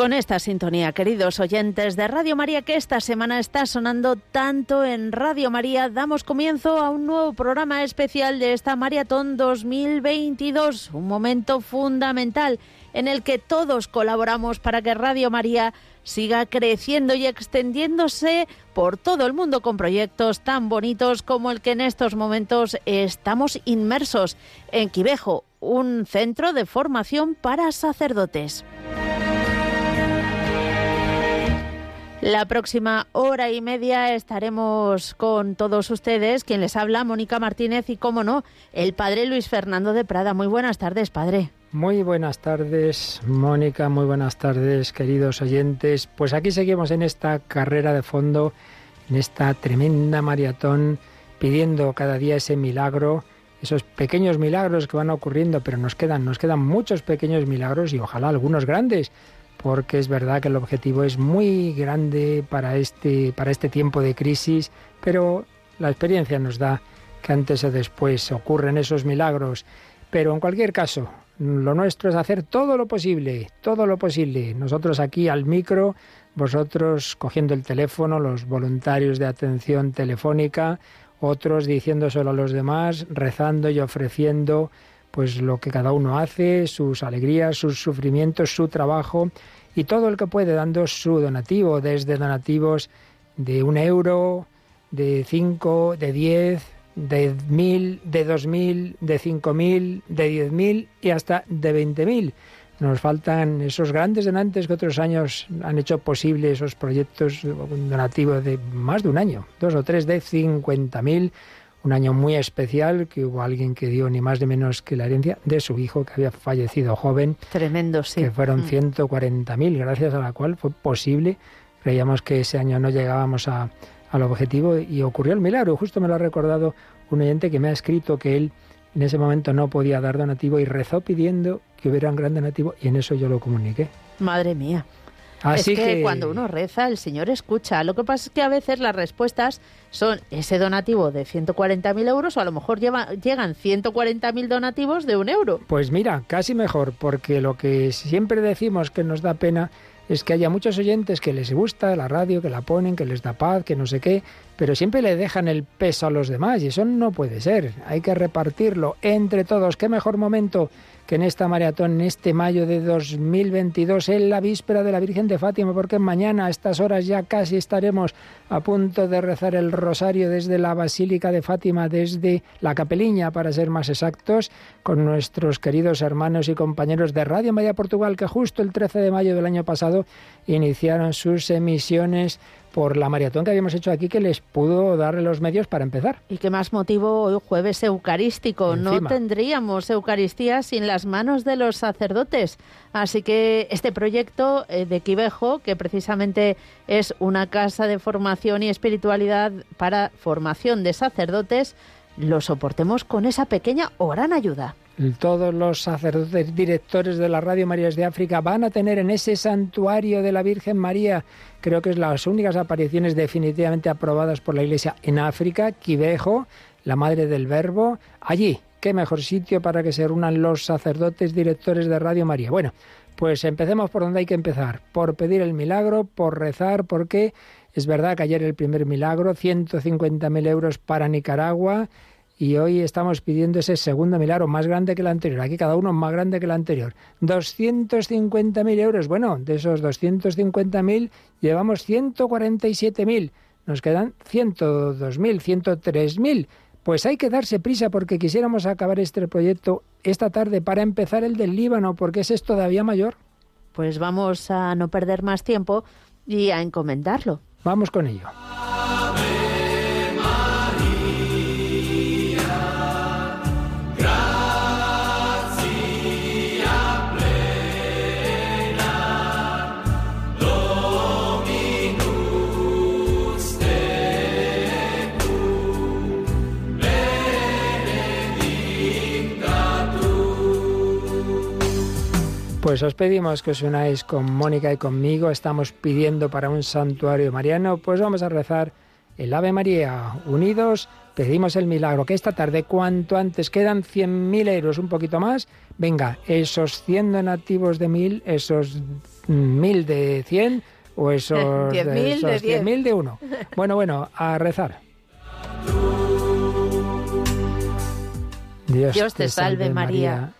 Con esta sintonía, queridos oyentes de Radio María, que esta semana está sonando tanto en Radio María, damos comienzo a un nuevo programa especial de esta Maratón 2022, un momento fundamental en el que todos colaboramos para que Radio María siga creciendo y extendiéndose por todo el mundo con proyectos tan bonitos como el que en estos momentos estamos inmersos en Quivejo, un centro de formación para sacerdotes. La próxima hora y media estaremos con todos ustedes, quien les habla, Mónica Martínez y, cómo no, el padre Luis Fernando de Prada. Muy buenas tardes, padre. Muy buenas tardes, Mónica, muy buenas tardes, queridos oyentes. Pues aquí seguimos en esta carrera de fondo, en esta tremenda maratón, pidiendo cada día ese milagro, esos pequeños milagros que van ocurriendo, pero nos quedan, nos quedan muchos pequeños milagros y ojalá algunos grandes porque es verdad que el objetivo es muy grande para este, para este tiempo de crisis, pero la experiencia nos da que antes o después ocurren esos milagros. Pero en cualquier caso, lo nuestro es hacer todo lo posible, todo lo posible. Nosotros aquí al micro, vosotros cogiendo el teléfono, los voluntarios de atención telefónica, otros diciéndoselo a los demás, rezando y ofreciendo pues lo que cada uno hace, sus alegrías, sus sufrimientos, su trabajo y todo el que puede dando su donativo, desde donativos de un euro, de cinco, de diez, de mil, de dos mil, de cinco mil, de diez mil y hasta de veinte mil. Nos faltan esos grandes donantes que otros años han hecho posible esos proyectos donativos de más de un año, dos o tres de cincuenta mil un año muy especial, que hubo alguien que dio ni más ni menos que la herencia de su hijo, que había fallecido joven. Tremendo, sí. Que fueron 140.000, mm. gracias a la cual fue posible. Creíamos que ese año no llegábamos a, al objetivo y ocurrió el milagro. Justo me lo ha recordado un oyente que me ha escrito que él en ese momento no podía dar donativo y rezó pidiendo que hubiera un gran donativo y en eso yo lo comuniqué. Madre mía. Así es que, cuando uno reza, el Señor escucha. Lo que pasa es que a veces las respuestas son ese donativo de 140.000 euros o a lo mejor lleva, llegan 140.000 donativos de un euro. Pues mira, casi mejor, porque lo que siempre decimos que nos da pena es que haya muchos oyentes que les gusta la radio, que la ponen, que les da paz, que no sé qué, pero siempre le dejan el peso a los demás y eso no puede ser. Hay que repartirlo entre todos. ¿Qué mejor momento que en esta maratón, en este mayo de 2022, en la víspera de la Virgen de Fátima, porque mañana a estas horas ya casi estaremos a punto de rezar el rosario desde la Basílica de Fátima, desde la capeliña, para ser más exactos, con nuestros queridos hermanos y compañeros de Radio María Portugal, que justo el 13 de mayo del año pasado iniciaron sus emisiones por la maratón que habíamos hecho aquí que les pudo darle los medios para empezar. Y qué más motivo hoy jueves eucarístico. No tendríamos Eucaristía sin las manos de los sacerdotes. Así que este proyecto eh, de Quivejo, que precisamente es una casa de formación y espiritualidad para formación de sacerdotes, lo soportemos con esa pequeña o gran ayuda todos los sacerdotes directores de la Radio Marías de África van a tener en ese santuario de la Virgen María, creo que es las únicas apariciones definitivamente aprobadas por la Iglesia en África, Quivejo, la Madre del Verbo, allí. Qué mejor sitio para que se reúnan los sacerdotes directores de Radio María. Bueno, pues empecemos por donde hay que empezar, por pedir el milagro, por rezar, porque es verdad que ayer el primer milagro, 150.000 euros para Nicaragua, y hoy estamos pidiendo ese segundo milagro más grande que el anterior. Aquí cada uno más grande que el anterior. 250.000 euros. Bueno, de esos 250.000 llevamos 147.000. Nos quedan 102.000, 103.000. Pues hay que darse prisa porque quisiéramos acabar este proyecto esta tarde para empezar el del Líbano, porque ese es todavía mayor. Pues vamos a no perder más tiempo y a encomendarlo. Vamos con ello. Pues os pedimos que os unáis con Mónica y conmigo. Estamos pidiendo para un santuario mariano. Pues vamos a rezar el Ave María, unidos pedimos el milagro, que esta tarde cuanto antes quedan 100.000 euros, un poquito más, venga, esos 100 donativos de 1.000, esos 1.000 de 100 o esos 10.000 de, uno. Bueno, bueno, a rezar. Dios, te salve María,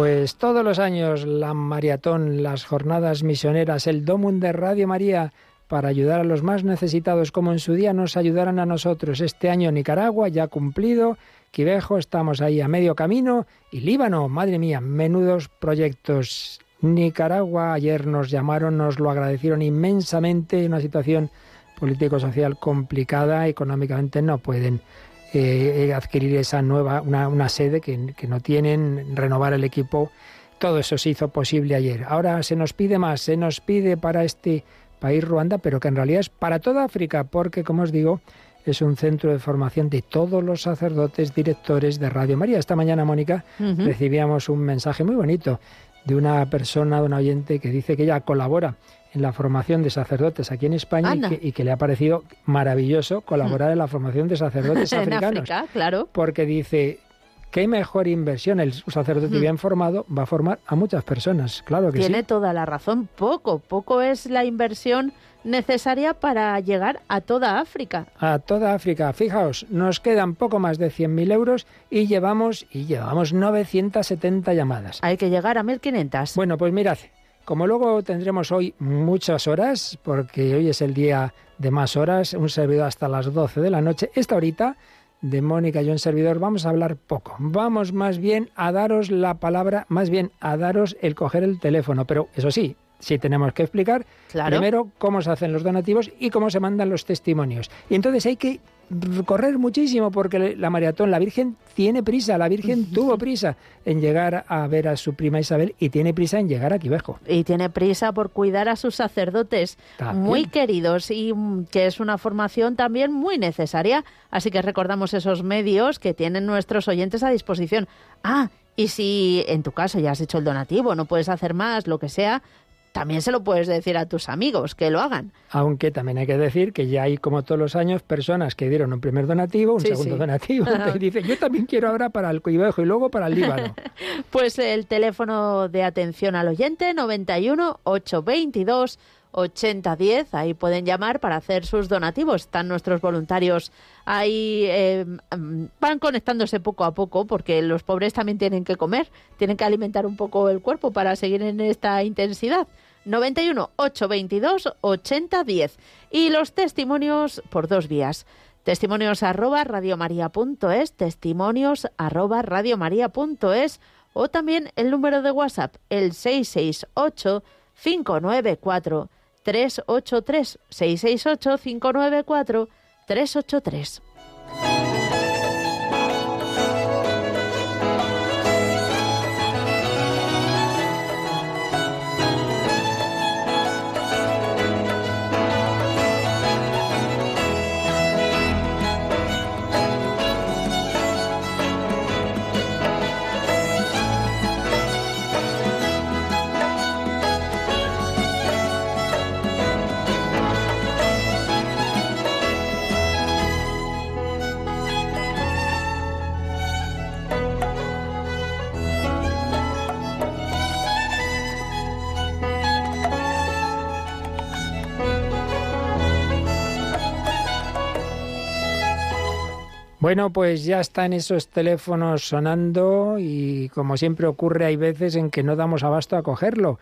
Pues todos los años la maratón, las jornadas misioneras, el Domum de Radio María para ayudar a los más necesitados como en su día nos ayudaron a nosotros. Este año Nicaragua ya cumplido, Quivejo estamos ahí a medio camino y Líbano, madre mía, menudos proyectos. Nicaragua ayer nos llamaron, nos lo agradecieron inmensamente, una situación político-social complicada, económicamente no pueden eh, adquirir esa nueva, una, sede que, que, no tienen, renovar el equipo. Todo eso se hizo posible ayer. Ahora se nos pide más, se nos pide para este país Ruanda, pero que en realidad es para toda África, porque como os digo, es un centro de formación de todos los sacerdotes directores de Radio María. Esta mañana, Mónica, recibíamos un mensaje muy bonito de una persona, de un oyente que dice que ella colabora en la formación de sacerdotes aquí en España y que, le ha parecido maravilloso colaborar en la formación de sacerdotes africanos. claro. Porque dice, qué mejor inversión. El sacerdote bien formado va a formar a muchas personas, claro que Tiene sí. toda la razón. Poco, poco es la inversión necesaria para llegar a toda África. A toda África. Fijaos, nos quedan poco más de 100.000 euros y llevamos, y llevamos 970 llamadas. Hay que llegar a 1.500. Bueno, pues mirad, como luego tendremos hoy muchas horas, porque hoy es el día de más horas, un servidor hasta las 12 de la noche, esta horita de Mónica y un servidor vamos a hablar poco. Vamos más bien a daros la palabra, más bien a daros el coger el teléfono, pero eso sí, sí tenemos que explicar primero cómo se hacen los donativos y cómo se mandan los testimonios. Y entonces hay que correr muchísimo porque la maratón, la Virgen tiene prisa, la Virgen tuvo prisa en llegar a ver a su prima Isabel y tiene prisa en llegar a Quivejo. Y tiene prisa por cuidar a sus sacerdotes muy queridos y que es una formación también muy necesaria. Así que recordamos esos medios que tienen nuestros oyentes a disposición. Ah, y si en tu caso ya has hecho el donativo, no puedes hacer más, lo que sea, también se lo puedes decir a tus amigos que lo hagan. Aunque también hay que decir que ya hay, como todos los años, personas que dieron un primer donativo, un segundo donativo, y dicen, yo también quiero ahora para el Cuivejo y luego para el Líbano. pues el teléfono de atención al oyente, 91 822 8010, ahí pueden llamar para hacer sus donativos. Están nuestros voluntarios ahí, eh, van conectándose poco a poco porque los pobres también tienen que comer, tienen que alimentar un poco el cuerpo para seguir en esta intensidad. 91 822 8010 y los testimonios por dos vías. Testimonios arroba radiomaria.es, testimonios arroba radiomaria.es o también el número de WhatsApp, el 668 594 383 668 594 383. Bueno, pues ya están esos teléfonos sonando y como siempre ocurre hay veces en que no damos abasto a cogerlo.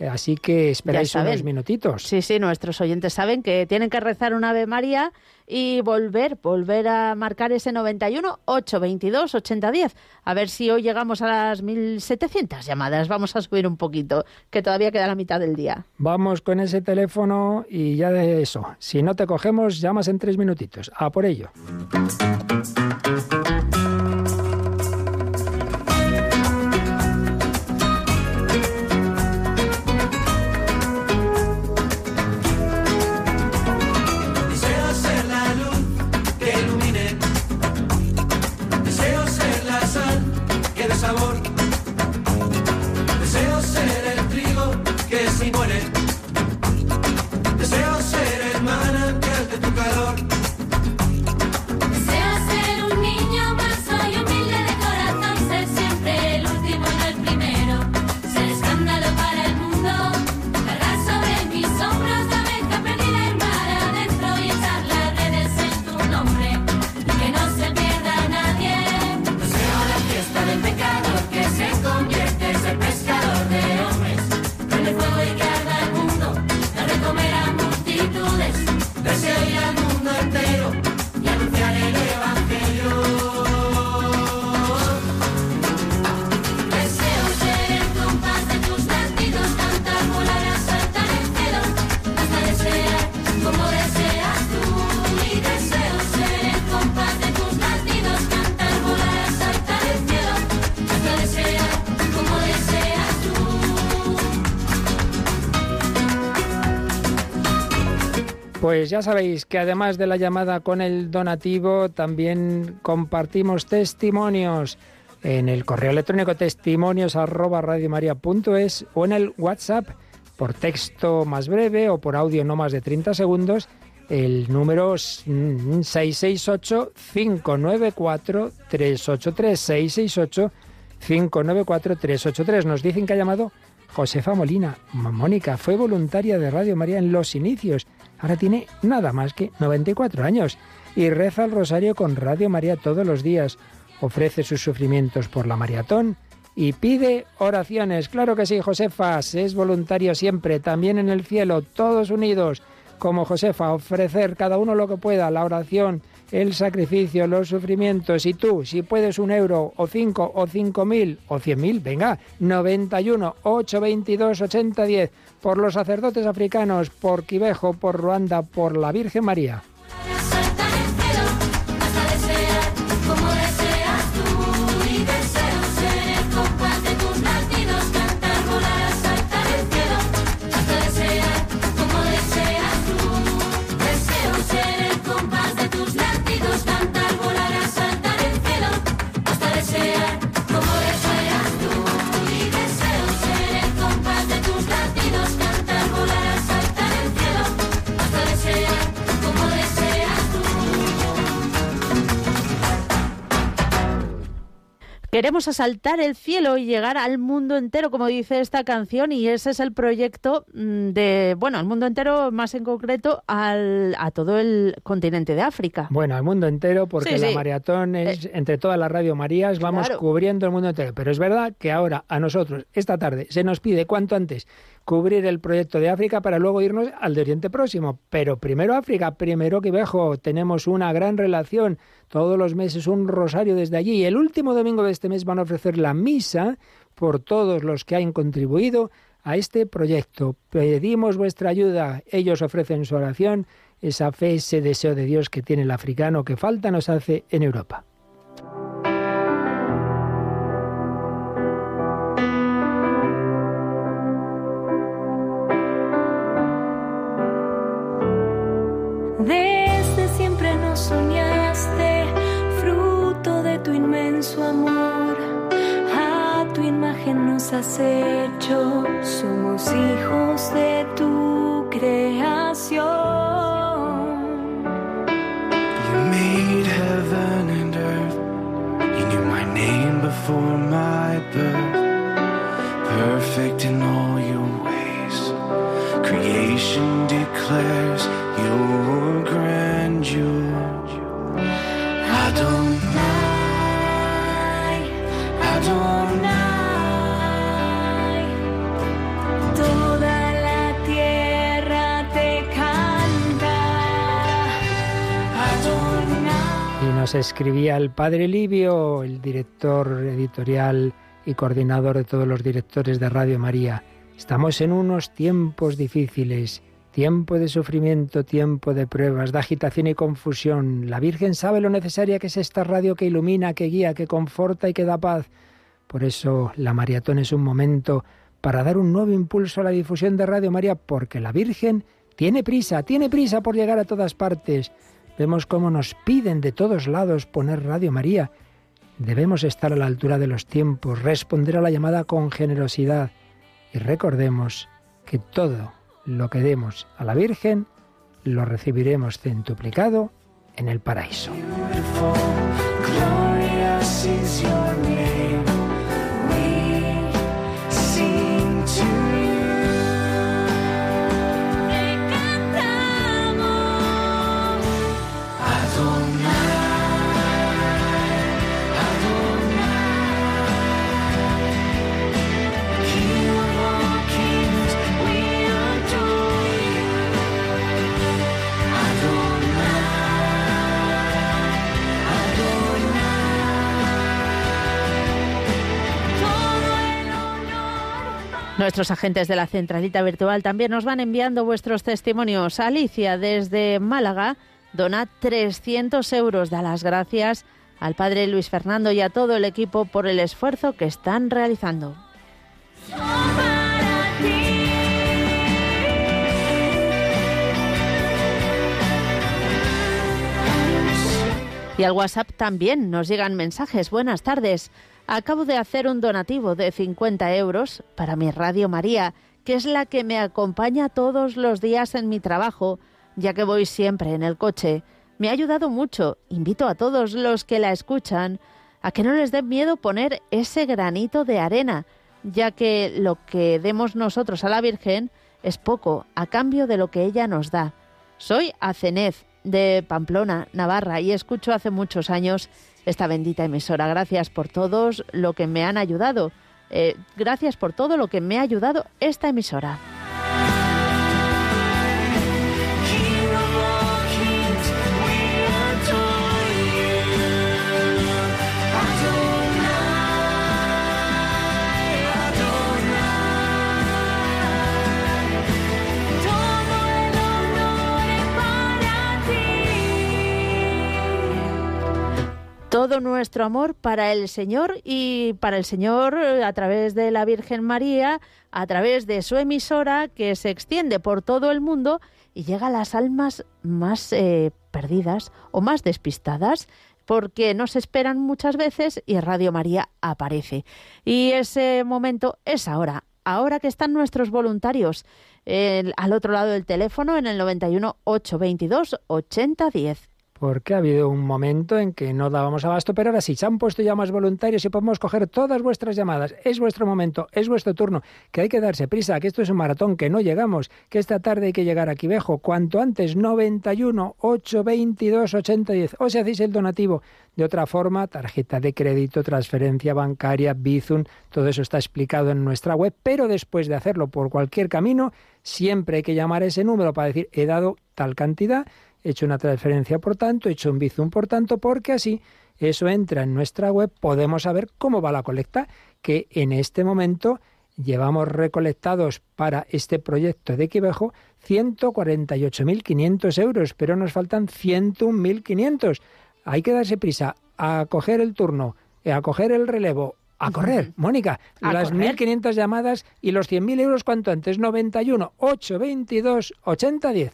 Así que esperáis unos minutitos. Sí, sí, nuestros oyentes saben que tienen que rezar una Ave María y volver, volver a marcar ese 91 822 8010. A ver si hoy llegamos a las 1700 llamadas. Vamos a subir un poquito, que todavía queda la mitad del día. Vamos con ese teléfono y ya de eso. Si no te cogemos, llamas en tres minutitos. A por ello. Pues ya sabéis que además de la llamada con el donativo, también compartimos testimonios en el correo electrónico testimonios arroba o en el WhatsApp por texto más breve o por audio no más de 30 segundos el número 668 594 383 668 594 383 nos dicen que ha llamado Josefa Molina. Mónica fue voluntaria de Radio María en los inicios Ahora tiene nada más que 94 años y reza el rosario con Radio María todos los días. Ofrece sus sufrimientos por la maratón y pide oraciones. Claro que sí, Josefa, es voluntario siempre, también en el cielo, todos unidos, como Josefa, ofrecer cada uno lo que pueda, la oración, el sacrificio, los sufrimientos. Y tú, si puedes un euro, o cinco, o cinco mil, o cien mil, venga, 91, 822, 8010 por los sacerdotes africanos, por Quivejo, por Ruanda, por la Virgen María. Queremos asaltar el cielo y llegar al mundo entero, como dice esta canción, y ese es el proyecto mm, de, bueno, al mundo entero, más en concreto, al, a todo el continente de África. Bueno, al mundo entero, porque la maratón es, eh, entre todas las Radio Marías, vamos cubriendo el mundo entero. Pero es verdad que ahora, a nosotros, esta tarde, se nos pide cuanto antes cubrir el proyecto de África para luego irnos al de Oriente Próximo. Pero primero África, primero Quivejo, tenemos una gran relación, todos los meses un rosario desde allí. Y el último domingo de este mes van a ofrecer la misa por todos los que han contribuido a este proyecto. Pedimos vuestra ayuda, ellos ofrecen su oración, esa fe, ese deseo de Dios que tiene el africano que falta nos hace en Europa. Desde siempre nos soñaste, fruto de tu inmenso amor. A tu imagen nos has hecho, somos hijos de tu creación. You made heaven and earth, you knew my name before my birth. Perfect in all your ways, creation declares your Nos escribía el padre Livio, el director editorial y coordinador de todos los directores de Radio María. Estamos en unos tiempos difíciles, tiempo de sufrimiento, tiempo de pruebas, de agitación y confusión. La Virgen sabe lo necesaria que es esta radio que ilumina, que guía, que conforta y que da paz. Por eso la maratón es un momento para dar un nuevo impulso a la difusión de Radio María, porque la Virgen tiene prisa, tiene prisa por llegar a todas partes. Vemos cómo nos piden de todos lados poner Radio María. Debemos estar a la altura de los tiempos, responder a la llamada con generosidad y recordemos que todo lo que demos a la Virgen lo recibiremos centuplicado en el paraíso. Nuestros agentes de la centralita virtual también nos van enviando vuestros testimonios. Alicia, desde Málaga, dona 300 euros. Da las gracias al padre Luis Fernando y a todo el equipo por el esfuerzo que están realizando. Y al WhatsApp también nos llegan mensajes. Buenas tardes. Acabo de hacer un donativo de 50 euros para mi Radio María, que es la que me acompaña todos los días en mi trabajo, ya que voy siempre en el coche. Me ha ayudado mucho. Invito a todos los que la escuchan a que no les dé miedo poner ese granito de arena, ya que lo que demos nosotros a la Virgen es poco a cambio de lo que ella nos da. Soy Acenez de Pamplona, Navarra, y escucho hace muchos años esta bendita emisora. Gracias por todos lo que me han ayudado. Eh, gracias por todo lo que me ha ayudado esta emisora. Todo nuestro amor para el Señor y para el Señor eh, a través de la Virgen María, a través de su emisora que se extiende por todo el mundo y llega a las almas más eh, perdidas o más despistadas porque nos esperan muchas veces y Radio María aparece. Y ese momento es ahora, ahora que están nuestros voluntarios al otro lado del teléfono en el 91 822 8010 porque ha habido un momento en que no dábamos abasto, pero ahora sí, se han puesto ya más voluntarios y podemos coger todas vuestras llamadas. Es vuestro momento, es vuestro turno, que hay que darse prisa, que esto es un maratón, que no llegamos, que esta tarde hay que llegar a Quivejo, cuanto antes, 91 822 8010. O si hacéis el donativo de otra forma, tarjeta de crédito, transferencia bancaria, Bizum, todo eso está explicado en nuestra web, pero después de hacerlo por cualquier camino, siempre hay que llamar a ese número para decir, he dado tal cantidad hecho una transferencia por tanto, he hecho un Bizum por tanto, porque así eso entra en nuestra web, podemos saber cómo va la colecta, que en este momento llevamos recolectados para este proyecto de Quivejo 148.500 euros, pero nos faltan 101.500. Hay que darse prisa a coger el turno, a coger el relevo, a correr. Mónica, las 1.500 llamadas y los 100.000 euros cuanto antes, 91, 8, 22, 80, 10.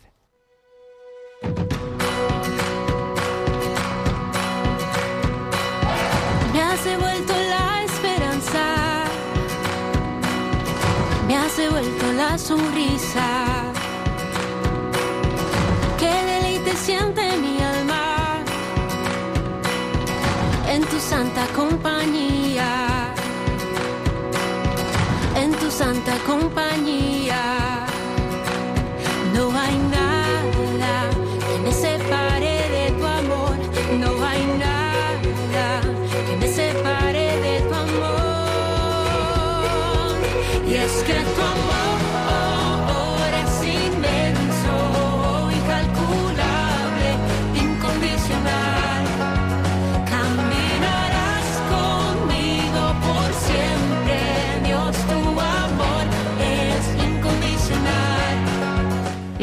La sonrisa. Qué deleite siente mi alma en tu santa compañía, en tu santa compañía.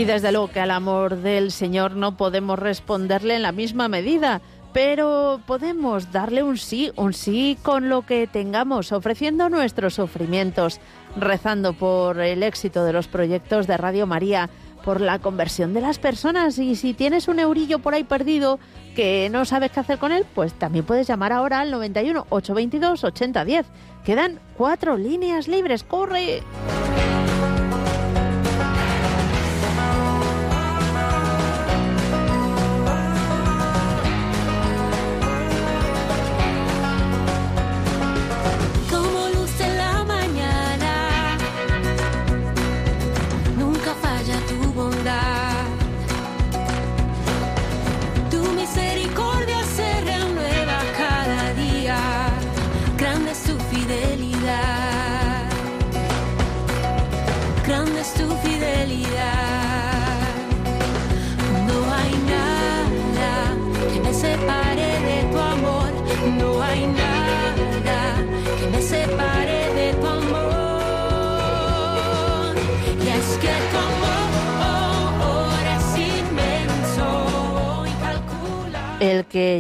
Y desde luego que al amor del Señor no podemos responderle en la misma medida, pero podemos darle un sí, un sí con lo que tengamos, ofreciendo nuestros sufrimientos, rezando por el éxito de los proyectos de Radio María, por la conversión de las personas y si tienes un eurillo por ahí perdido que no sabes qué hacer con él, pues también puedes llamar ahora al 91 822 8010. Quedan cuatro líneas libres, corre.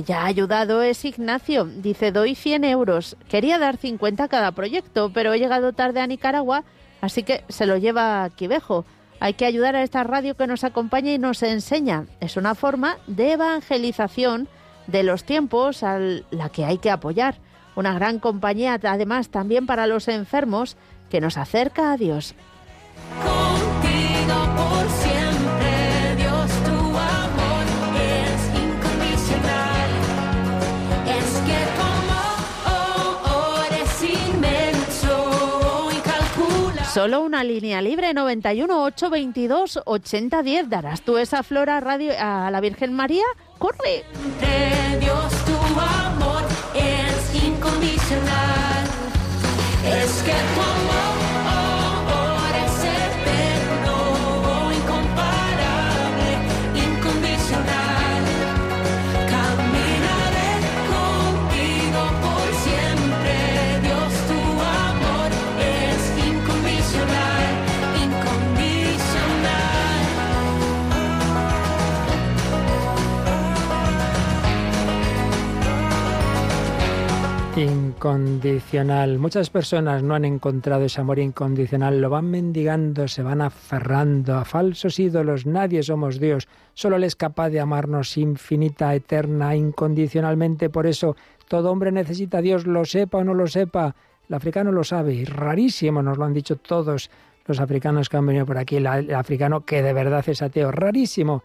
Ya ha ayudado es Ignacio. Dice, doy 100 euros. Quería dar 50 a cada proyecto, pero he llegado tarde a Nicaragua, así que se lo lleva a Quivejo. Hay que ayudar a esta radio que nos acompaña y nos enseña. Es una forma de evangelización de los tiempos a la que hay que apoyar. Una gran compañía, además, también para los enfermos, que nos acerca a Dios. Solo una línea libre, 91 822 8010. ¿Darás tú esa flor a, radio, a la Virgen María? ¡Corre! Incondicional. Muchas personas no han encontrado ese amor incondicional, lo van mendigando, se van aferrando a falsos ídolos. Nadie somos Dios, solo Él es capaz de amarnos infinita, eterna, incondicionalmente. Por eso todo hombre necesita a Dios, lo sepa o no lo sepa. El africano lo sabe y rarísimo, nos lo han dicho todos los africanos que han venido por aquí, el africano que de verdad es ateo, rarísimo.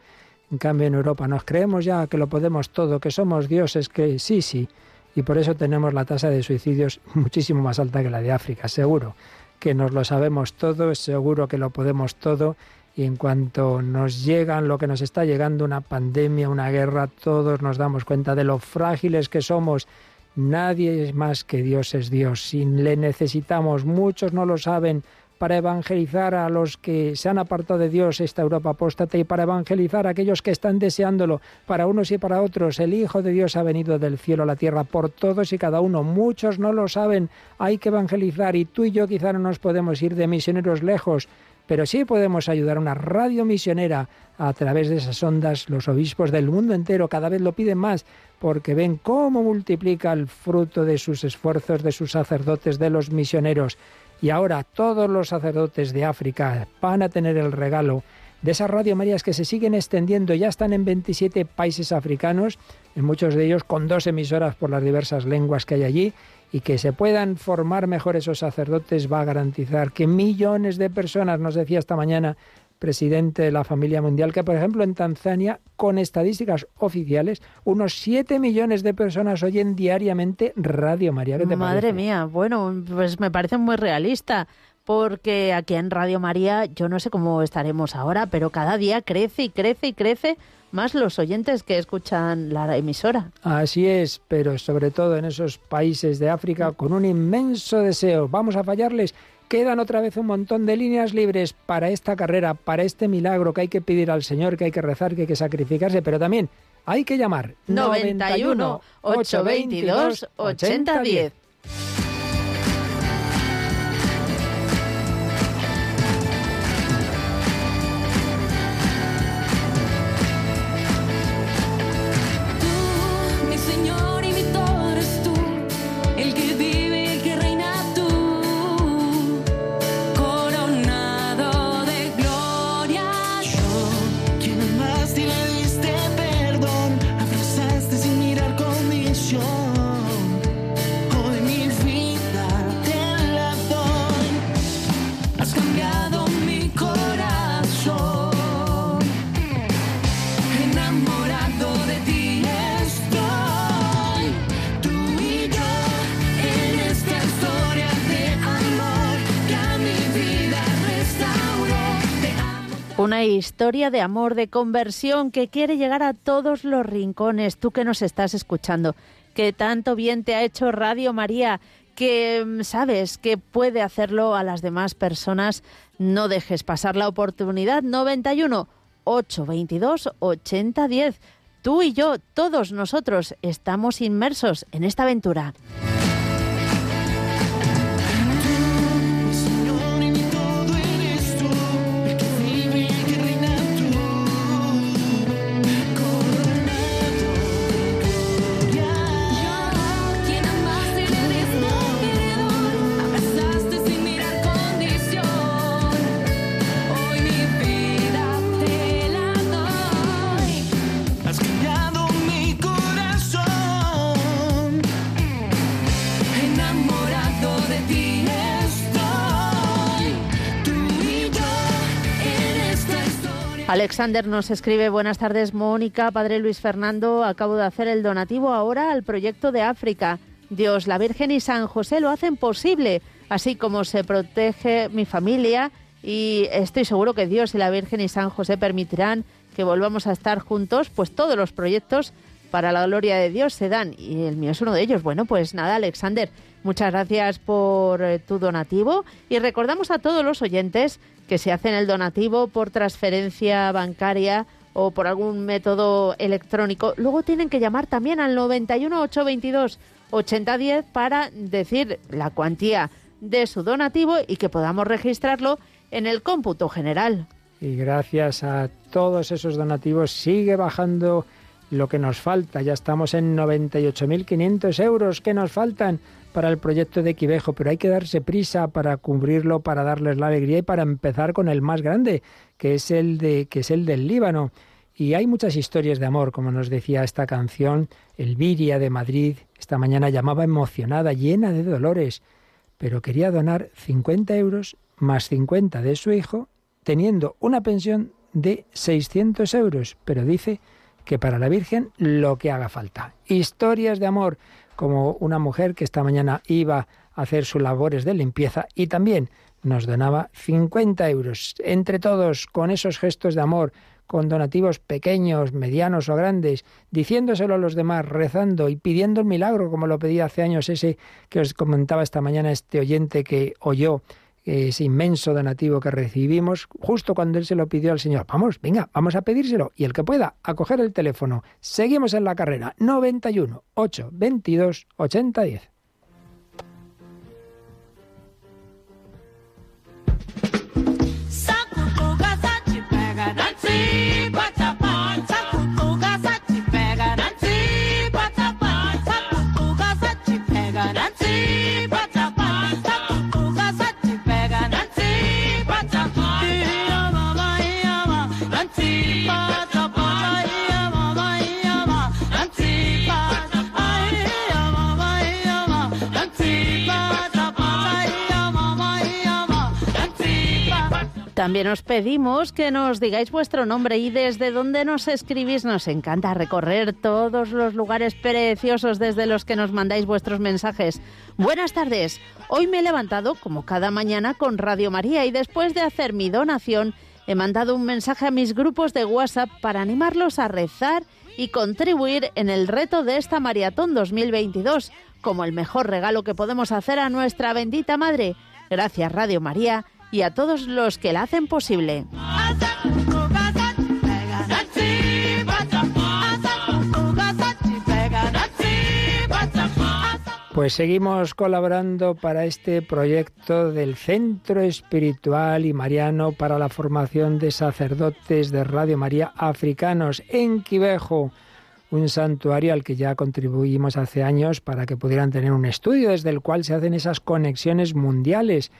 En cambio en Europa nos creemos ya que lo podemos todo, que somos dioses, que sí, sí y por eso tenemos la tasa de suicidios muchísimo más alta que la de África, seguro que nos lo sabemos todo, seguro que lo podemos todo y en cuanto nos llegan lo que nos está llegando, una pandemia, una guerra, todos nos damos cuenta de lo frágiles que somos. Nadie es más que Dios es Dios. Sin le necesitamos, muchos no lo saben, para evangelizar a los que se han apartado de Dios, esta Europa apóstata, y para evangelizar a aquellos que están deseándolo, para unos y para otros. El Hijo de Dios ha venido del cielo a la tierra por todos y cada uno. Muchos no lo saben, hay que evangelizar y tú y yo quizá no nos podemos ir de misioneros lejos, pero sí podemos ayudar a una radio misionera a través de esas ondas. Los obispos del mundo entero cada vez lo piden más porque ven cómo multiplica el fruto de sus esfuerzos, de sus sacerdotes, de los misioneros. Y ahora todos los sacerdotes de África van a tener el regalo de esas Radio Marías que se siguen extendiendo, ya están en 27 países africanos, en muchos de ellos con dos emisoras por las diversas lenguas que hay allí, y que se puedan formar mejor esos sacerdotes va a garantizar que millones de personas, nos decía esta mañana presidente de la familia mundial, que por ejemplo en Tanzania, con estadísticas oficiales, unos 7 millones de personas oyen diariamente Radio María. Madre mía, bueno, pues me parece muy realista porque aquí en Radio María yo no sé cómo estaremos ahora, pero cada día crece y crece y crece más los oyentes que escuchan la emisora. Así es, pero sobre todo en esos países de África con un inmenso deseo. ¿Vamos a fallarles? Quedan otra vez un montón de líneas libres para esta carrera, para este milagro que hay que pedir al Señor, que hay que rezar, que hay que sacrificarse, pero también hay que llamar 91 822 8010. Historia de amor, de conversión que quiere llegar a todos los rincones. Tú que nos estás escuchando, que tanto bien te ha hecho Radio María, que mm, sabes que puede hacerlo a las demás personas. No dejes pasar la oportunidad. 91 822 8010. Tú y yo, todos nosotros, estamos inmersos en esta aventura. Alexander nos escribe, buenas tardes Mónica, Padre Luis Fernando, acabo de hacer el donativo ahora al proyecto de África. Dios, la Virgen y San José lo hacen posible, así como se protege mi familia y estoy seguro que Dios y la Virgen y San José permitirán que volvamos a estar juntos, pues todos los proyectos para la gloria de Dios se dan y el mío es uno de ellos. Bueno, pues nada, Alexander, muchas gracias por eh, tu donativo y recordamos a todos los oyentes que se hacen el donativo por transferencia bancaria o por algún método electrónico, luego tienen que llamar también al 91 822 8010 para decir la cuantía de su donativo y que podamos registrarlo en el cómputo general. Y gracias a todos esos donativos sigue bajando lo que nos falta. Ya estamos en 98.500 euros que nos faltan para el proyecto de Quivejo, pero hay que darse prisa para cubrirlo, para darles la alegría y para empezar con el más grande, que es el de que es el del Líbano. Y hay muchas historias de amor, como nos decía esta canción, Elviria de Madrid, esta mañana llamaba emocionada, llena de dolores, pero quería donar 50 euros más 50 de su hijo, teniendo una pensión de 600 euros, pero dice que para la Virgen lo que haga falta. Historias de amor como una mujer que esta mañana iba a hacer sus labores de limpieza y también nos donaba 50 euros. Entre todos, con esos gestos de amor, con donativos pequeños, medianos o grandes, diciéndoselo a los demás, rezando y pidiendo el milagro, como lo pedía hace años ese que os comentaba esta mañana este oyente que oyó ese inmenso donativo que recibimos, justo cuando él se lo pidió al Señor. Vamos, venga, vamos a pedírselo. Y el que pueda, a coger el teléfono. Seguimos en la carrera. 91 8 22 80 10. También os pedimos que nos digáis vuestro nombre y desde dónde nos escribís. Nos encanta recorrer todos los lugares preciosos desde los que nos mandáis vuestros mensajes. Buenas tardes. Hoy me he levantado, como cada mañana, con Radio María y después de hacer mi donación, he mandado un mensaje a mis grupos de WhatsApp para animarlos a rezar y contribuir en el reto de esta maratón 2022 como el mejor regalo que podemos hacer a nuestra bendita Madre. Gracias Radio María y a todos los que la hacen posible. Pues seguimos colaborando para este proyecto del Centro Espiritual y Mariano para la formación de sacerdotes de Radio María africanos en Quivejo, un santuario al que ya contribuimos hace años para que pudieran tener un estudio desde el cual se hacen esas conexiones mundiales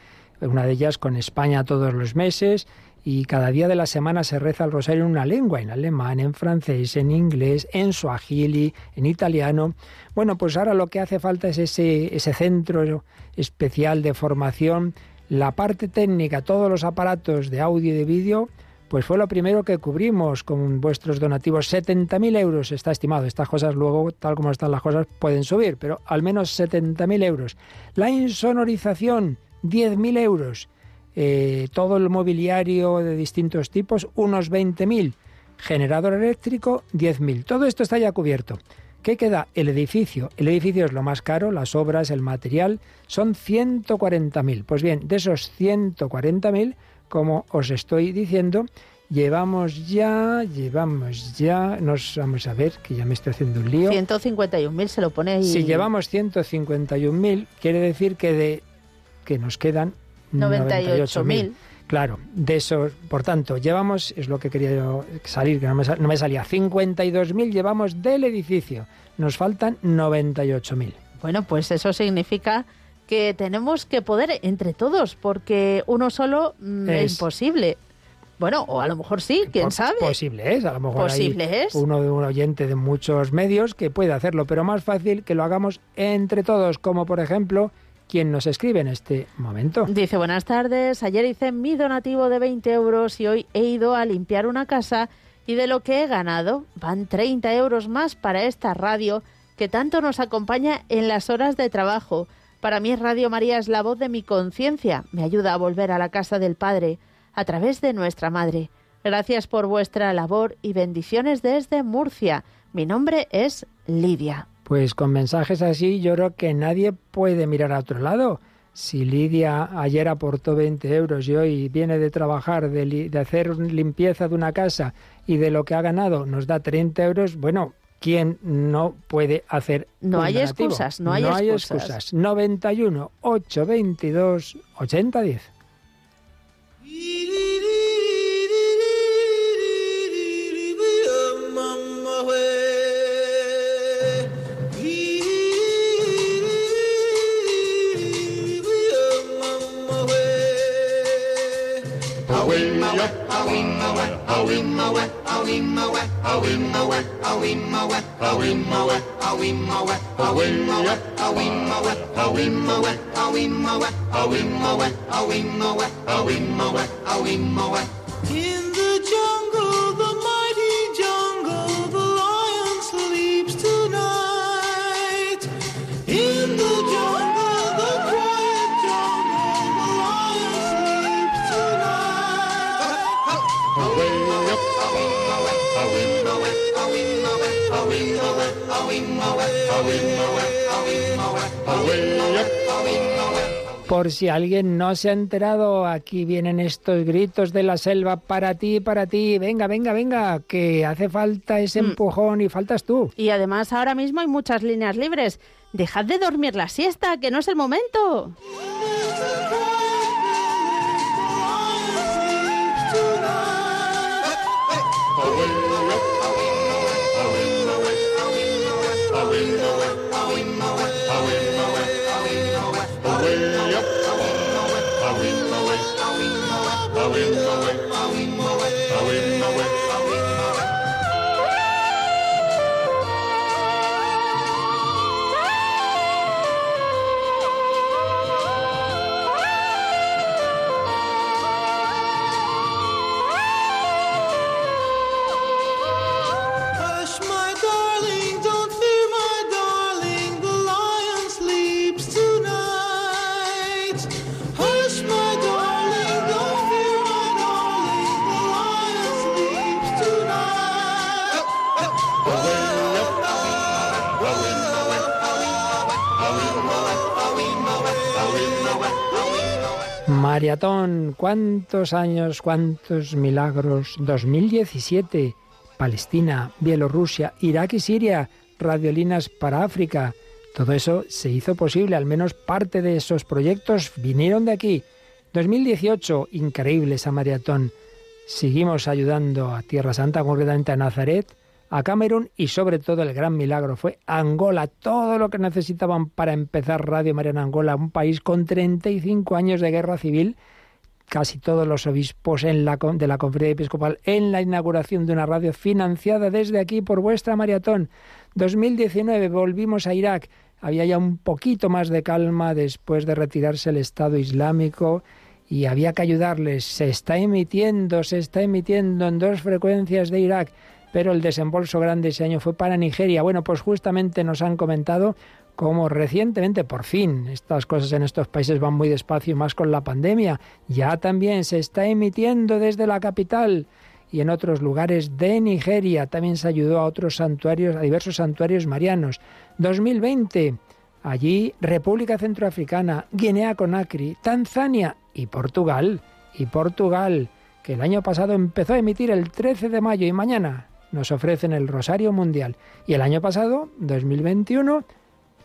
una de ellas con España todos los meses, y cada día de la semana se reza el rosario en una lengua, en alemán, en francés, en inglés, en suajili, en italiano. Bueno, pues ahora lo que hace falta es ese, ese centro especial de formación, la parte técnica, todos los aparatos de audio y de vídeo, pues fue lo primero que cubrimos con vuestros donativos. 70.000 euros está estimado. Estas cosas luego, tal como están las cosas, pueden subir, pero al menos 70.000 euros. La insonorización, 10.000 euros. eh, todo el mobiliario de distintos tipos, unos 20.000. Generador eléctrico, 10.000. Todo esto está ya cubierto. ¿Qué queda? El edificio. El edificio es lo más caro, las obras, el material, son 140.000. Pues bien, de esos 140.000, como os estoy diciendo, llevamos ya, llevamos ya, nos vamos a ver, que ya me estoy haciendo un lío. 151.000 se lo pone ahí. Si llevamos 151.000, quiere decir que de que nos quedan 98.000. Claro, de eso, por tanto, llevamos, es lo que quería yo salir, que no me, no me salía, 52.000 llevamos del edificio, nos faltan 98.000. Bueno, pues eso significa que tenemos que poder entre todos, porque uno solo mm, es, imposible. Bueno, o a lo mejor sí, quién sabe. Posible es, a lo mejor posible hay es. uno de un oyente de muchos medios que puede hacerlo, pero más fácil que lo hagamos entre todos, como por ejemplo quien nos escribe en este momento. Dice, buenas tardes, ayer hice mi donativo de 20 euros y hoy he ido a limpiar una casa y de lo que he ganado van 30 euros más para esta radio que tanto nos acompaña en las horas de trabajo. Para mí Radio María es la voz de mi conciencia, me ayuda a volver a la casa del Padre a través de nuestra Madre. Gracias por vuestra labor y bendiciones desde Murcia. Mi nombre es Lidia. Pues con mensajes así yo creo que nadie puede mirar a otro lado. Si Lidia ayer aportó 20 euros y hoy viene de trabajar, de, hacer limpieza de una casa y de lo que ha ganado nos da 30 euros, bueno, ¿quién no puede hacer No hay excusas, no hay no excusas. Hay excusas. 91 822 8010. away up, away away, away away, away away, away away, away away, away away, away away, away away, away away, away away, away away, away away, away away, away away, away away. In the jungle, the. Por si alguien no se ha enterado, aquí vienen estos gritos de la selva para ti, para ti. Venga, venga, venga, que hace falta ese empujón y faltas tú. Y además ahora mismo hay muchas líneas libres. Dejad de dormir la siesta, que no es el momento. Maratón, ¿cuántos años, cuántos milagros? 2017, Palestina, Bielorrusia, Irak y Siria, radiolinas para África. Todo eso se hizo posible, al menos parte de esos proyectos vinieron de aquí. 2018, increíble esa maratón. Seguimos ayudando a Tierra Santa, concretamente a Nazaret, a Camerún y sobre todo el gran milagro fue Angola, todo lo que necesitaban para empezar Radio María en Angola, un país con 35 años de guerra civil, casi todos los obispos de la conferencia episcopal en la inauguración de una radio financiada desde aquí por vuestra maratón. 2019 volvimos a Irak, había ya un poquito más de calma después de retirarse el Estado Islámico y había que ayudarles. Se está emitiendo, se está emitiendo en dos frecuencias de Irak pero el desembolso grande ese año fue para Nigeria. Bueno, pues justamente nos han comentado como recientemente, por fin, estas cosas en estos países van muy despacio más con la pandemia, ya también se está emitiendo desde la capital y en otros lugares de Nigeria. También se ayudó a otros santuarios, a diversos santuarios marianos. 2020, allí República Centroafricana, Guinea Conakry, Tanzania y Portugal. Y Portugal, que el año pasado empezó a emitir el 13 de mayo y mañana nos ofrecen el Rosario Mundial. Y el año pasado, 2021,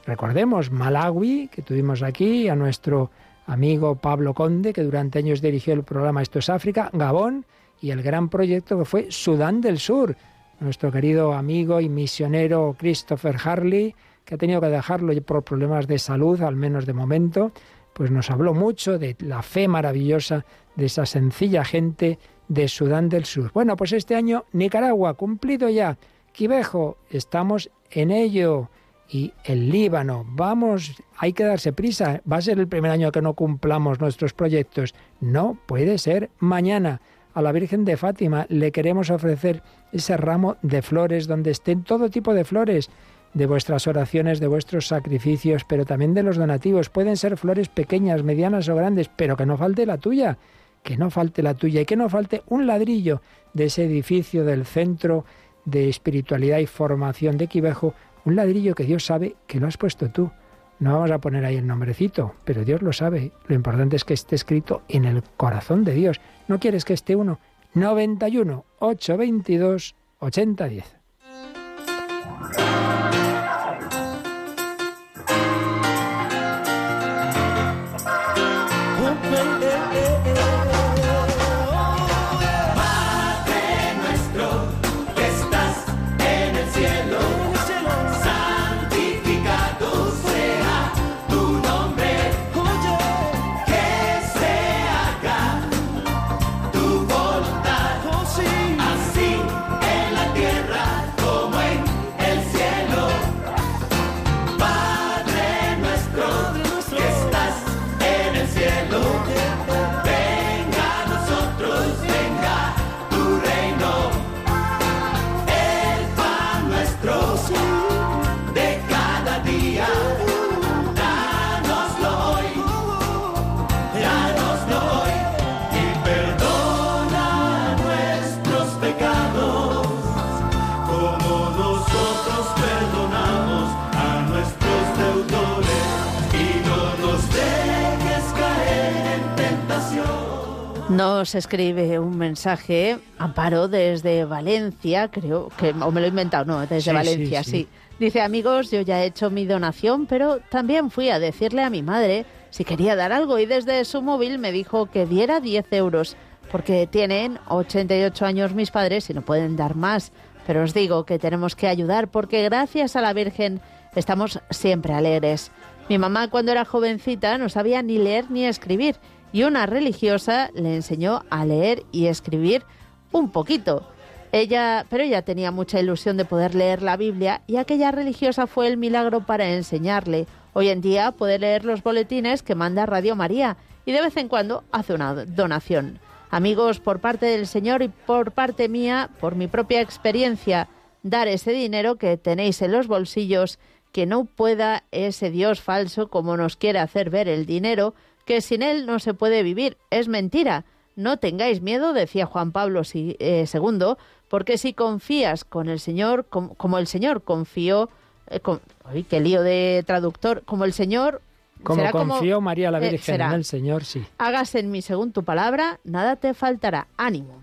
recordemos Malawi, que tuvimos aquí, a nuestro amigo Pablo Conde, que durante años dirigió el programa Esto es África, Gabón, y el gran proyecto que fue Sudán del Sur. Nuestro querido amigo y misionero Christopher Harley, que ha tenido que dejarlo por problemas de salud, al menos de momento, pues nos habló mucho de la fe maravillosa de esa sencilla gente de Sudán del Sur. Bueno, pues este año Nicaragua, cumplido ya. Quivejo, estamos en ello. Y el Líbano, vamos, hay que darse prisa. Va a ser el primer año que no cumplamos nuestros proyectos. No puede ser mañana. A la Virgen de Fátima le queremos ofrecer ese ramo de flores donde estén todo tipo de flores de vuestras oraciones, de vuestros sacrificios, pero también de los donativos. Pueden ser flores pequeñas, medianas o grandes, pero que no falte la tuya, que no falte la tuya y que no falte un ladrillo de ese edificio del centro de espiritualidad y formación de Quivejo, un ladrillo que Dios sabe que lo has puesto tú. No vamos a poner ahí el nombrecito, pero Dios lo sabe. Lo importante es que esté escrito en el corazón de Dios. ¿No quieres que esté uno? 91 822 8010. Nos escribe un mensaje, Amparo, desde Valencia, creo que, o me lo he inventado, no, desde Sí, Valencia, sí, sí, sí. Dice, amigos, yo ya he hecho mi donación, pero también fui a decirle a mi madre si quería dar algo y desde su móvil me dijo que diera 10 euros, porque tienen 88 años mis padres y no pueden dar más. Pero os digo que tenemos que ayudar porque gracias a la Virgen estamos siempre alegres. Mi mamá cuando era jovencita no sabía ni leer ni escribir y una religiosa le enseñó a leer y escribir un poquito. Ella, pero ella tenía mucha ilusión de poder leer la Biblia y aquella religiosa fue el milagro para enseñarle. Hoy en día puede leer los boletines que manda Radio María y de vez en cuando hace una donación. Amigos, por parte del Señor y por parte mía, por mi propia experiencia, dar ese dinero que tenéis en los bolsillos, que no pueda ese Dios falso como nos quiere hacer ver el dinero, que sin él no se puede vivir. Es mentira. No tengáis miedo, decía Juan Pablo II, porque si confías con el Señor, com- como el Señor confió, eh, con- ay, qué lío de traductor, como el Señor... Como será confió María la eh, Virgen será. en el Señor, sí. Hágase en mí según tu palabra, nada te faltará. Ánimo.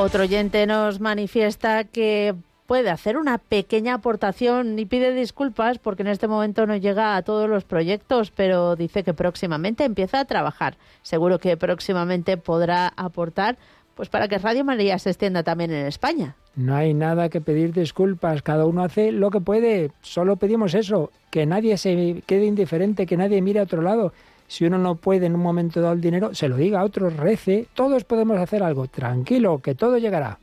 Otro oyente nos manifiesta que puede hacer una pequeña aportación y pide disculpas porque en este momento no llega a todos los proyectos, pero dice que próximamente empieza a trabajar. Seguro que próximamente podrá aportar pues para que Radio María se extienda también en España. No hay nada que pedir disculpas, cada uno hace lo que puede. Solo pedimos eso, que nadie se quede indiferente, que nadie mire a otro lado. Si uno no puede en un momento dado el dinero, se lo diga a otros, rece. Todos podemos hacer algo. Tranquilo, que todo llegará.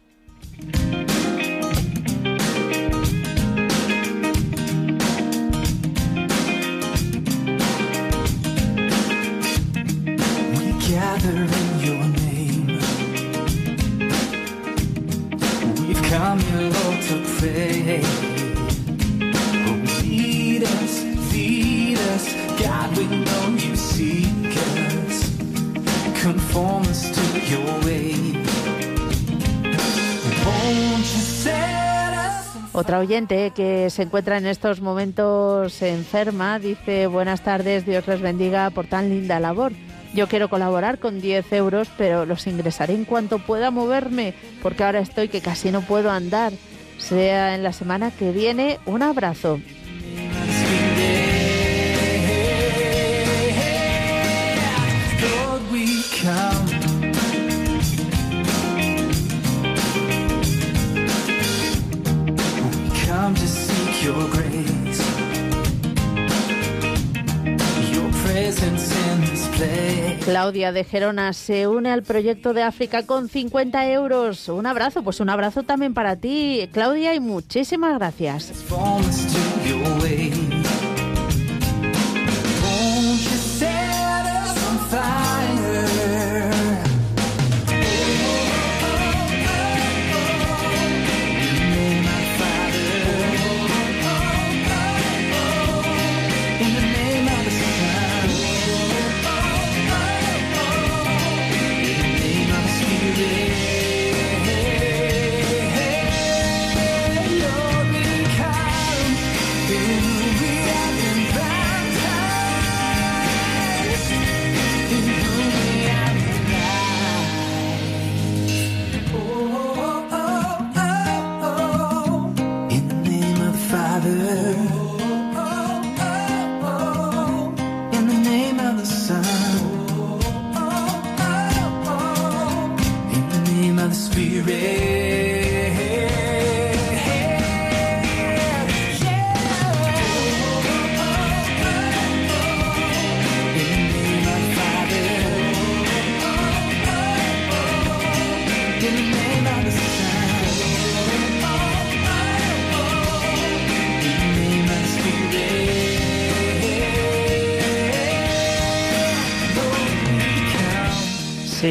Otra oyente que se encuentra en estos momentos enferma dice, buenas tardes, Dios les bendiga por tan linda labor. Yo quiero colaborar con 10 euros, pero los ingresaré en cuanto pueda moverme, porque ahora estoy que casi no puedo andar. Sea en la semana que viene, un abrazo. Claudia de Gerona se une al proyecto de África con 50 euros. Un abrazo, pues un abrazo también para ti, Claudia, y muchísimas gracias.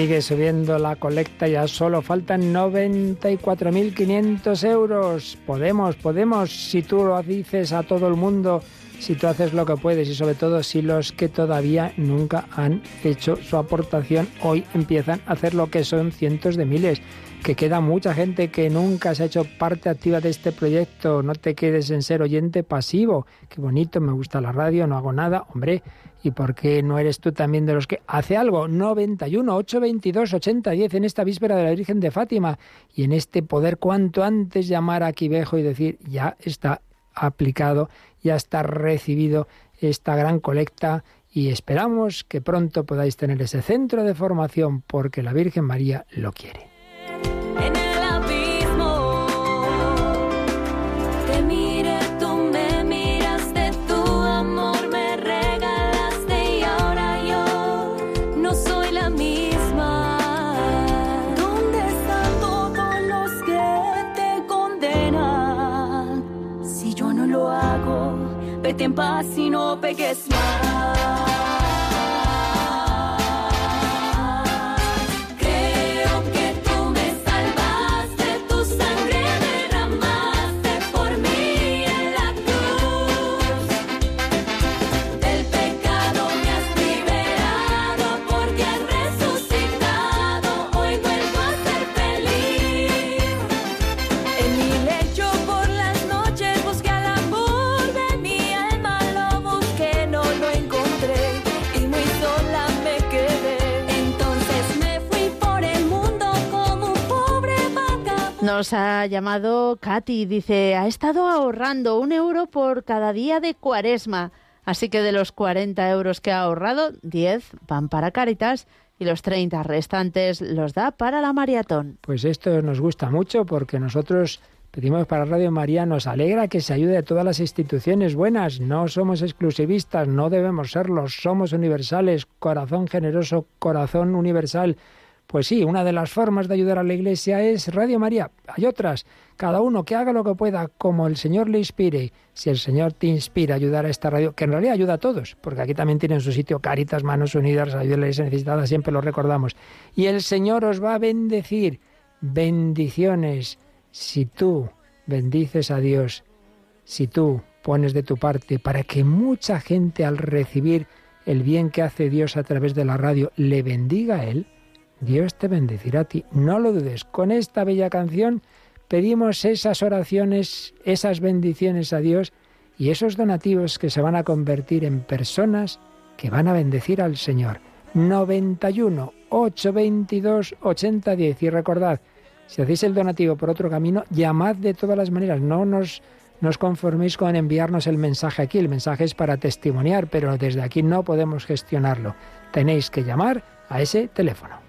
Sigue subiendo la colecta, ya solo faltan 94.500 euros. Podemos, podemos, si tú lo dices a todo el mundo, si tú haces lo que puedes y sobre todo si los que todavía nunca han hecho su aportación hoy empiezan a hacer lo que son cientos de miles. Que queda mucha gente que nunca se ha hecho parte activa de este proyecto. No te quedes en ser oyente pasivo. Qué bonito, me gusta la radio, no hago nada. Hombre, ¿Y por qué no eres tú también de los que hace algo? 91 822 8010 en esta víspera de la Virgen de Fátima y en este poder cuanto antes llamar a Quivejo y decir ya está aplicado, ya está recibido esta gran colecta y esperamos que pronto podáis tener ese centro de formación porque la Virgen María lo quiere. En paz y no pegues más. Nos ha llamado Katy, dice, ha estado ahorrando un euro por cada día de cuaresma. Así que de los 40 euros que ha ahorrado, 10 van para Caritas y los 30 restantes los da para la maratón. Pues esto nos gusta mucho porque nosotros Pedimos para Radio María, nos alegra que se ayude a todas las instituciones buenas. No somos exclusivistas, no debemos serlo, somos universales, corazón generoso, corazón universal. Pues sí, una de las formas de ayudar a la Iglesia es Radio María. Hay otras. Cada uno que haga lo que pueda, como el Señor le inspire. Si el Señor te inspira a ayudar a esta radio, que en realidad ayuda a todos, porque aquí también tienen su sitio Caritas, Manos Unidas, Ayuda a la Iglesia Necesitada, siempre lo recordamos. Y el Señor os va a bendecir. Bendiciones. Si tú bendices a Dios, si tú pones de tu parte para que mucha gente al recibir el bien que hace Dios a través de la radio le bendiga a Él, Dios te bendecirá a ti. No lo dudes. Con esta bella canción pedimos esas oraciones, esas bendiciones a Dios y esos donativos que se van a convertir en personas que van a bendecir al Señor. 91 822 8010 y recordad, si hacéis el donativo por otro camino, llamad de todas las maneras, no nos no conforméis con enviarnos el mensaje aquí, el mensaje es para testimoniar, pero desde aquí no podemos gestionarlo. Tenéis que llamar a ese teléfono.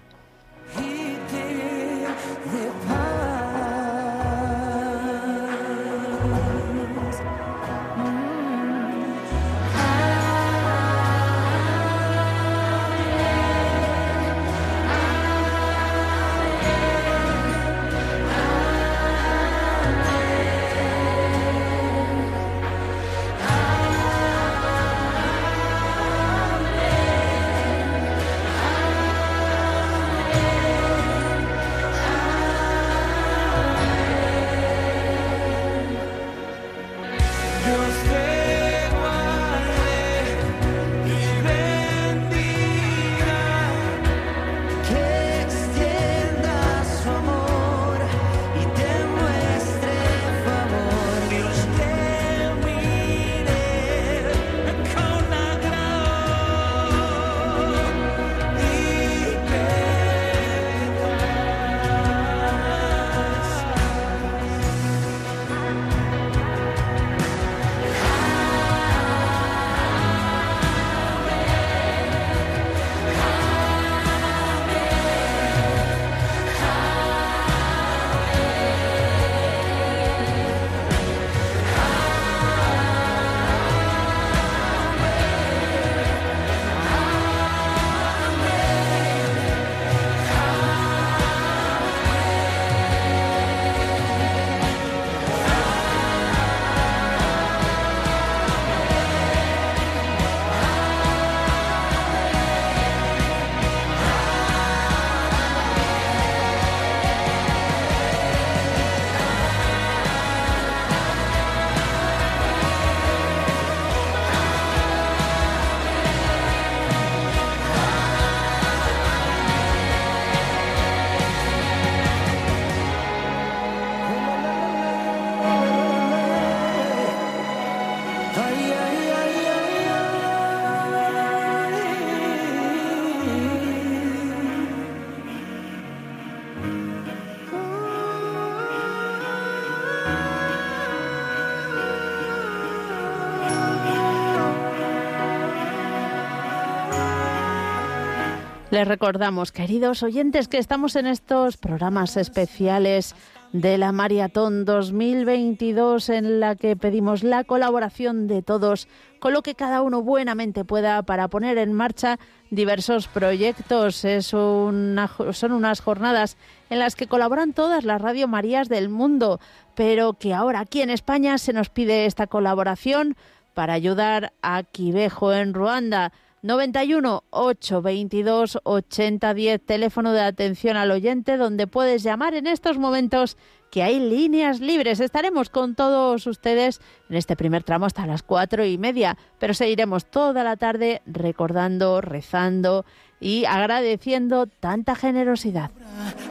Les recordamos, queridos oyentes, que estamos en estos programas especiales de la Maratón 2022 en la que pedimos la colaboración de todos con lo que cada uno buenamente pueda para poner en marcha diversos proyectos. Son unas jornadas en las que colaboran todas las Radio Marías del mundo, pero que ahora aquí en España se nos pide esta colaboración para ayudar a Quivejo en Ruanda. 91 822 8010, teléfono de atención al oyente, donde puedes llamar en estos momentos que hay líneas libres. Estaremos con todos ustedes en este primer tramo hasta las cuatro y media, pero seguiremos toda la tarde recordando, rezando y agradeciendo tanta generosidad.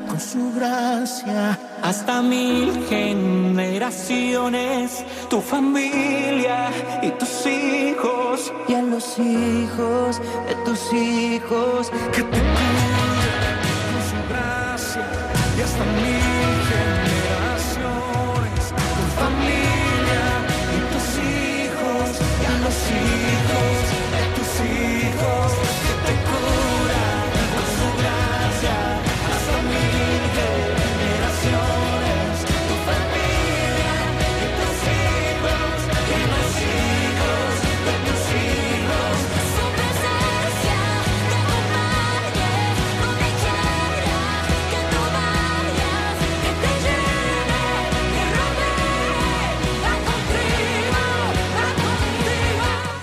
con su gracia hasta mil generaciones, tu familia y tus hijos y a los hijos de tus hijos que te con su gracia y hasta mil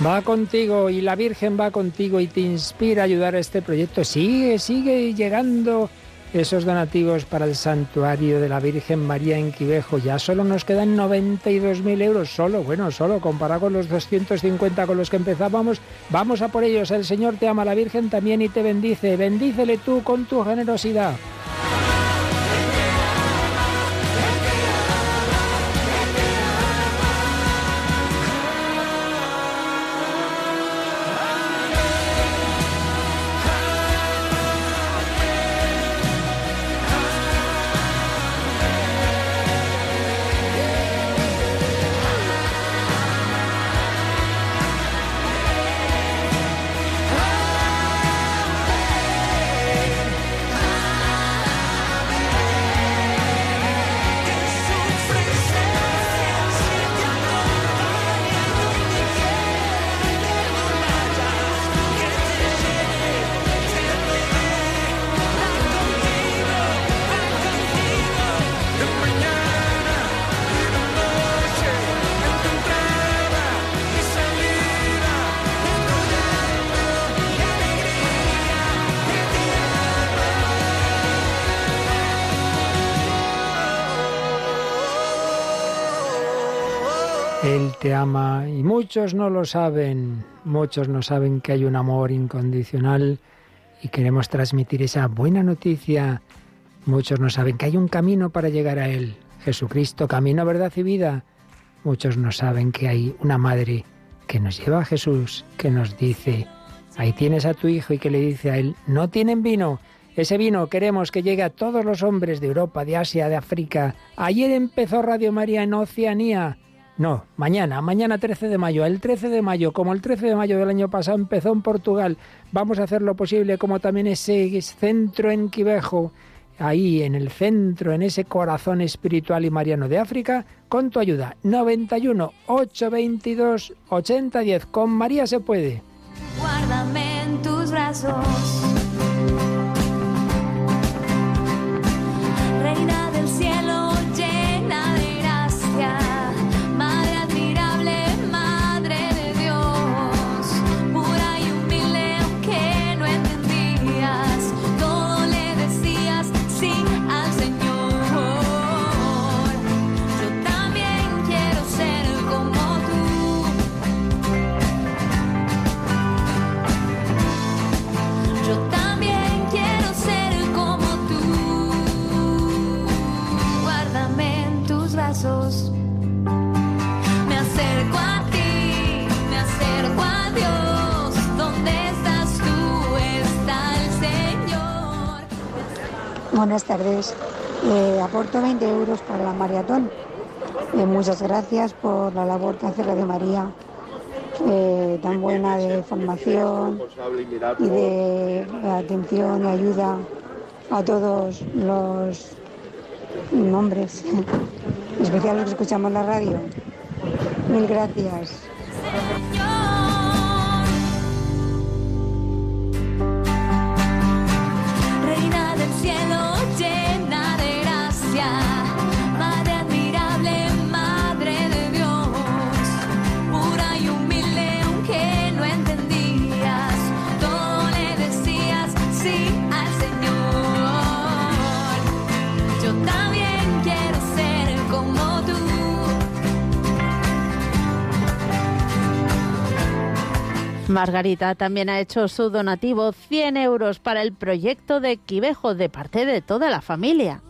Va contigo y la Virgen va contigo y te inspira a ayudar a este proyecto. Sigue, sigue llegando esos donativos para el santuario de la Virgen María en Quivejo. Ya solo nos quedan 92.000 euros, solo, bueno, solo comparado con los 250 con los que empezábamos. Vamos a por ellos. El Señor te ama, la Virgen también y te bendice. Bendícele tú con tu generosidad. Muchos no lo saben, muchos no saben que hay un amor incondicional y queremos transmitir esa buena noticia. Muchos no saben que hay un camino para llegar a Él, Jesucristo, camino, verdad y vida. Muchos no saben que hay una madre que nos lleva a Jesús, que nos dice, ahí tienes a tu hijo y que le dice a Él, no tienen vino. Ese vino queremos que llegue a todos los hombres de Europa, de Asia, de África. Ayer empezó Radio María en Oceanía. No, mañana, mañana 13 de mayo. El 13 de mayo, como el 13 de mayo del año pasado empezó en Portugal, vamos a hacer lo posible como también ese centro en Quivejo, ahí en el centro, en ese corazón espiritual y mariano de África, con tu ayuda. 91 822 8010. Con María se puede. Guárdame en tus brazos. Me acerco a ti, me acerco a Dios. ¿Dónde estás tú? Está el Señor. Buenas tardes. Aporto 20 euros para la maratón. Eh, muchas gracias por la labor que hace Radio María, eh, tan buena de formación y de atención y ayuda a todos los hombres, en especial los que escuchamos la radio. Mil gracias. Reina del cielo llena de gracia, Margarita también ha hecho su donativo 100 euros para el proyecto de Quivejo de parte de toda la familia.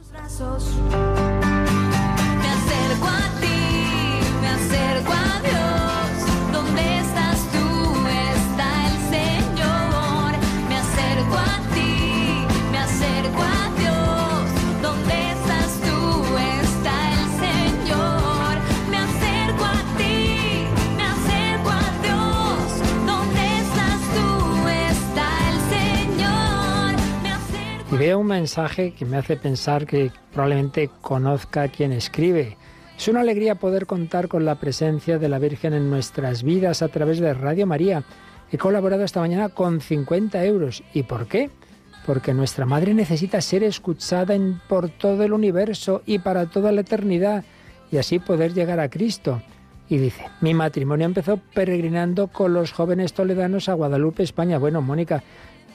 Y veo un mensaje que me hace pensar que probablemente conozca a quien escribe. Es una alegría poder contar con la presencia de la Virgen en nuestras vidas a través de Radio María. He colaborado esta mañana con 50 euros. ¿Y por qué? Porque nuestra Madre necesita ser escuchada en- por todo el universo y para toda la eternidad y así poder llegar a Cristo. Y dice, mi matrimonio empezó peregrinando con los jóvenes toledanos a Guadalupe, España. Bueno, Mónica,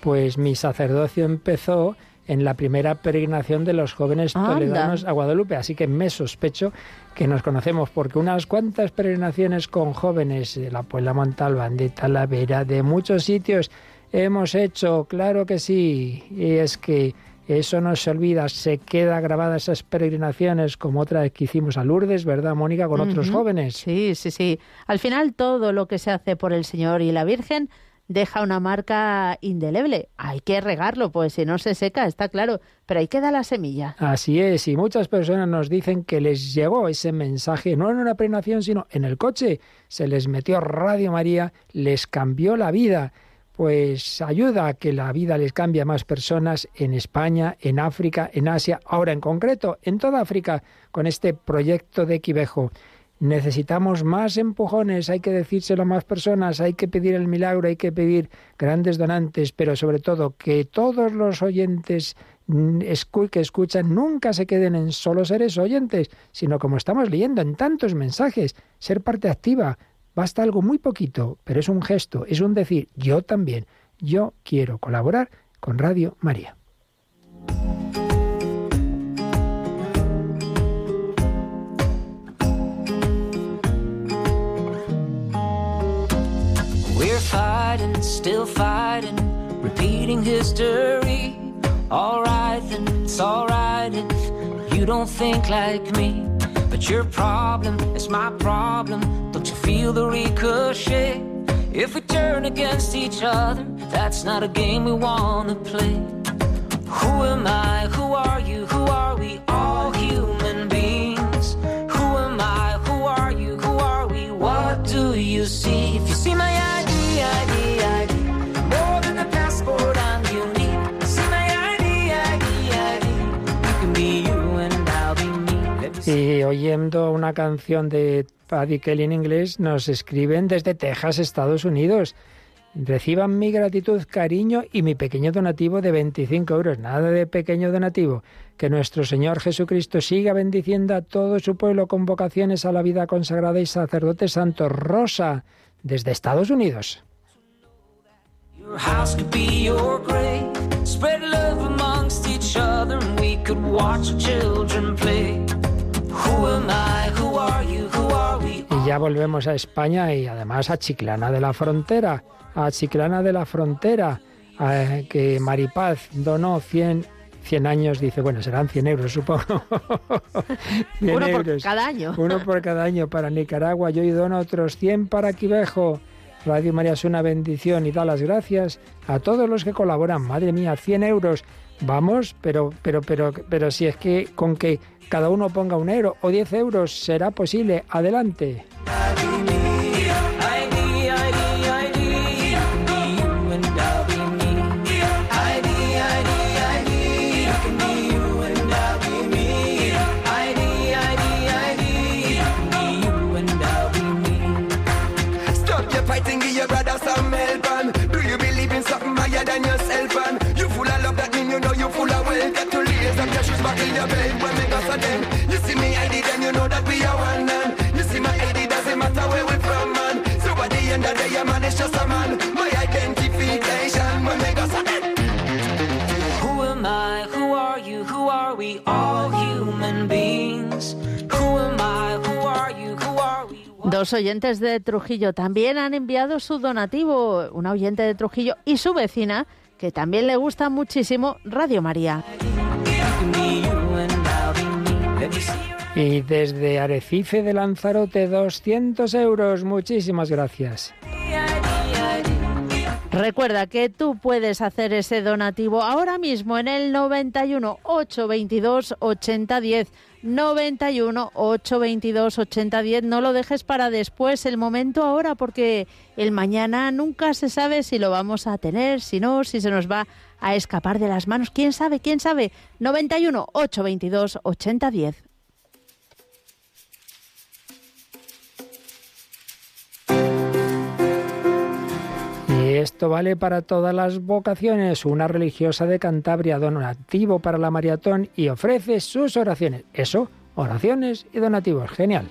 pues mi sacerdocio empezó en la primera peregrinación de los jóvenes Anda. toledanos a Guadalupe, así que me sospecho que nos conocemos porque unas cuantas peregrinaciones con jóvenes de la Puebla Montalbán, de Talavera, de muchos sitios hemos hecho, claro que sí, y es que eso no se olvida, se queda grabada esas peregrinaciones como otra que hicimos a Lourdes, ¿verdad, Mónica? Con otros jóvenes. Sí, sí, sí. Al final todo lo que se hace por el Señor y la Virgen deja una marca indeleble. Hay que regarlo, pues si no se seca, está claro, pero ahí queda la semilla. Así es, y muchas personas nos dicen que les llegó ese mensaje, no en una peregrinación, sino en el coche. Se les metió Radio María, les cambió la vida. Pues ayuda a que la vida les cambie a más personas en España, en África, en Asia, ahora en concreto, en toda África, con este proyecto de Quivejo. Necesitamos más empujones, hay que decírselo a más personas, hay que pedir el milagro, hay que pedir grandes donantes, pero sobre todo que todos los oyentes mm, que escuchan nunca se queden en solo seres oyentes, sino como estamos leyendo en tantos mensajes, ser parte activa. Basta algo muy poquito, pero es un gesto, es un decir, yo también, yo quiero colaborar con Radio María. We're fighting, still fighting, repeating history. Alright, then it's alright if you don't think like me. But your problem is my problem. Don't you feel the ricochet? If we turn against each other, that's not a game we wanna play. Who am I? Who are you? Who are we? All human beings. Who am I? Who are you? Who are we? What do you see? If you see my Y oyendo una canción de Paddy Kelly en inglés, nos escriben desde Texas, Estados Unidos. Reciban mi gratitud, cariño y mi pequeño donativo de 25 euros. Nada de pequeño donativo. Que nuestro Señor Jesucristo siga bendiciendo a todo su pueblo con vocaciones a la vida consagrada y sacerdotes santos. Rosa, desde Estados Unidos. Y ya volvemos a España y además a Chiclana de la Frontera. A Chiclana de la Frontera, eh, que Maripaz donó 100, 100 años, dice, bueno, serán 100 euros, supongo. 100 Uno por euros. cada año. Uno por cada año para Nicaragua. Yo y dono otros 100 para Quivejo. Radio María es una bendición y da las gracias a todos los que colaboran. Madre mía, 100 euros. Vamos, pero, pero, pero, pero si es que con que cada uno ponga un euro o 10 euros será posible. Adelante. Dos oyentes de Trujillo también han enviado su donativo, una oyente de Trujillo y su vecina, que también le gusta muchísimo Radio María. Y desde Arecife de Lanzarote, 200 euros. Muchísimas gracias. Recuerda que tú puedes hacer ese donativo ahora mismo en el 91 822 8010. 91 822 8010. No lo dejes para después, el momento ahora, porque el mañana nunca se sabe si lo vamos a tener, si no, si se nos va a escapar de las manos. ¿Quién sabe? ¿Quién sabe? 91 822 8010. Esto vale para todas las vocaciones. Una religiosa de Cantabria donativo para la maratón y ofrece sus oraciones. Eso, oraciones y donativos. Genial.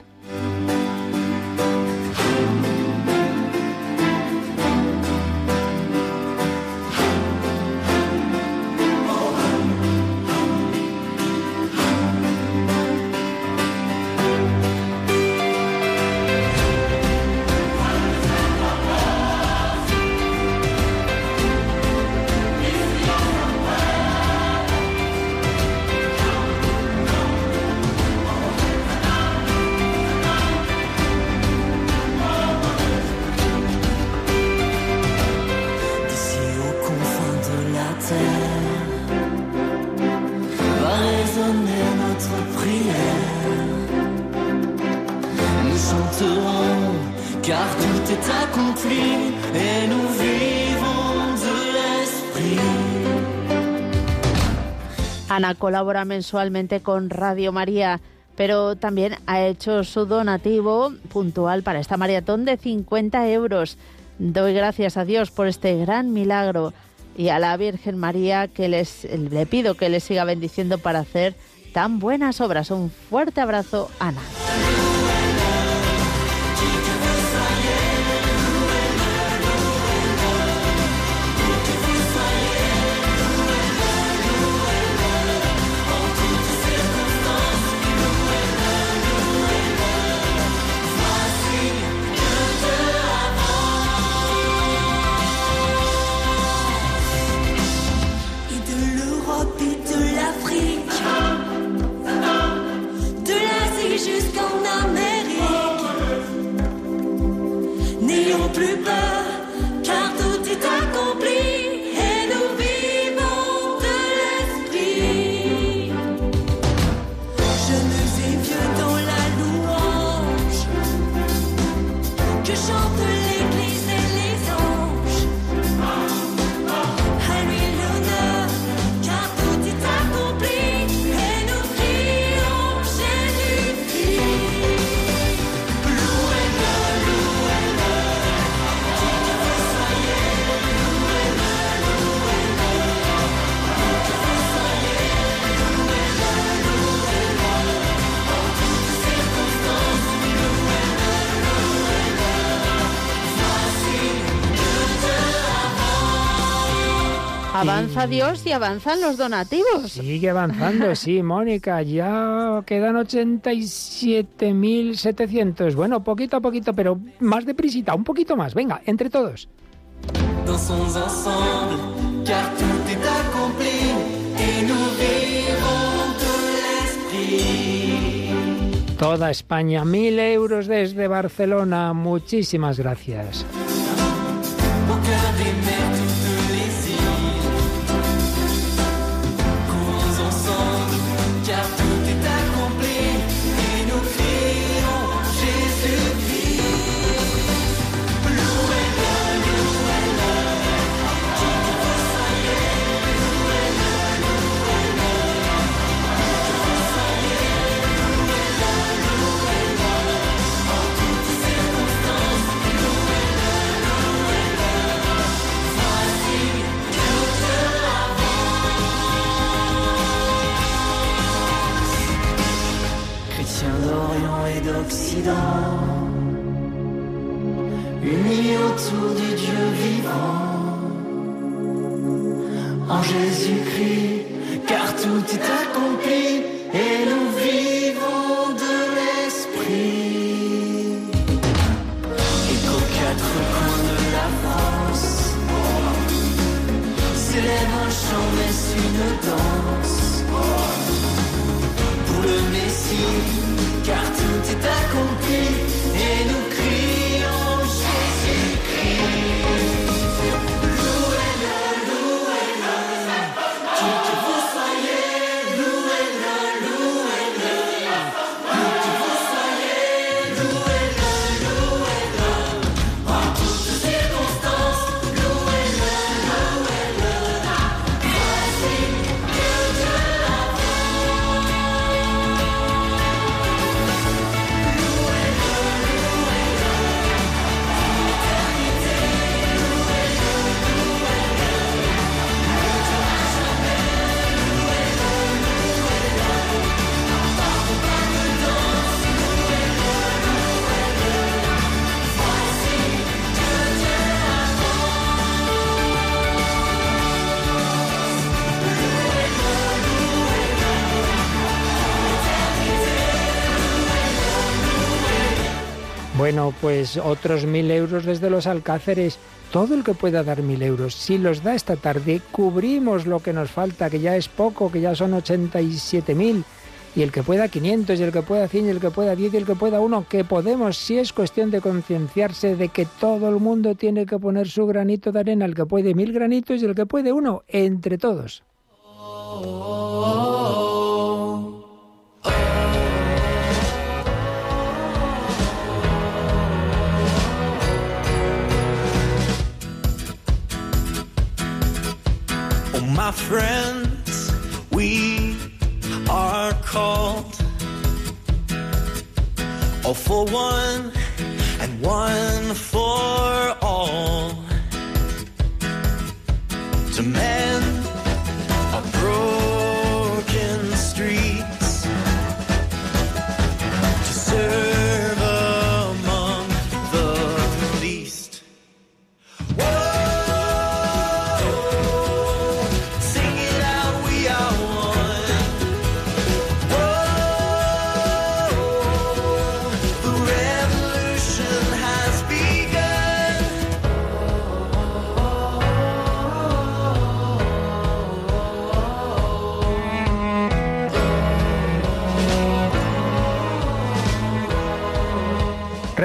Colabora mensualmente con Radio María, pero también ha hecho su donativo puntual para esta maratón de 50 euros. Doy gracias a Dios por este gran milagro y a la Virgen María que les, le pido que les siga bendiciendo para hacer tan buenas obras. Un fuerte abrazo, Ana. Avanza Dios y avanzan los donativos. Sigue avanzando, sí, Mónica. Ya quedan 87.700. Bueno, poquito a poquito, pero más deprisita, un poquito más. Venga, entre todos. Toda España, mil euros desde Barcelona. Muchísimas gracias. d'Occident, unis autour du Dieu vivant, en Jésus-Christ, car tout est accompli et nous te dar com Bueno, pues otros mil euros desde los Alcáceres. Todo el que pueda dar mil euros, si los da esta tarde, cubrimos lo que nos falta, que ya es poco, que ya son 87 mil. Y el que pueda 500, y el que pueda 100, y el que pueda 10, y el que pueda uno, que podemos, si es cuestión de concienciarse de que todo el mundo tiene que poner su granito de arena, el que puede mil granitos y el que puede uno, entre todos. My friends, we are called. All for one and one for all. To mend a broken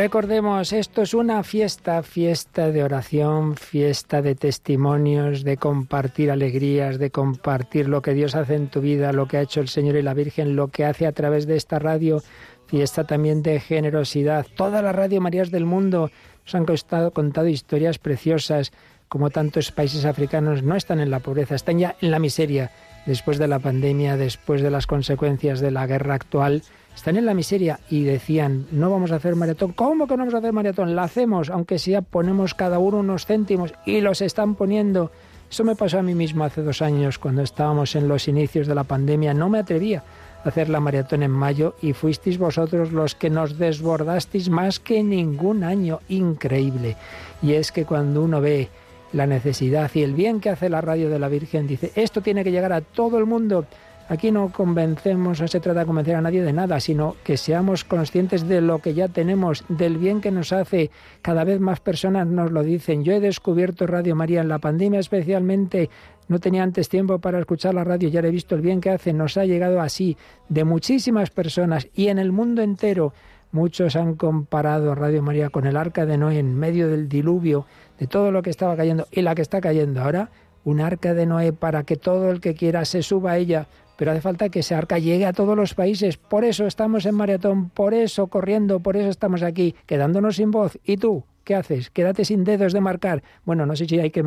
Recordemos, esto es una fiesta, fiesta de oración, fiesta de testimonios, de compartir alegrías, de compartir lo que Dios hace en tu vida, lo que ha hecho el Señor y la Virgen, lo que hace a través de esta radio, fiesta también de generosidad. Todas las Radio Marías del mundo nos han costado- contado historias preciosas, como tantos países africanos no están en la pobreza, están ya en la miseria después de la pandemia, después de las consecuencias de la guerra actual. Están en la miseria y decían, no vamos a hacer maratón. ¿Cómo que no vamos a hacer maratón? La hacemos, aunque sea ponemos cada uno unos céntimos y los están poniendo. Eso me pasó a mí mismo hace dos años cuando estábamos en los inicios de la pandemia. No me atrevía a hacer la maratón en mayo y fuisteis vosotros los que nos desbordasteis más que ningún año. Increíble. Y es que cuando uno ve la necesidad y el bien que hace la radio de la Virgen, dice, esto tiene que llegar a todo el mundo. Aquí no convencemos, no se trata de convencer a nadie de nada, sino que seamos conscientes de lo que ya tenemos, del bien que nos hace. Cada vez más personas nos lo dicen. Yo he descubierto Radio María en la pandemia especialmente. No tenía antes tiempo para escuchar la radio, ya he visto el bien que hace. Nos ha llegado así de muchísimas personas y en el mundo entero. Muchos han comparado Radio María con el arca de Noé en medio del diluvio, de todo lo que estaba cayendo y la que está cayendo ahora. Un arca de Noé para que todo el que quiera se suba a ella, pero hace falta que ese arca llegue a todos los países. Por eso estamos en maratón, por eso corriendo, por eso estamos aquí, quedándonos sin voz. ¿Y tú? ¿Qué haces? Quédate sin dedos de marcar. Bueno, no sé si hay que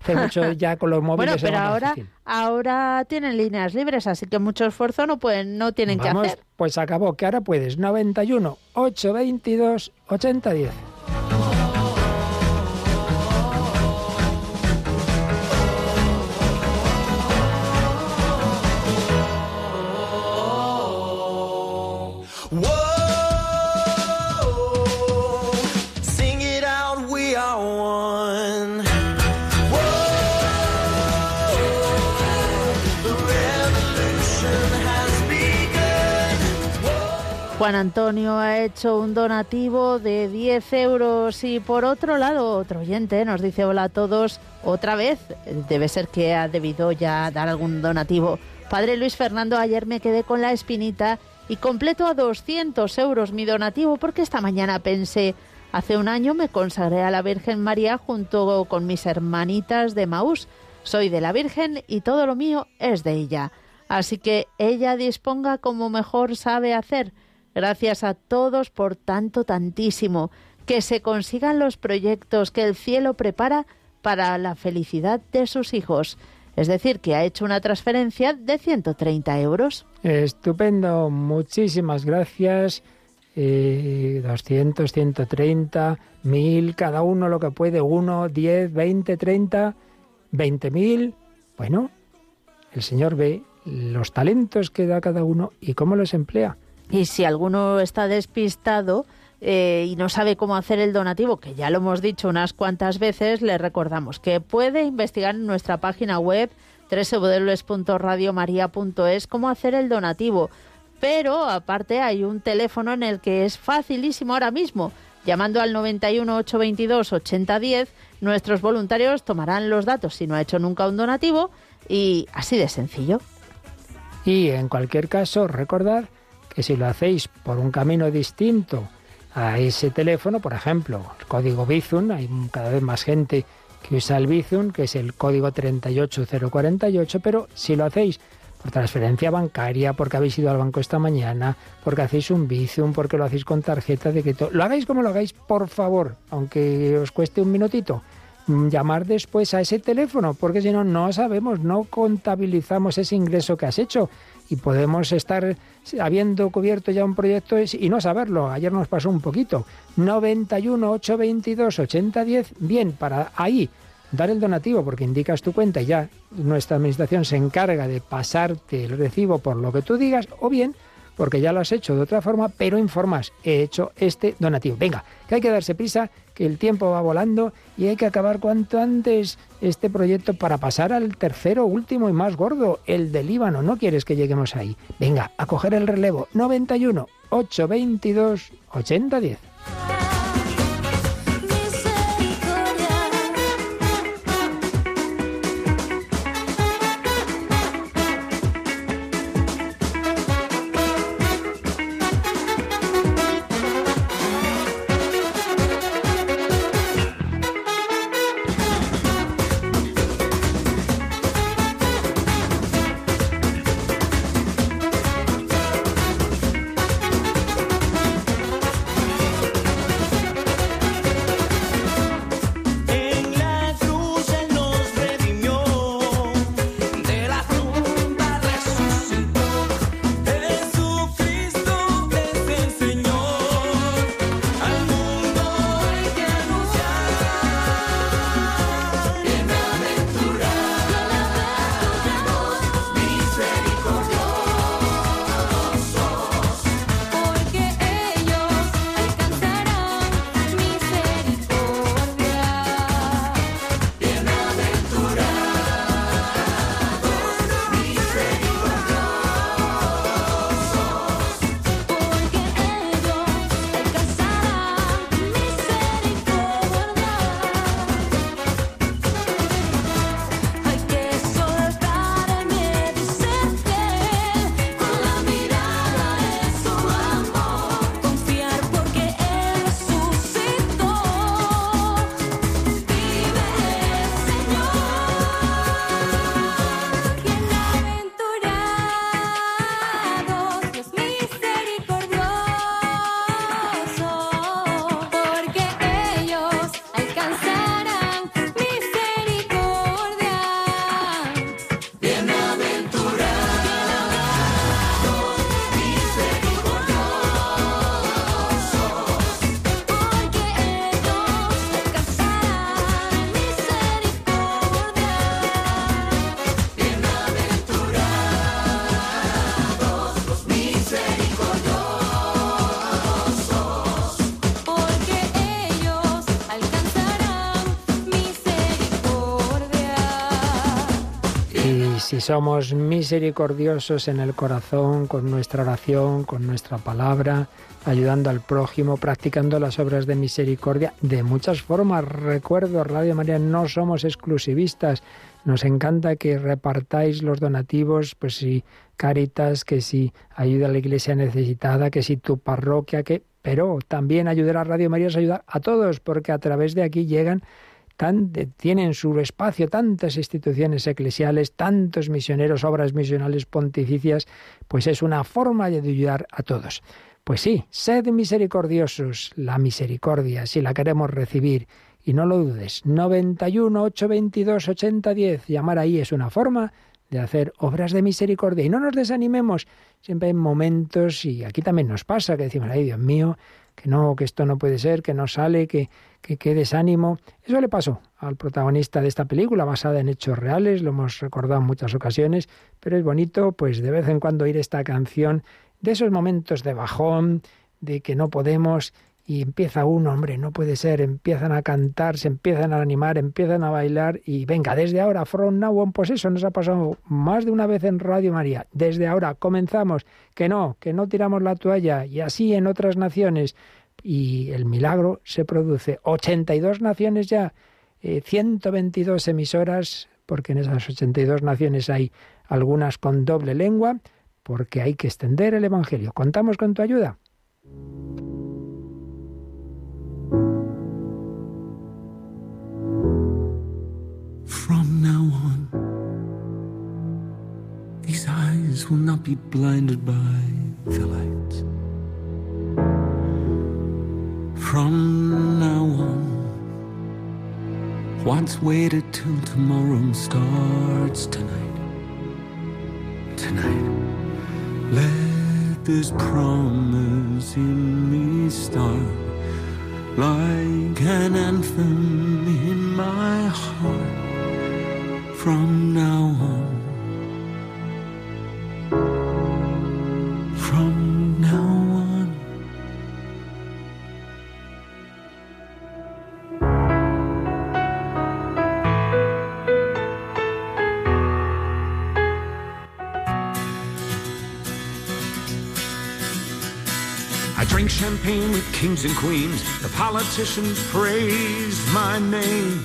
hacer mucho ya con los móviles. Bueno, pero ahora, ahora tienen líneas libres, así que mucho esfuerzo no pueden, no tienen Vamos, que hacer. pues acabó, que ahora puedes. 91 822 8010. Juan Antonio ha hecho un donativo de 10 euros y por otro lado, otro oyente nos dice hola a todos otra vez. Debe ser que ha debido ya dar algún donativo. Padre Luis Fernando, ayer me quedé con la espinita y completo a 200 euros mi donativo porque esta mañana pensé, hace un año me consagré a la Virgen María junto con mis hermanitas de Maús. Soy de la Virgen y todo lo mío es de ella. Así que ella disponga como mejor sabe hacer. Gracias a todos por tanto, tantísimo. Que se consigan los proyectos que el cielo prepara para la felicidad de sus hijos. Es decir, que ha hecho una transferencia de 130 euros. Estupendo, muchísimas gracias. Eh, 200, 130, 1000, cada uno lo que puede, 1, 10, 20, 30, 20 mil. Bueno, el Señor ve los talentos que da cada uno y cómo los emplea. Y si alguno está despistado eh, y no sabe cómo hacer el donativo, que ya lo hemos dicho unas cuantas veces, le recordamos que puede investigar en nuestra página web www.radiomaria.es cómo hacer el donativo. Pero aparte hay un teléfono en el que es facilísimo ahora mismo. Llamando al 91 822 8010, nuestros voluntarios tomarán los datos si no ha hecho nunca un donativo y así de sencillo. Y en cualquier caso, recordad que si lo hacéis por un camino distinto a ese teléfono, por ejemplo, el código Bizum, hay cada vez más gente que usa el Bizum, que es el código 38048, pero si lo hacéis por transferencia bancaria, porque habéis ido al banco esta mañana, porque hacéis un Bizum, porque lo hacéis con tarjeta de crédito, lo hagáis como lo hagáis, por favor, aunque os cueste un minutito, mm, llamar después a ese teléfono, porque si no, no sabemos, no contabilizamos ese ingreso que has hecho y podemos estar habiendo cubierto ya un proyecto y no saberlo. Ayer nos pasó un poquito. 91 822 8010, bien, para ahí dar el donativo porque indicas tu cuenta y ya nuestra administración se encarga de pasarte el recibo por lo que tú digas, o bien porque ya lo has hecho de otra forma, pero informas, he hecho este donativo. Venga, que hay que darse prisa, que el tiempo va volando y hay que acabar cuanto antes este proyecto para pasar al tercero, último y más gordo, el del Líbano. No quieres que lleguemos ahí. Venga, a coger el relevo 91 822 8010. Somos misericordiosos en el corazón, con nuestra oración, con nuestra palabra, ayudando al prójimo, practicando las obras de misericordia de muchas formas. Recuerdo, Radio María, no somos exclusivistas. Nos encanta que repartáis los donativos, pues si Caritas, que si ayuda a la iglesia necesitada, que si tu parroquia, que pero también ayudar a Radio María es ayudar a todos, porque a través de aquí llegan tienen su espacio tantas instituciones eclesiales, tantos misioneros, obras misionales pontificias, pues es una forma de ayudar a todos. Pues sí, sed misericordiosos, la misericordia, si la queremos recibir. Y no lo dudes, 91 822 8010, llamar ahí es una forma de hacer obras de misericordia. Y no nos desanimemos, siempre hay momentos, y aquí también nos pasa, que decimos, ay Dios mío, que no, que esto no puede ser, que no sale, que, que, que desánimo. Eso le pasó al protagonista de esta película, basada en hechos reales, lo hemos recordado en muchas ocasiones, pero es bonito, pues de vez en cuando oír esta canción, de esos momentos de bajón, de que no podemos, y empieza uno, hombre, no puede ser, empiezan a cantar, se empiezan a animar, empiezan a bailar, y venga, desde ahora, from now on, pues eso nos ha pasado más de una vez en Radio María, desde ahora comenzamos, que no, que no tiramos la toalla, y así en otras naciones, y el milagro se produce. 82 naciones ya, eh, 122 emisoras, porque en esas 82 naciones hay algunas con doble lengua, porque hay que extender el Evangelio. ¿Contamos con tu ayuda? From now on, these eyes will not be blinded by the light. From now on, What's waited till tomorrow starts tonight? Tonight. Let this promise in me start like an anthem in my heart from now on. From now on. I drink champagne with kings and queens. The politicians praise my name.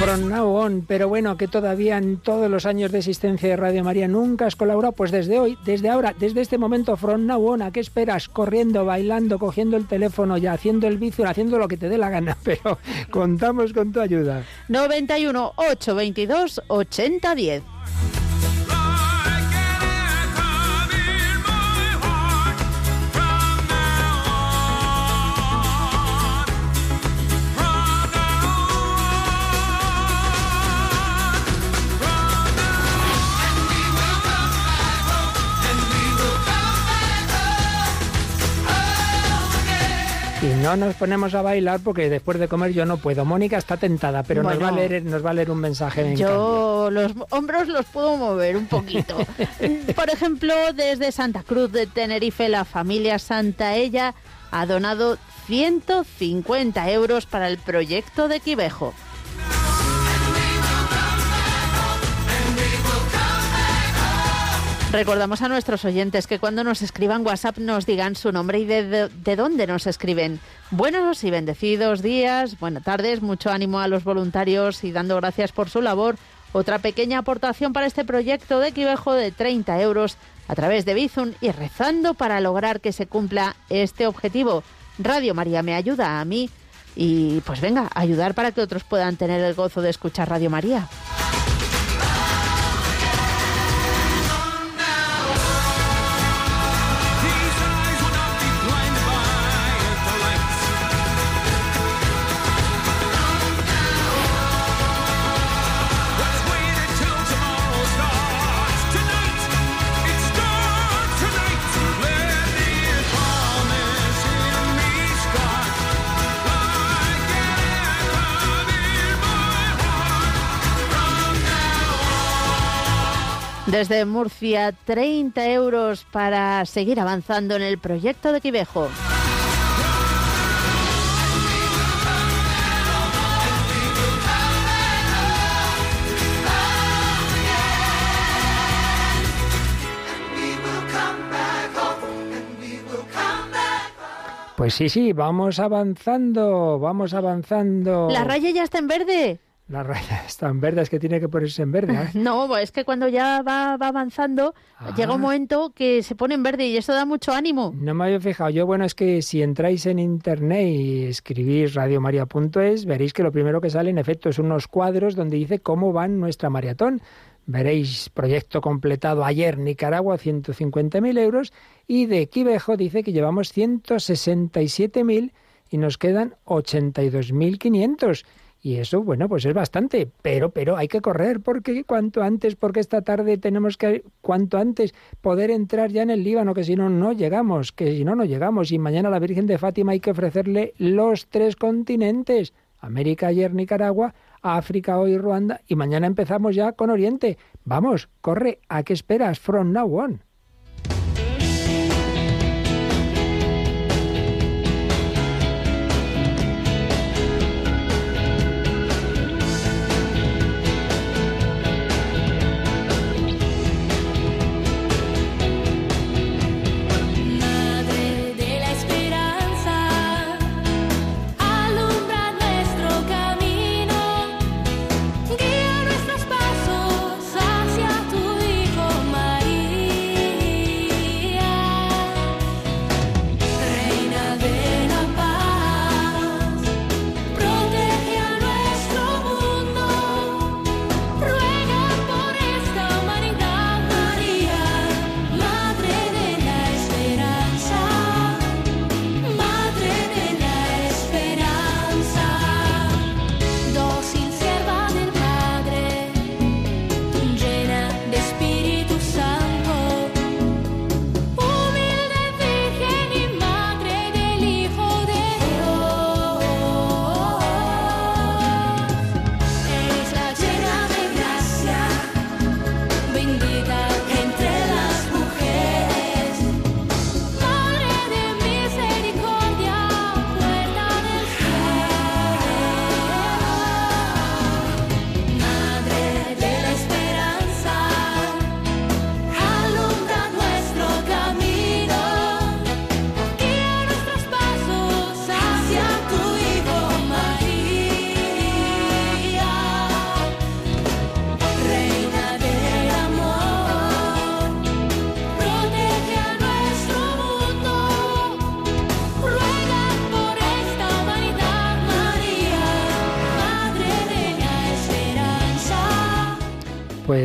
From now on, pero bueno, que todavía en todos los años de existencia de Radio María nunca has colaborado, pues desde hoy, desde ahora, desde este momento, from now on, ¿a qué esperas? Corriendo, bailando, cogiendo el teléfono, ya haciendo el vicio, haciendo lo que te dé la gana, pero contamos con tu ayuda. 91 822 8010. No nos ponemos a bailar porque después de comer yo no puedo. Mónica está tentada, pero nos, va a leer, nos va a leer un mensaje. en cambio. Yo los hombros los puedo mover un poquito. Por ejemplo, desde Santa Cruz de Tenerife, la familia Santaella ha donado 150 euros para el proyecto de Quivejo. Recordamos a nuestros oyentes que cuando nos escriban WhatsApp nos digan su nombre y de, de- de dónde nos escriben. Buenos y bendecidos días, buenas tardes, mucho ánimo a los voluntarios y dando gracias por su labor. Otra pequeña aportación para este proyecto de Quivejo de 30 euros a través de Bizum y rezando para lograr que se cumpla este objetivo. Radio María me ayuda a mí y pues venga, ayudar para que otros puedan tener el gozo de escuchar Radio María. Desde Murcia, 30 euros para seguir avanzando en el proyecto de Quivejo. Pues sí, sí, vamos avanzando, vamos avanzando. ¿La raya ya está en verde? La raya está en verde, es que tiene que ponerse en verde. ¿eh? No, es que cuando ya va, va avanzando, Ah. llega un momento que se pone en verde y eso da mucho ánimo. No me había fijado. Yo, bueno, es que si entráis en internet y escribís radiomaria.es, veréis que lo primero que sale, en efecto, es unos cuadros donde dice cómo van nuestra maratón. Veréis proyecto completado ayer, Nicaragua, 150.000 euros, y de Quivejo dice que llevamos 167.000 y nos quedan 82.500. Y eso, bueno, pues es bastante, pero, pero hay que correr, porque cuanto antes, porque esta tarde tenemos que, cuanto antes, poder entrar ya en el Líbano, que si no, no llegamos, que si no, no llegamos. Y mañana la Virgen de Fátima hay que ofrecerle los tres continentes, América ayer, Nicaragua, África hoy, Ruanda, y mañana empezamos ya con Oriente. Vamos, corre, ¿a qué esperas? From now on.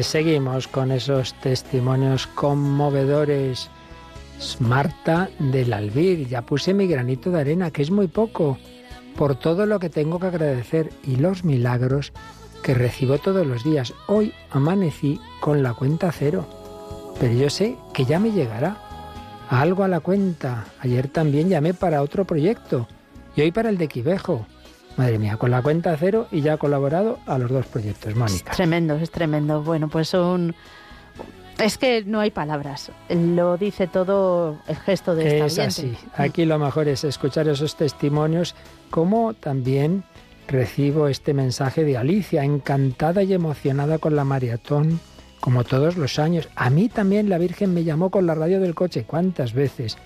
Seguimos con esos testimonios conmovedores. Marta del Albir, ya puse mi granito de arena, que es muy poco, por todo lo que tengo que agradecer y los milagros que recibo todos los días. Hoy amanecí con la cuenta cero, pero yo sé que ya me llegará algo a la cuenta. Ayer también llamé para otro proyecto y hoy para el de Quivejo. Madre mía, con la cuenta cero y ya ha colaborado a los dos proyectos, Mónica. Es tremendo, es tremendo. Bueno, pues un... Es que no hay palabras. Lo dice todo el gesto de esta Es así. Aquí lo mejor es escuchar esos testimonios, como también recibo este mensaje de Alicia, encantada y emocionada con la maratón, como todos los años. A mí también la Virgen me llamó con la radio del coche. ¿Cuántas veces?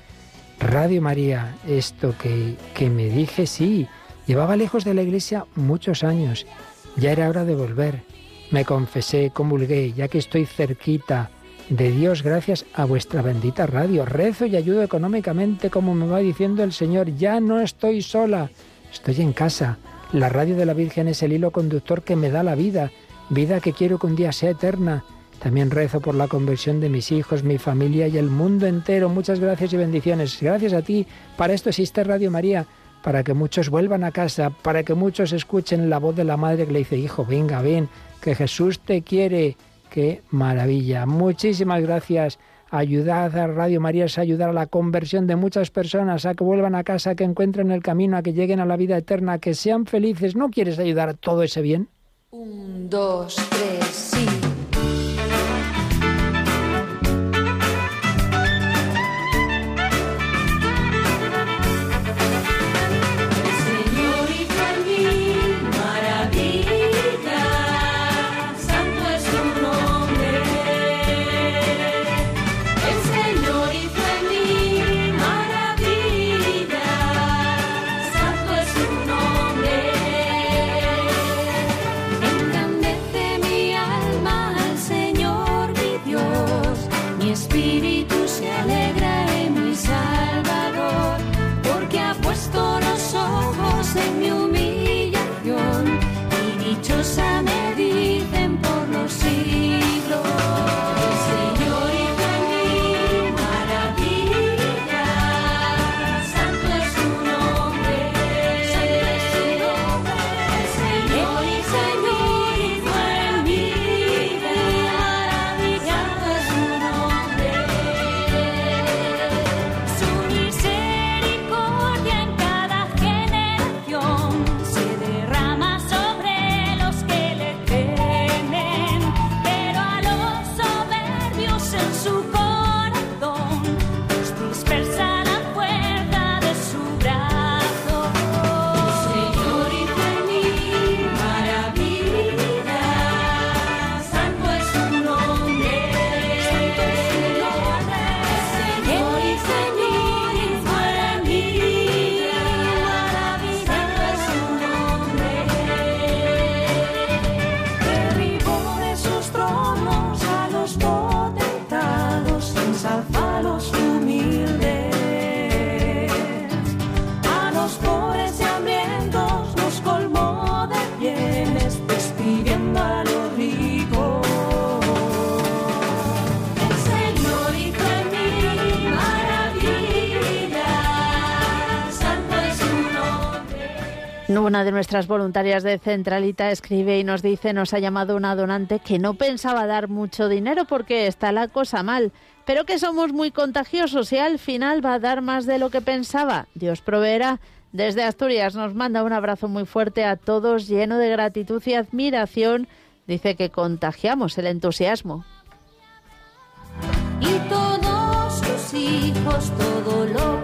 Radio María, esto que, que me dije, sí. Llevaba lejos de la iglesia muchos años. Ya era hora de volver. Me confesé, comulgué, ya que estoy cerquita de Dios gracias a vuestra bendita radio. Rezo y ayudo económicamente como me va diciendo el Señor. Ya no estoy sola, estoy en casa. La radio de la Virgen es el hilo conductor que me da la vida, vida que quiero que un día sea eterna. También rezo por la conversión de mis hijos, mi familia y el mundo entero. Muchas gracias y bendiciones. Gracias a ti. Para esto existe Radio María, para que muchos vuelvan a casa, para que muchos escuchen la voz de la madre que le dice, hijo, venga, ven, que Jesús te quiere. Qué maravilla. Muchísimas gracias. Ayudad a Radio María es ayudar a la conversión de muchas personas, a que vuelvan a casa, a que encuentren el camino, a que lleguen a la vida eterna, a que sean felices. ¿No quieres ayudar a todo ese bien? Un, dos, tres, Una de nuestras voluntarias de Centralita escribe y nos dice, nos ha llamado una donante que no pensaba dar mucho dinero porque está la cosa mal, pero que somos muy contagiosos y al final va a dar más de lo que pensaba. Dios proveerá. Desde Asturias nos manda un abrazo muy fuerte a todos, lleno de gratitud y admiración. Dice que contagiamos el entusiasmo. y todos hijos todo lo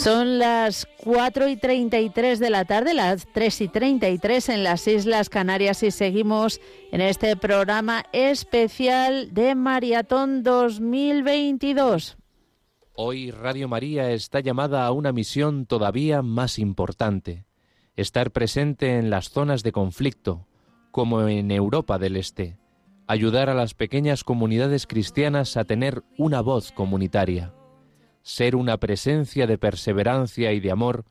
Son las 4 y 33 de la tarde, las 3 y 33 en las Islas Canarias y seguimos en este programa especial de Maratón 2022. Hoy Radio María está llamada a una misión todavía más importante, estar presente en las zonas de conflicto, como en Europa del Este, ayudar a las pequeñas comunidades cristianas a tener una voz comunitaria. Ser una presencia de perseverancia y de amor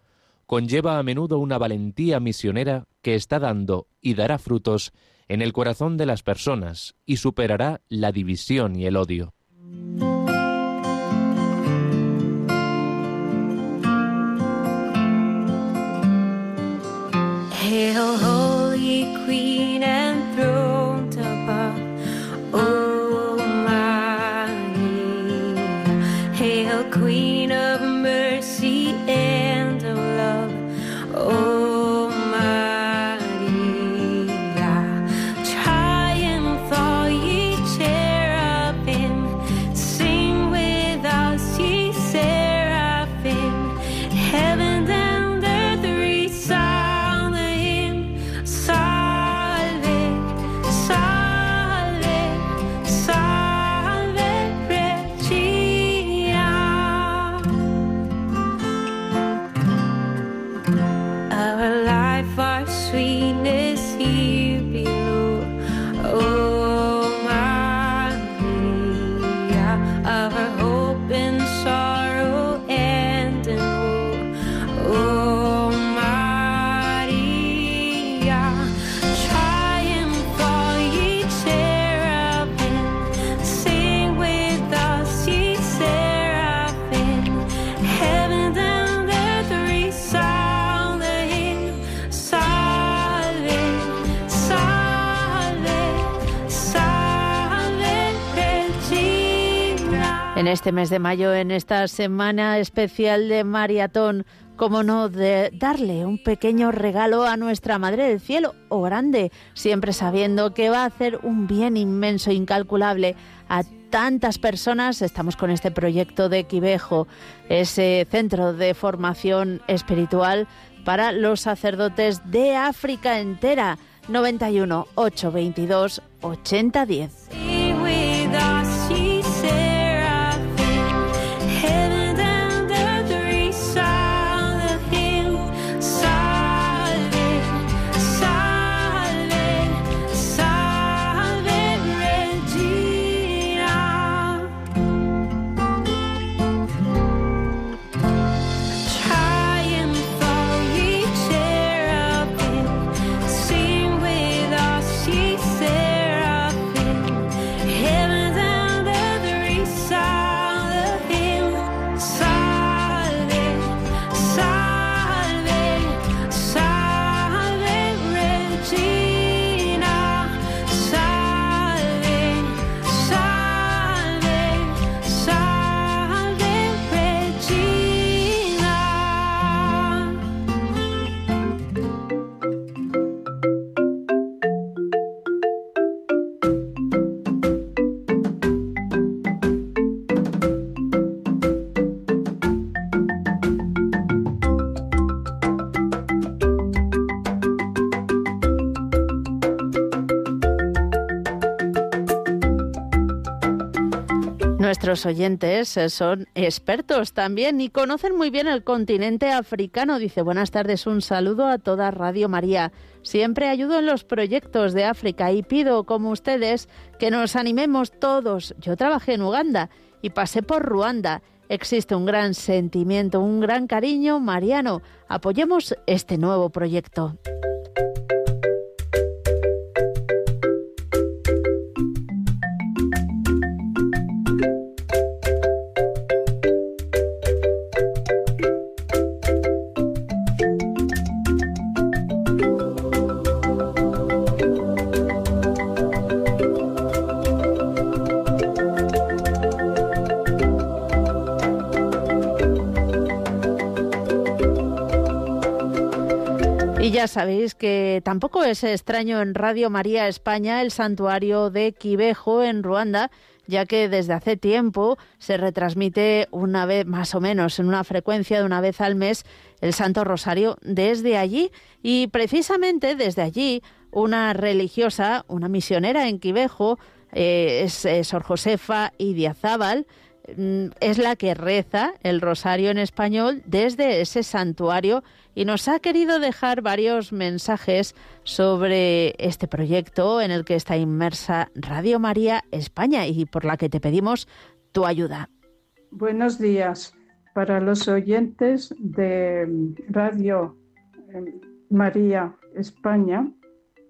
conlleva a menudo una valentía misionera que está dando y dará frutos en el corazón de las personas y superará la división y el odio. Este mes de mayo, en esta semana especial de maratón, como no, de darle un pequeño regalo a nuestra Madre del Cielo, o grande, siempre sabiendo que va a hacer un bien inmenso, incalculable a tantas personas. Estamos con este proyecto de Quivejo, ese centro de formación espiritual para los sacerdotes de África entera. 91 822 8010. Nuestros oyentes eh, son expertos también y conocen muy bien el continente africano. Dice, buenas tardes, un saludo a toda Radio María. Siempre ayudo en los proyectos de África y pido, como ustedes, que nos animemos todos. Yo trabajé en Uganda y pasé por Ruanda. Existe un gran sentimiento, un gran cariño mariano. Apoyemos este nuevo proyecto. Sabéis que tampoco es extraño en Radio María España el santuario de Quivejo en Ruanda, ya que desde hace tiempo se retransmite una vez, más o menos, en una frecuencia de una vez al mes, el Santo Rosario desde allí. Y precisamente desde allí, una religiosa, una misionera en Quivejo, eh, es, eh, Sor Josefa Idiazábal, es la que reza el rosario en español desde ese santuario y nos ha querido dejar varios mensajes sobre este proyecto en el que está inmersa Radio María España y por la que te pedimos tu ayuda. Buenos días para los oyentes de Radio eh, María España.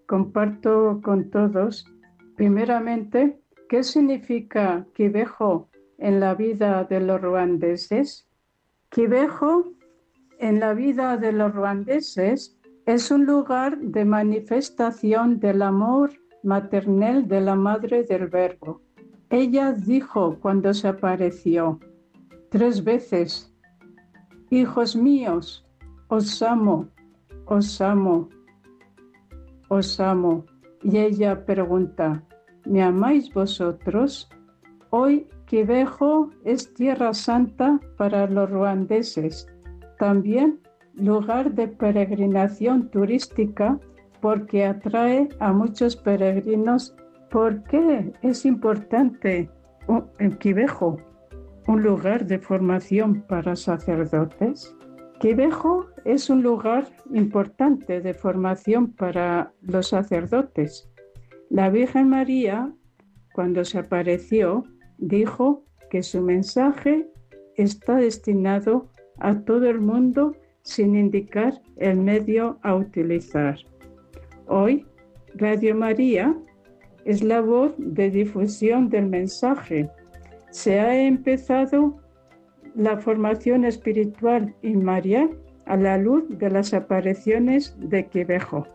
Comparto con todos, primeramente, qué significa Quivejo en la vida de los ruandeses. Quivejo en la vida de los ruandeses es un lugar de manifestación del amor maternal de la Madre del Verbo. Ella dijo cuando se apareció tres veces, Hijos míos, os amo, os amo, os amo. Y ella pregunta, ¿me amáis vosotros? Hoy Quivejo es tierra santa para los ruandeses también lugar de peregrinación turística porque atrae a muchos peregrinos. ¿Por qué es importante el Quivejo? Un lugar de formación para sacerdotes. Quivejo es un lugar importante de formación para los sacerdotes. La Virgen María, cuando se apareció, dijo que su mensaje está destinado a todo el mundo sin indicar el medio a utilizar. Hoy, Radio María es la voz de difusión del mensaje. Se ha empezado la formación espiritual y María a la luz de las apariciones de Quivejo.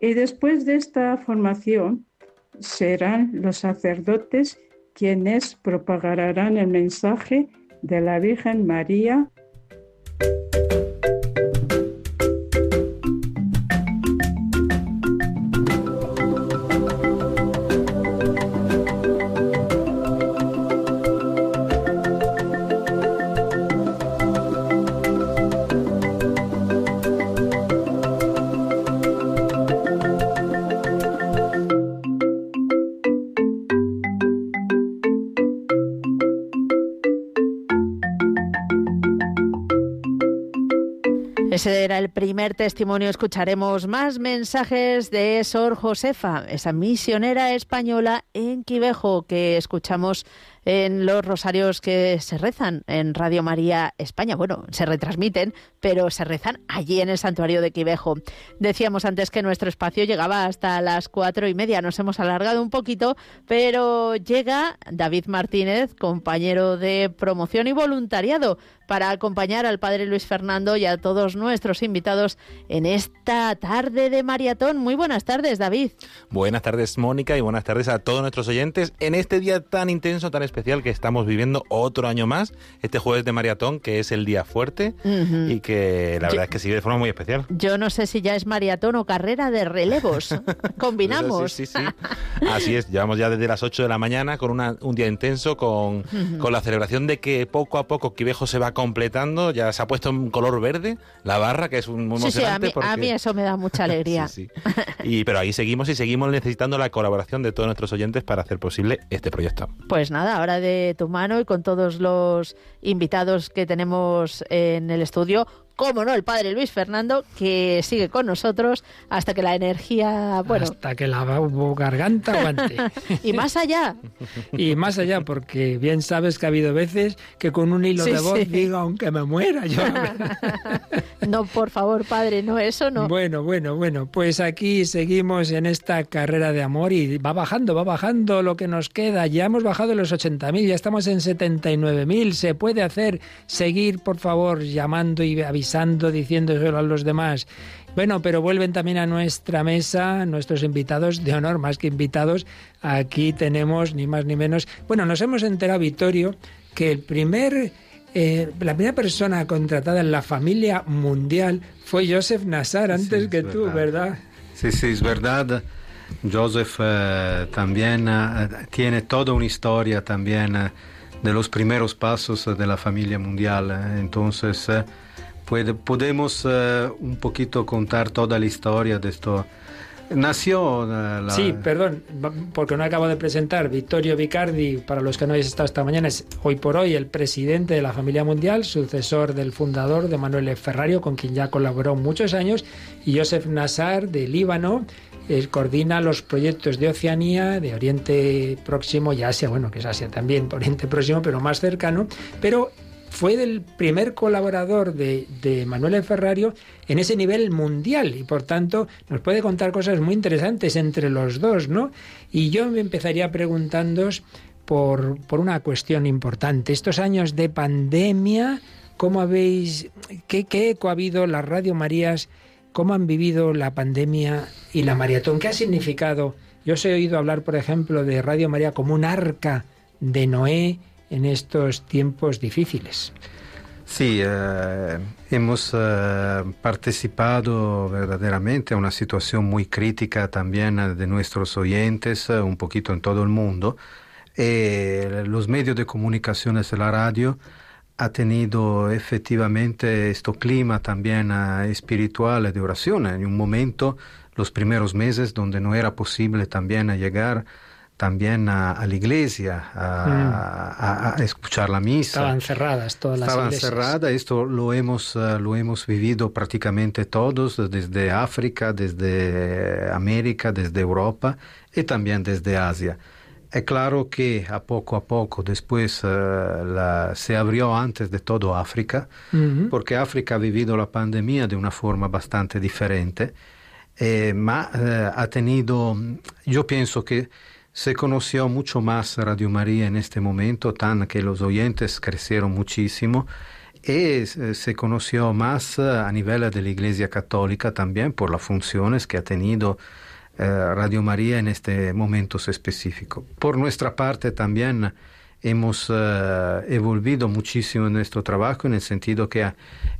Y después de esta formación serán los sacerdotes quienes propagarán el mensaje de la Virgen María Ese era el primer testimonio. Escucharemos más mensajes de Sor Josefa, esa misionera española en Quivejo que escuchamos en los rosarios que se rezan en Radio María España. Bueno, se retransmiten, pero se rezan allí en el santuario de Quivejo. Decíamos antes que nuestro espacio llegaba hasta las cuatro y media. Nos hemos alargado un poquito, pero llega David Martínez, compañero de promoción y voluntariado, para acompañar al padre Luis Fernando y a todos nuestros invitados en esta tarde de maratón. Muy buenas tardes, David. Buenas tardes, Mónica, y buenas tardes a todos nuestros oyentes en este día tan intenso, tan especial que estamos viviendo otro año más, este jueves de maratón, que es el día fuerte y que la verdad es que sigue de forma muy especial. Yo no sé si ya es maratón o carrera de relevos. Combinamos. sí, sí, sí. Así es, llevamos ya desde las 8 de la mañana con una, un día intenso, con, con la celebración de que poco a poco Quivejo se va completando, ya se ha puesto un color verde, la barra, que es un muy Sí, sí, a emocionante. mí, porque- a mí eso me da mucha alegría. Sí, sí. Y, pero ahí seguimos y seguimos necesitando la colaboración de todos nuestros oyentes para hacer posible este proyecto. Pues nada, ahora de tu mano y con todos los invitados que tenemos en el estudio, como no, el padre Luis Fernando, que sigue con nosotros hasta que la energía, bueno, Hasta que la garganta aguante. y más allá. y más allá, porque bien sabes que ha habido veces que con un hilo Sí, de voz sí. digo, aunque me muera yo. No, por favor, padre, no, eso no. Bueno, bueno, bueno, pues aquí seguimos en esta carrera de amor y va bajando, va bajando lo que nos queda. Ya hemos bajado los 80.000, ya estamos en 79.000. Se puede hacer, seguir, por favor, llamando y avisando, diciéndoselo a los demás. Bueno, pero vuelven también a nuestra mesa nuestros invitados de honor, más que invitados. Aquí tenemos ni más ni menos. Bueno, nos hemos enterado, Vittorio, que el primer eh, la primera persona contratada en la familia mundial fue Joseph Nassar antes es que tú, verdad. ¿verdad? Sí, sí, es verdad. Joseph eh, también eh, tiene toda una historia también de los primeros pasos de la familia mundial. Entonces, puede- podemos eh, un poquito contar toda la historia de esto. Nació eh, la... Sí, perdón, porque no acabo de presentar. Vittorio Vicardi, para los que no habéis estado esta mañana, es hoy por hoy el presidente de la familia mundial, sucesor del fundador de Manuel Ferrario, con quien ya colaboró muchos años, y Joseph Nassar, de Líbano. eh, coordina los proyectos de Oceanía, de Oriente Próximo y Asia, bueno, que es Asia también, Oriente Próximo, pero más cercano. Pero fue el primer colaborador de, Manuel Ferrario en ese nivel mundial y por tanto nos puede contar cosas muy interesantes entre los dos, ¿no? Y yo me empezaría preguntándoos por, por una cuestión importante. Estos años de pandemia, ¿cómo habéis, qué, qué eco ha habido las Radio Marías? ¿Cómo han vivido la pandemia y la maratón? ¿Qué ha significado? Yo os he oído hablar, por ejemplo, de Radio María como un arca de Noé en estos tiempos difíciles. Sí, eh, hemos eh, participado verdaderamente a una situación muy crítica también eh, de nuestros oyentes, eh, un poquito en todo el mundo. Eh, los medios de comunicaciones la radio ha tenido efectivamente este clima también eh, espiritual de oración en un momento, los primeros meses, donde no era posible también llegar también a, a la iglesia, a, a- a escuchar la misa. Estaban cerradas todas las Estaban iglesias. cerradas, esto lo hemos, eh, lo hemos vivido prácticamente todos, desde África, desde América, desde Europa y también desde Asia. Es claro que a poco a poco después eh, la- se abrió antes de todo África, porque África ha vivido la pandemia de una forma bastante diferente, eh, ma eh, ha tenido, yo pienso que se conoció mucho más Radio María en este momento, tan que los oyentes crecieron muchísimo y eh, se conoció más eh, a nivel de la Iglesia Católica también por las funciones que ha tenido eh, Radio María en este momento específico. Por nuestra parte también hemos eh, evolvido muchísimo en nuestro trabajo en el sentido que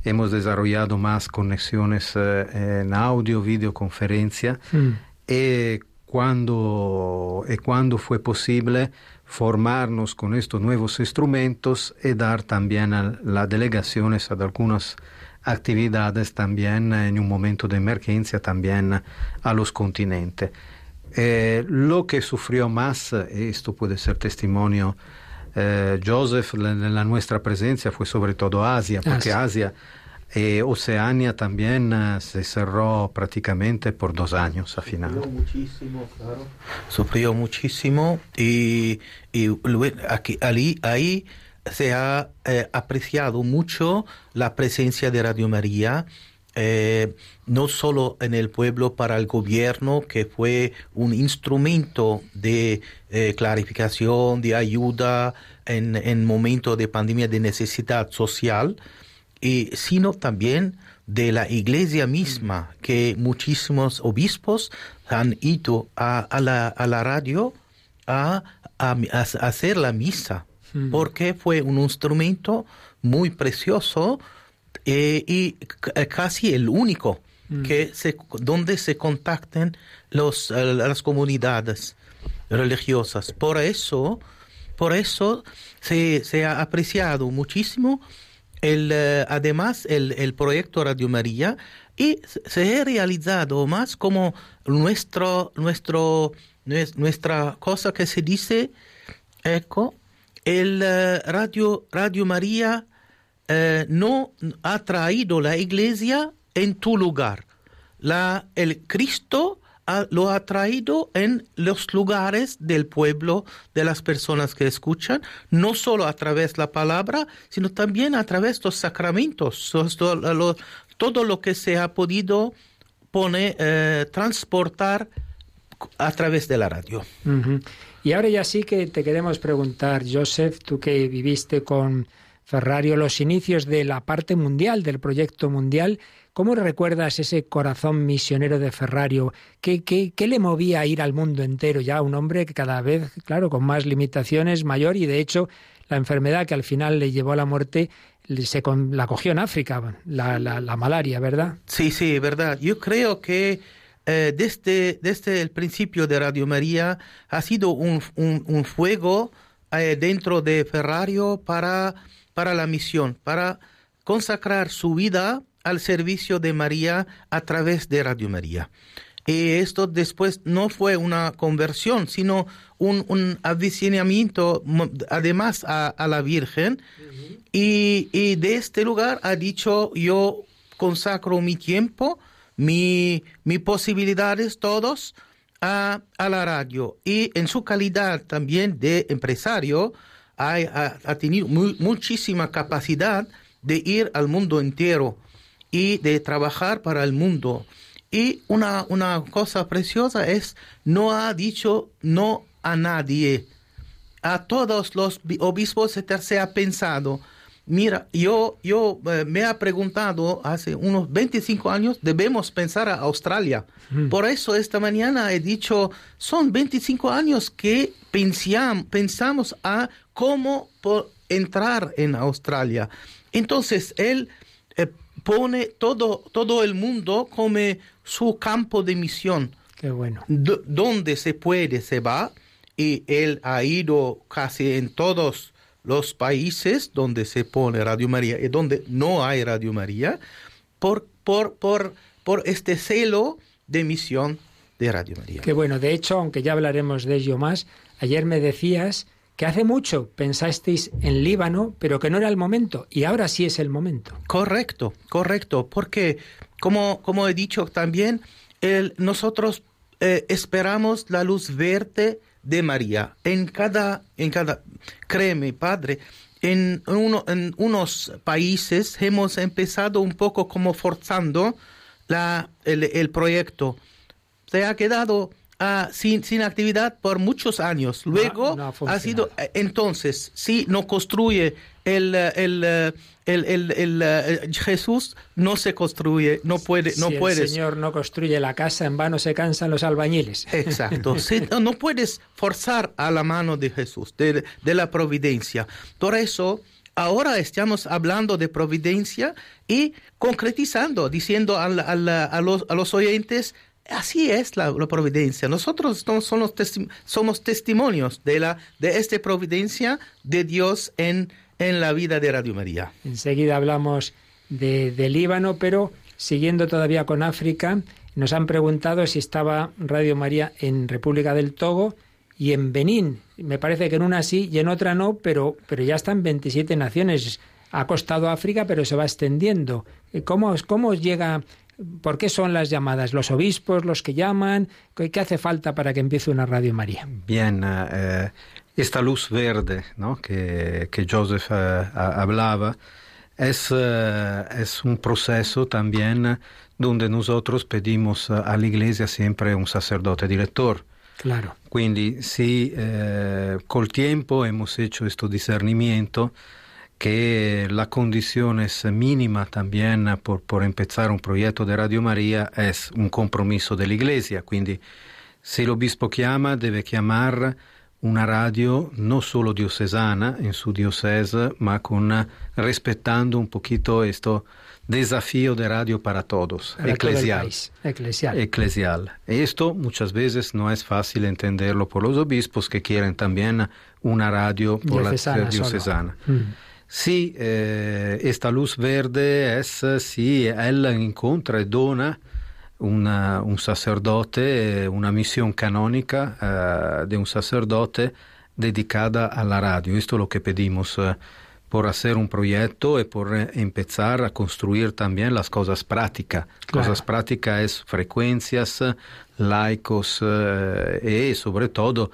hemos desarrollado más conexiones en audio, videoconferencia Mm. y cuando, y cuando fue posible formarnos con estos nuevos instrumentos y dar también a las delegaciones a algunas actividades también en un momento de emergencia también a los continentes. Eh, lo que sufrió más, eh, esto puede ser testimonio, eh, Joseph, la, la nuestra presencia fue sobre todo Asia, porque Asia. Asia eh, Oceania también eh, se cerró prácticamente por dos años al final. muchísimo, claro. Sufrió muchísimo y, y aquí, ahí, ahí se ha eh, apreciado mucho la presencia de Radio María, eh, no solo en el pueblo para el gobierno, que fue un instrumento de eh, clarificación, de ayuda en, en momentos de pandemia de necesidad social, y, sino también de la iglesia misma, que muchísimos obispos han ido a, a la, a la radio a, a- a hacer la misa, Mm. porque fue un instrumento muy precioso eh, y eh, casi el único Mm. que se, donde se contacten los, eh, las comunidades religiosas. Por eso, por eso se, se ha apreciado muchísimo el, eh, además el, el proyecto Radio María y se- ha realizado más como nuestro, nuestro, nues- nuestra cosa que se dice, eco, el eh, Radio, Radio María eh, no ha traído la iglesia en tu lugar. La, el Cristo lo ha traído en los lugares del pueblo, de las personas que escuchan, no solo a través de la palabra, sino también a través de los sacramentos, todo lo, que se ha podido poner, eh, transportar a través de la radio. Y ahora ya sí que te queremos preguntar, Joseph, tú que viviste con Ferrario los inicios de la parte mundial, del proyecto mundial, ¿cómo recuerdas ese corazón misionero de Ferrario? ¿Qué, qué, qué le movía a ir al mundo entero? Ya un hombre que cada vez, claro, con más limitaciones, mayor, y de hecho la enfermedad que al final le llevó a la muerte se con- la cogió en África, la, la, la malaria, ¿verdad? Sí, sí, verdad. Yo creo que eh, desde, desde el principio de Radio María ha sido un, un- fuego eh, dentro de Ferrario para, para la misión, para consagrar su vida al servicio de María a través de Radio María. Y esto después no fue una conversión, sino un, un avicinamiento además a, a la Virgen. Y, y de este lugar ha dicho, yo consacro mi tiempo, mi, mis posibilidades, todos, a, a la radio. Y en su calidad también de empresario, ha, tenido mu- muchísima capacidad de ir al mundo entero y de trabajar para el mundo. Y una, una cosa preciosa es, no ha dicho no a nadie. A todos los bi- obispos se ha pensado, mira, yo, yo eh, me ha preguntado hace unos 25 años, debemos pensar a Australia. Por eso esta mañana he dicho, son 25 años que pensiam- pensamos a cómo po- entrar en Australia. Entonces, él pone todo, todo el mundo como su campo de misión. Qué bueno. D- donde se puede, se va. Y él ha ido casi en todos los países donde se pone Radio María y donde no hay Radio María por, por, por, por este celo de misión de Radio María. Qué bueno. De hecho, aunque ya hablaremos de ello más, ayer me decías que hace mucho pensasteis en Líbano, pero que no era el momento, y ahora sí es el momento. Correcto, correcto, porque como, como he dicho también, nosotros eh, esperamos la luz verde de María en cada, en cada, créeme, Padre, en, uno, en unos países hemos empezado un poco como forzando la, el proyecto. Se ha quedado ah, sin, sin actividad por muchos años. Luego no ha ha funcionado. sido eh, entonces, si no construye el, el, el, el- el, eh, Jesús, no se construye, no puede, no si el puedes. Señor no construye la casa, en vano se cansan los albañiles. Exacto. Si- no, no puedes forzar a la mano de Jesús, de, de la providencia. Por eso, ahora estamos hablando de providencia y concretizando, diciendo al- al- a, los, a los oyentes, así es la, providencia. Nosotros no somos, testi- testimonios de, esta providencia de Dios en, la vida de Radio María. Enseguida hablamos de, Líbano, pero siguiendo todavía con África, nos han preguntado si estaba Radio María en República del Togo y en Benín. Me parece que en una sí y en otra no, pero, ya están 27 naciones. Ha costado África, pero se va extendiendo. ¿Cómo, ¿Cómo llega? ¿Por qué son las llamadas? ¿Los obispos los que llaman? ¿Qué hace falta para que empiece una Radio María? Bien, eh, esta luz verde ¿no? que, que Joseph eh, ha- hablaba es, eh, es un proceso también donde nosotros pedimos a la iglesia siempre un sacerdote director. Claro. Quindi sì, eh, col tempo hemos hecho questo discernimiento que la condición es mínima también por, por empezar un proyecto de Radio María es un compromiso de la Iglesia, quindi se el obispo chiama debe chiamar una radio no solo diocesana en su diocese, ma con respetando un poquito esto desafío de radio para todos, Para todo eclesial. país. Eclesial. eclesial. Esto muchas veces no es fácil entenderlo por los obispos que quieren también una radio por Diocesana la solo. diocesana. Mm. Sí, eh, esta luz verde es eh, si él encuentra y dona una- un sacerdote, eh, una misión canónica eh, de un sacerdote dedicada a la radio. Esto es lo que pedimos eh, por hacer un proyecto y por eh, empezar a construir también las cosas prácticas. Claro. Cosas prácticas es frecuencias, eh, laicos eh, y sobre todo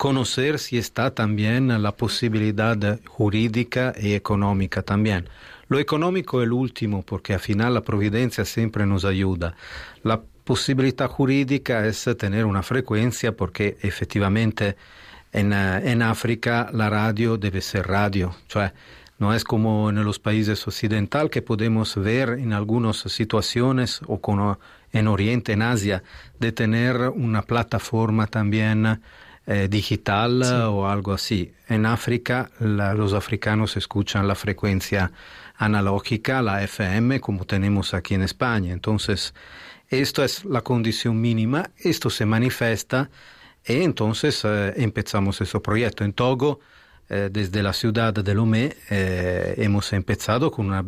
conocer si está también la posibilidad jurídica y económica también. Lo económico es el último porque al final la providencia siempre nos ayuda. La posibilidad jurídica es tener una frecuencia porque efectivamente en, eh, en África la radio debe ser radio, cioè no es como en los países occidentales que podemos ver en algunas situaciones o en Oriente, en Asia, de tener una plataforma también eh, digital Sí. o algo así. En África la- los africanos escuchan la frecuencia analógica, la FM, como tenemos aquí en España. Entonces, Esto es la condición mínima, esto se manifiesta y entonces eh, empezamos ese proyecto. En Togo, eh, desde la ciudad de Lomé, eh, hemos empezado con una,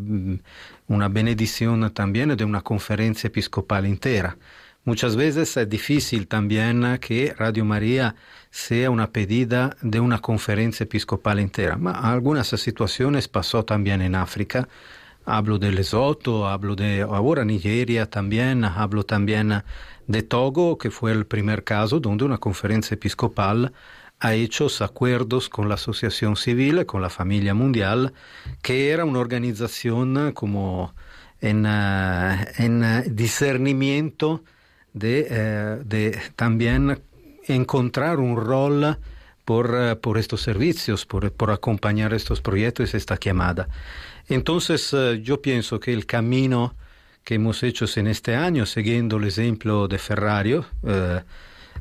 una bendición también de una conferencia episcopal entera. Muchas veces es difícil también que Radio María sea una pedida de una conferencia episcopal entera, pero algunas situaciones pasó también en África. Hablo de Lesoto, hablo de ahora Nigeria también, hablo también de Togo, que fue el primer caso donde una conferencia episcopal ha hecho acuerdos con la Asociación Civil, con la Familia Mundial, que era una organización como en, en discernimiento de, eh, de, también encontrar un rol por, por estos servicios, por, por, acompañar estos proyectos, esta llamada. Entonces yo pienso que el camino que hemos hecho en este año, siguiendo el ejemplo de Ferrario,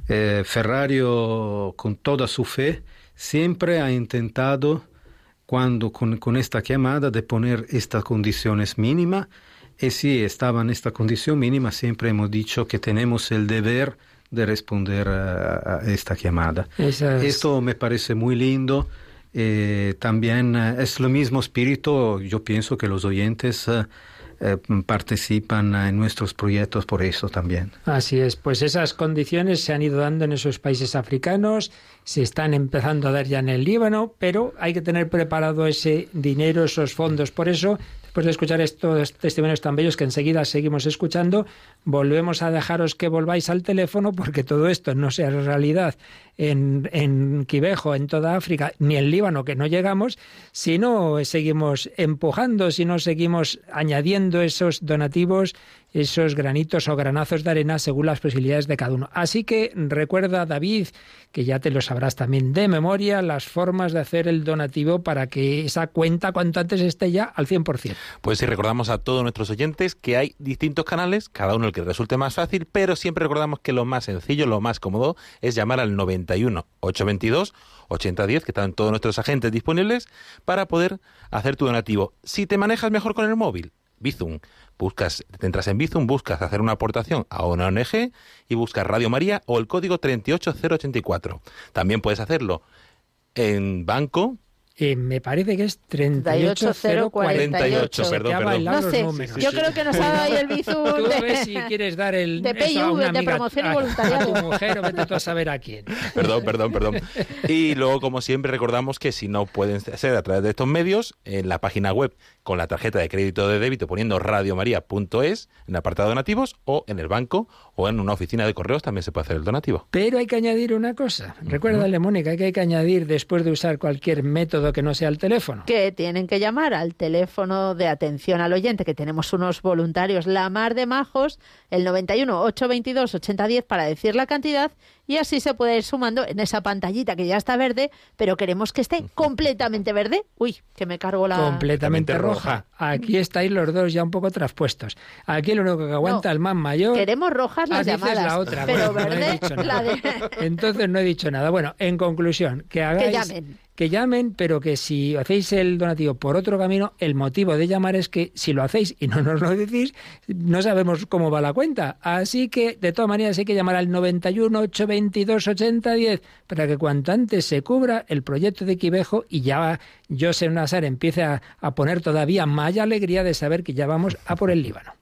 eh, Ferrario, con toda su fe, siempre ha intentado, cuando con, con, esta llamada, de poner estas condiciones mínimas. Y si estaba en esta condición mínima, siempre hemos dicho que tenemos el deber de responder a, a esta llamada. Es... Esto me parece muy lindo. Eh, también eh, es lo mismo espíritu, yo pienso que los oyentes eh, eh, participan en nuestros proyectos por eso también. Así es, pues esas condiciones se han ido dando en esos países africanos, se están empezando a dar ya en el Líbano, pero hay que tener preparado ese dinero, esos fondos. Por eso Después de escuchar estos testimonios tan bellos que enseguida seguimos escuchando, volvemos a dejaros que volváis al teléfono porque todo esto no sea realidad en, en Quibejo, en toda África, ni en Líbano, que no llegamos, si no seguimos empujando, si no seguimos añadiendo esos donativos esos granitos o granazos de arena según las posibilidades de cada uno. Así que recuerda, David, que ya te lo sabrás también de memoria, las formas de hacer el donativo para que esa cuenta cuanto antes esté ya al 100%. Pues sí, recordamos a todos nuestros oyentes que hay distintos canales, cada uno el que resulte más fácil, pero siempre recordamos que lo más sencillo, lo más cómodo es llamar al 91 822 8010, que están todos nuestros agentes disponibles para poder hacer tu donativo. Si te manejas mejor con el móvil, Bizum. Buscas, te entras en Bizum, buscas hacer una aportación a una ONG y buscas Radio María o el código 38084. También puedes hacerlo en banco, eh, me parece que es 38048. perdón, perdón. No sé, yo creo que nos ha dado ahí el bizum Tú de, ves si quieres dar el de PIU, de promoción y voluntariado. A, tu mujer o vete tú a saber a quién. Perdón, perdón, perdón. Y luego, como siempre, recordamos que si no pueden ser a través de estos medios, en la página web con la tarjeta de crédito de débito poniendo radiomaria.es en el apartado donativos o en el banco o en una oficina de correos también se puede hacer el donativo. Pero hay que añadir una cosa. Recuérdale, Mónica, que hay que añadir después de usar cualquier método que no sea el teléfono. Que tienen que llamar al teléfono de atención al oyente, que tenemos unos voluntarios, la mar de majos, el 91 822 8010 para decir la cantidad y así se puede ir sumando en esa pantallita que ya está verde, pero queremos que esté completamente verde. Uy, que me cargo la... Completamente roja. Aquí estáis los dos ya un poco traspuestos. Aquí lo único que aguanta el más mayor... Queremos rojas las ah, llamadas, la otra. pero bueno, verde no he dicho la de... Entonces no he dicho nada. Bueno, en conclusión, que hagáis... Que llamen. Que llamen, pero que si hacéis el donativo por otro camino, el motivo de llamar es que si lo hacéis y no nos lo decís, no sabemos cómo va la cuenta. Así que, de todas maneras, hay que llamar al 91 822 8010 para que cuanto antes se cubra el proyecto de Quivejo y ya José Nazar empiece a, a poner todavía más alegría de saber que ya vamos a por el Líbano.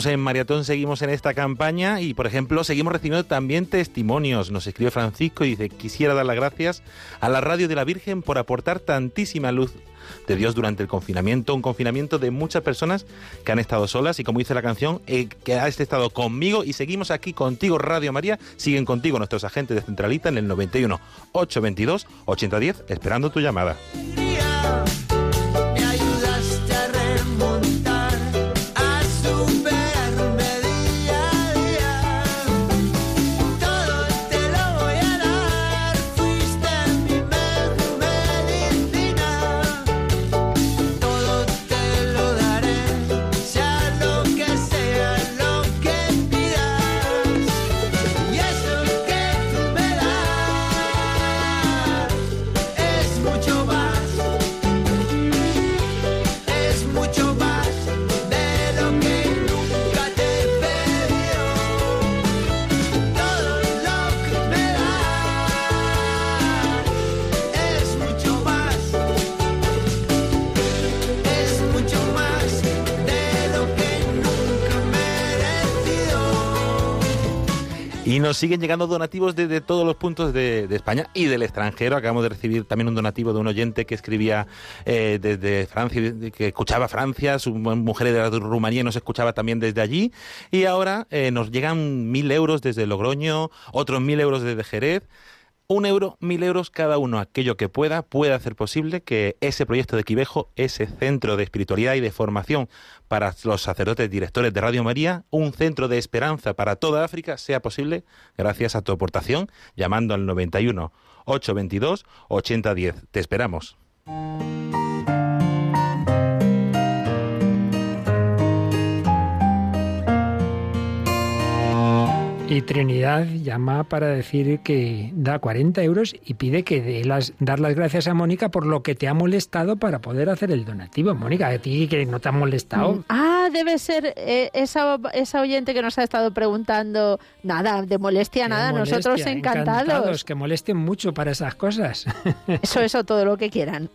Seguimos en Maratón, seguimos en esta campaña y, por ejemplo, seguimos recibiendo también testimonios. Nos escribe Francisco y dice, quisiera dar las gracias a la Radio de la Virgen por aportar tantísima luz de Dios durante el confinamiento, un confinamiento de muchas personas que han estado solas y como dice la canción, eh, que has estado conmigo y seguimos aquí contigo Radio María, siguen contigo nuestros agentes de Centralita en el 91 822 8010 esperando tu llamada. Y nos siguen llegando donativos desde todos los puntos de, España y del extranjero. Acabamos de recibir también un donativo de un oyente que escribía eh, desde Francia, que escuchaba Francia, su mujer de Rumanía y nos escuchaba también desde allí. Y ahora eh, nos llegan mil euros desde Logroño, otros mil euros desde Jerez. Un euro, mil euros cada uno, aquello que pueda, puede hacer posible que ese proyecto de Quivejo, ese centro de espiritualidad y de formación para los sacerdotes directores de Radio María, un centro de esperanza para toda África, sea posible gracias a tu aportación, llamando al 91 822 8010. Te esperamos. Y Trinidad llama para decir que da 40 euros y pide que dé las, dar las gracias a Mónica por lo que te ha molestado para poder hacer el donativo. Mónica, a ti que no te ha molestado. Ah, debe ser eh, esa, esa oyente que nos ha estado preguntando. Nada, de molestia, Qué nada, molestia, nosotros encantados. Que molesten mucho para esas cosas. Eso, eso, todo lo que quieran.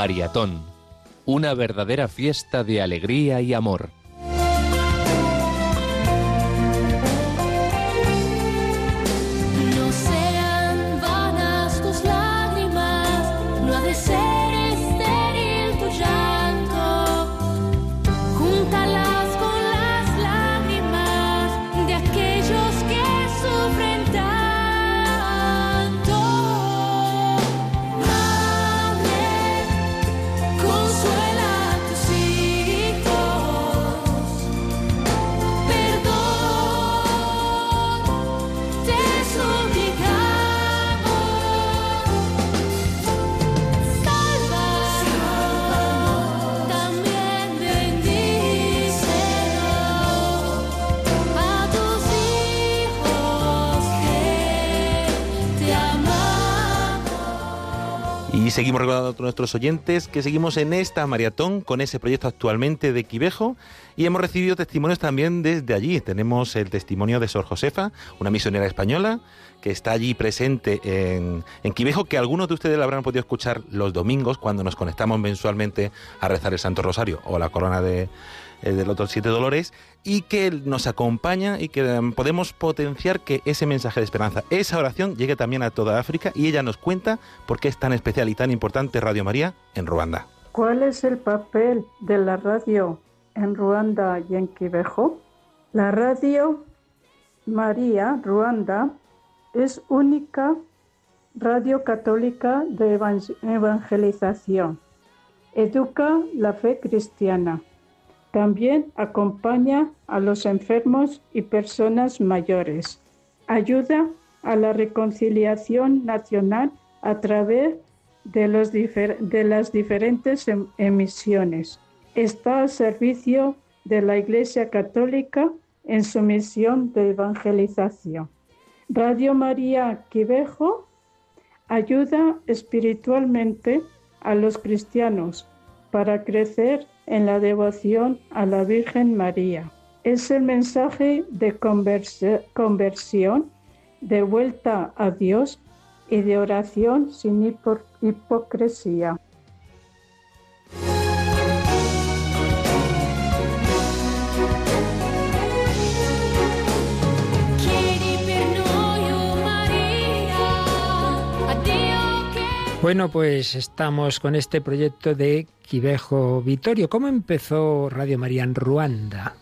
Maratón, una verdadera fiesta de alegría y amor. Seguimos recordando a nuestros oyentes que seguimos en esta maratón con ese proyecto actualmente de Quivejo y hemos recibido testimonios también desde allí. Tenemos el testimonio de Sor Josefa, una misionera española que está allí presente en, en Quivejo, que algunos de ustedes la habrán podido escuchar los domingos cuando nos conectamos mensualmente a rezar el Santo Rosario o la corona de, eh, del otro Siete Dolores, y que nos acompaña y que eh, podemos potenciar que ese mensaje de esperanza, esa oración llegue también a toda África y ella nos cuenta por qué es tan especial y tan importante Radio María en Ruanda. ¿Cuál es el papel de la radio en Ruanda y en Quibejo? La radio María Ruanda es única radio católica de evan- evangelización. Educa la fe cristiana. También acompaña a los enfermos y personas mayores. Ayuda a la reconciliación nacional a través de, las diferentes em- emisiones. Está al servicio de la Iglesia Católica en su misión de evangelización. Radio María Quivejo ayuda espiritualmente a los cristianos para crecer en la devoción a la Virgen María. Es el mensaje de conversión, de vuelta a Dios y de oración sin hipo- hipocresía. Bueno, pues estamos con este proyecto de Quivejo Vitorio. ¿Cómo empezó Radio María en Ruanda?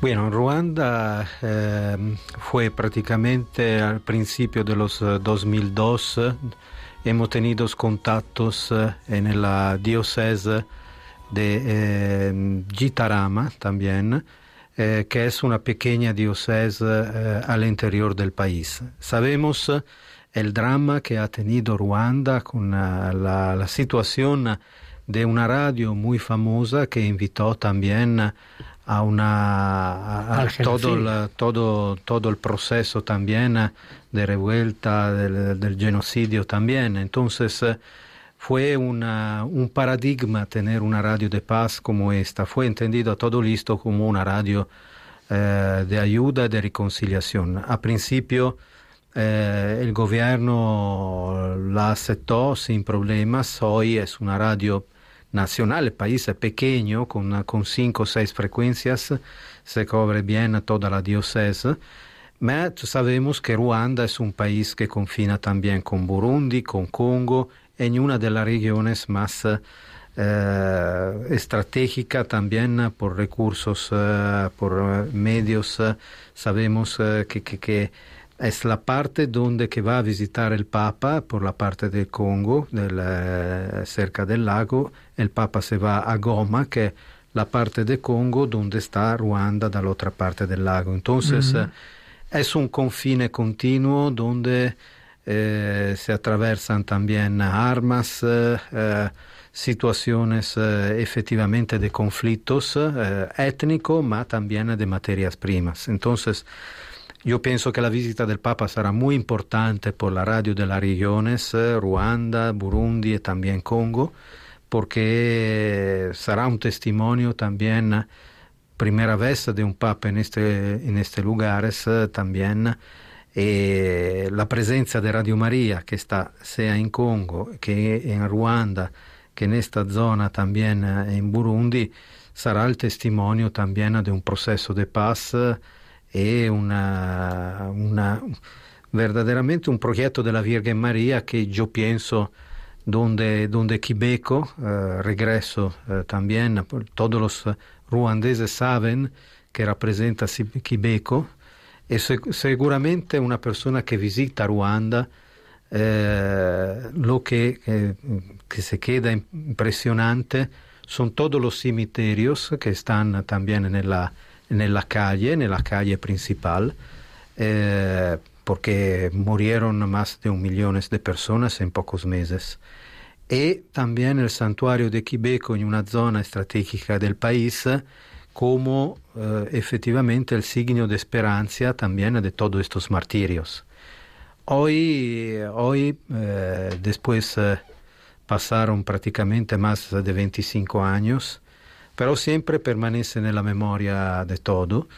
Bueno, Ruanda eh, fue prácticamente al principio de los eh, 2002. eh, hemos tenido contactos eh, en la diócesis de eh, Gitarama también, que es una pequeña diócesis al interior del país. Sabemos el drama que ha tenido Ruanda con eh, la, la situación de una radio muy famosa que invitó también a una a- todo el, todo todo el proceso también eh, de revuelta del, del genocidio también. Entonces eh, fue una- un paradigma tener una radio de paz como esta. Fue entendido a todo listo como una radio eh, de ayuda y de reconciliación. A principio eh, el gobierno la aceptó sin problemas. Hoy es una radio nacional, el país es pequeño, con, con cinco o seis frecuencias, se cubre bien toda la diócesis. Pero sabemos que Ruanda es un país que confina también con Burundi, con Congo, en una de las regiones más eh, estratégica también por recursos, eh, por eh, medios. sabemos que- que es la parte donde que va a visitar el Papa por la parte del Congo, del, eh, cerca del lago. El Papa se va a Goma, que es la parte de Congo donde está Ruanda, de la otra parte del lago. Entonces, Ujú. eh, es un confine continuo donde eh, se atravesan también armas, eh, eh, situaciones eh, efectivamente de conflictos étnicos, pero también de materias primas. Entonces, yo pienso que la visita del Papa será muy importante por la radio de las regiones, Ruanda, Burundi y también Congo, porque será un testimonio también, primera vez de un Papa en este, en este lugares la presencia de Radio María que está sea en Congo que en Ruanda, que en esta zona también eh, en Burundi, sarà il testimonio también de un proceso de paz eh, e una, una- verdaderamente un proyecto de la Virgen María que yo pienso donde, donde Quibeco, eh, regreso eh, también, por- todos los eh, ruandeses saben que representa si- Quibeco e se- seguramente una persona que visita Ruanda eh, lo que, eh, que se queda impresionante son todos los cementerios que están también en la, en la calle, en la calle principal, eh, porque murieron más de un millón de personas en pocos meses. Y también el santuario de Quibeco en una zona estratégica del país como eh, efectivamente el signo de esperanza también de todos estos martirios. Hoy, hoy eh, después pasaron prácticamente más de 25 años, pero siempre permanece en la memoria de todo.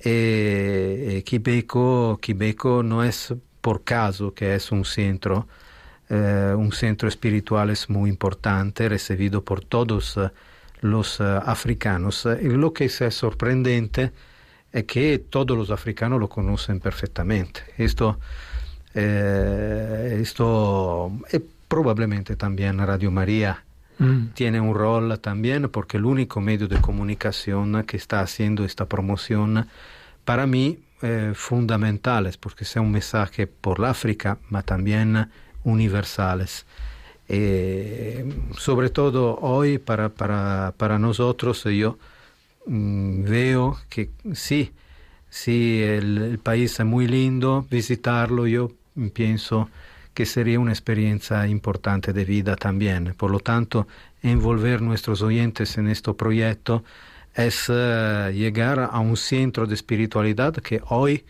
E, e Quibeco, Quibeco no es por caso que es un centro, eh, un centro espiritual es muy importante, recibido por eh, los eh, africanos. Y lo que es sorprendente es que todos los africanos lo conocen perfectamente. Esto, eh, esto eh, probablemente Radio María Mm. tiene un rol también porque el único medio de comunicación que está haciendo esta promoción para mí eh, fundamentales porque sea un mensaje por la África, ma también universales. Eh, sobre todo hoy para, para, para nosotros yo mm, veo que sí, sí, el, el país es muy lindo, visitarlo yo pienso que sería una experiencia importante de vida también. Por lo tanto, envolver nuestros oyentes en este proyecto es eh, llegar a un centro de espiritualidad que hoy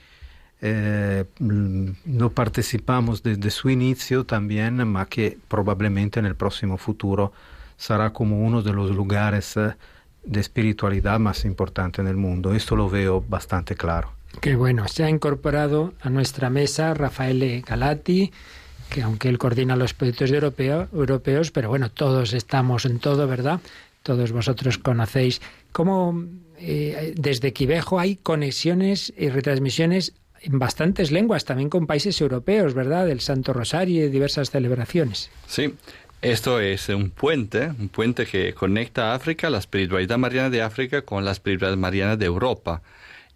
eh, mm, no participamos desde su inicio también, ma que probablemente en el próximo futuro será como uno de los lugares eh, de espiritualidad más importante en el mundo. Esto lo veo bastante claro. Qué bueno, se ha incorporado a nuestra mesa Rafael Galati, que aunque él coordina los proyectos europeo- europeos, pero bueno, todos estamos en todo, ¿verdad? Todos vosotros conocéis cómo eh, desde Quivejo hay conexiones y retransmisiones en bastantes lenguas, también con países europeos, ¿verdad? Del Santo Rosario y diversas celebraciones. Sí, esto es un puente, un puente que conecta África, la espiritualidad mariana de África con la espiritualidad mariana de Europa.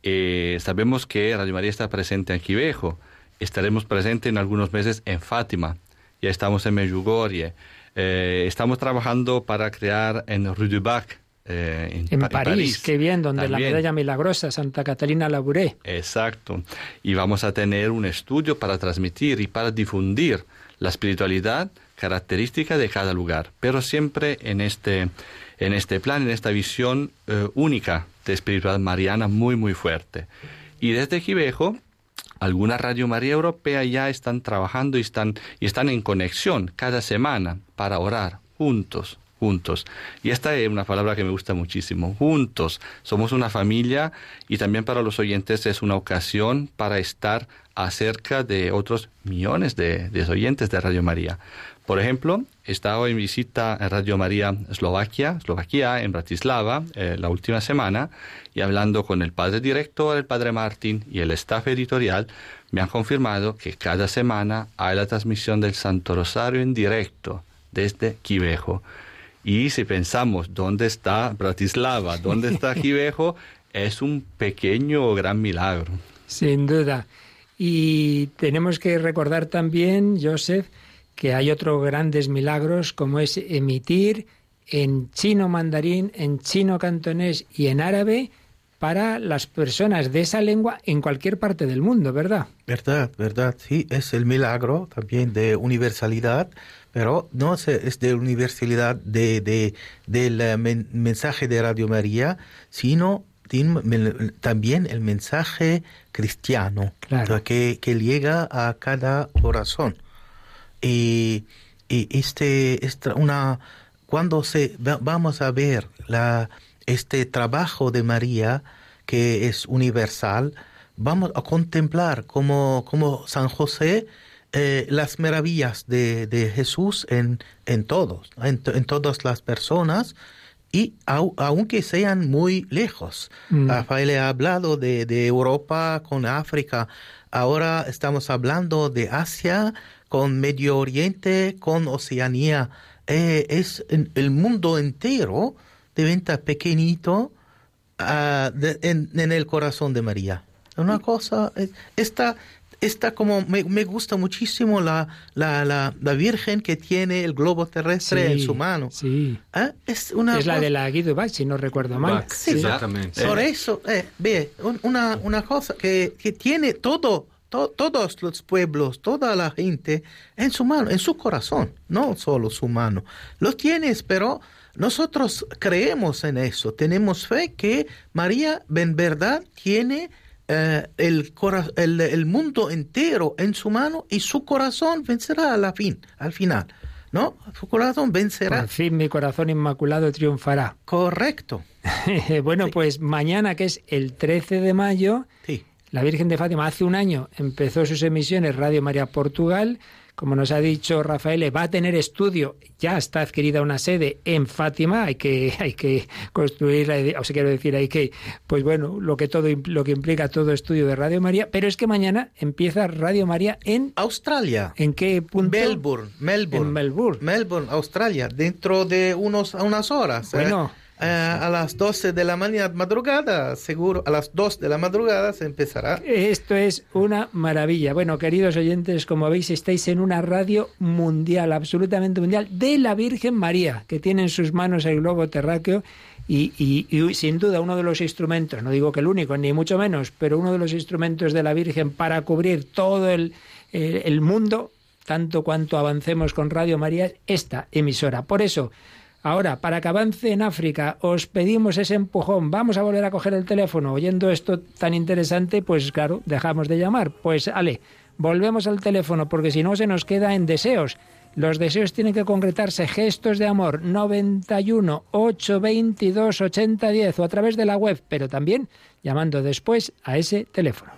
Eh, sabemos que Radio María está presente en Quivejo, estaremos presentes en algunos meses en Fátima, ya estamos en Medjugorje, eh, estamos trabajando para crear en Rue du Bac, eh, En Pa- París, qué bien, donde la medalla milagrosa Santa Catalina Labouré. Exacto. Y vamos a tener un estudio para transmitir y para difundir la espiritualidad característica de cada lugar, pero siempre en este, en este plan, en esta visión eh, única de espiritualidad mariana muy, muy fuerte. Y desde Quivejo, algunas Radio María Europea ya están trabajando y están, y están en conexión cada semana para orar juntos, juntos. Y esta es una palabra que me gusta muchísimo, juntos. Somos una familia y también para los oyentes es una ocasión para estar acerca de otros millones de, de oyentes de Radio María. Por ejemplo, he estado en visita en Radio María Eslovaquia, Eslovaquia, en Bratislava, eh, la última semana, y hablando con el padre director, el padre Martín y el staff editorial, me han confirmado que cada semana hay la transmisión del Santo Rosario en directo desde Quivejo. Y si pensamos dónde está Bratislava, dónde está Quivejo, es un pequeño o gran milagro. Sin duda. Y tenemos que recordar también, Joseph, que hay otros grandes milagros como es emitir en chino mandarín, en chino cantonés y en árabe para las personas de esa lengua en cualquier parte del mundo, ¿verdad? Verdad, verdad, sí, es el milagro también de universalidad, pero no se- es de universalidad de, de- del eh, men- mensaje de Radio María, sino también el mensaje cristiano, o sea, que, que llega a cada corazón. Y, y este, esta- una, cuando se, va- vamos a ver la, este trabajo de María, que es universal, vamos a contemplar como, como San José eh, las maravillas de, de Jesús en, en todos, en, en todas las personas, y au- aunque sean muy lejos. Mm. Rafael ha hablado de, de Europa con África, ahora estamos hablando de Asia con Medio Oriente, con Oceanía. Eh, es en- el mundo entero de venta pequeñito ah, de- en, en el corazón de María. Una cosa, eh, esta, esta como me, me gusta muchísimo la, la, la, la Virgen que tiene el globo terrestre Sí, en su mano. Sí. Ah, Es, una es la cosa- de la Guido Bach, si no recuerdo mal. Sí, Por eso, eh, ve, un- una, una cosa que, que tiene todo, to- todos los pueblos, toda la gente en su mano, en su corazón, no solo su mano. Lo tienes, pero nosotros creemos en eso, tenemos fe que María en verdad tiene eh, el, cora- el, el mundo entero en su mano y su corazón vencerá a la fin, al final. ¿no? Su corazón vencerá. Por fin mi corazón inmaculado triunfará. Correcto. bueno, pues mañana, que es el 13 de mayo, Sí. La Virgen de Fátima hace un año empezó sus emisiones Radio María Portugal. Como nos ha dicho Rafael, va a tener estudio, ya está adquirida una sede en Fátima, hay que, hay que construirla, o sea, quiero decir, hay que, pues bueno, lo que todo lo que implica todo estudio de Radio María, pero es que mañana empieza Radio María en Australia. ¿En qué punto? Melbourne, Melbourne. En Melbourne. Melbourne, Australia, dentro de unos, unas horas. ¿eh? Bueno. Eh, a las 12 de la mañana, madrugada, seguro, a las 2 de la madrugada se empezará. Esto es una maravilla. Bueno, queridos oyentes, como veis, estáis en una radio mundial, absolutamente mundial, de la Virgen María, que tiene en sus manos el globo terráqueo y, y- sin duda uno de los instrumentos, no digo que el único, ni mucho menos, pero uno de los instrumentos de la Virgen para cubrir todo el, el- el mundo, tanto cuanto avancemos con Radio María, es esta emisora. Por eso, Ahora, para que avance en África, os pedimos ese empujón. Vamos a volver a coger el teléfono. Oyendo esto tan interesante, pues claro, dejamos de llamar. Pues, ale, volvemos al teléfono, porque si no se nos queda en deseos. Los deseos tienen que concretarse. Gestos de amor 91 822 8010 o a través de la web, pero también llamando después a ese teléfono.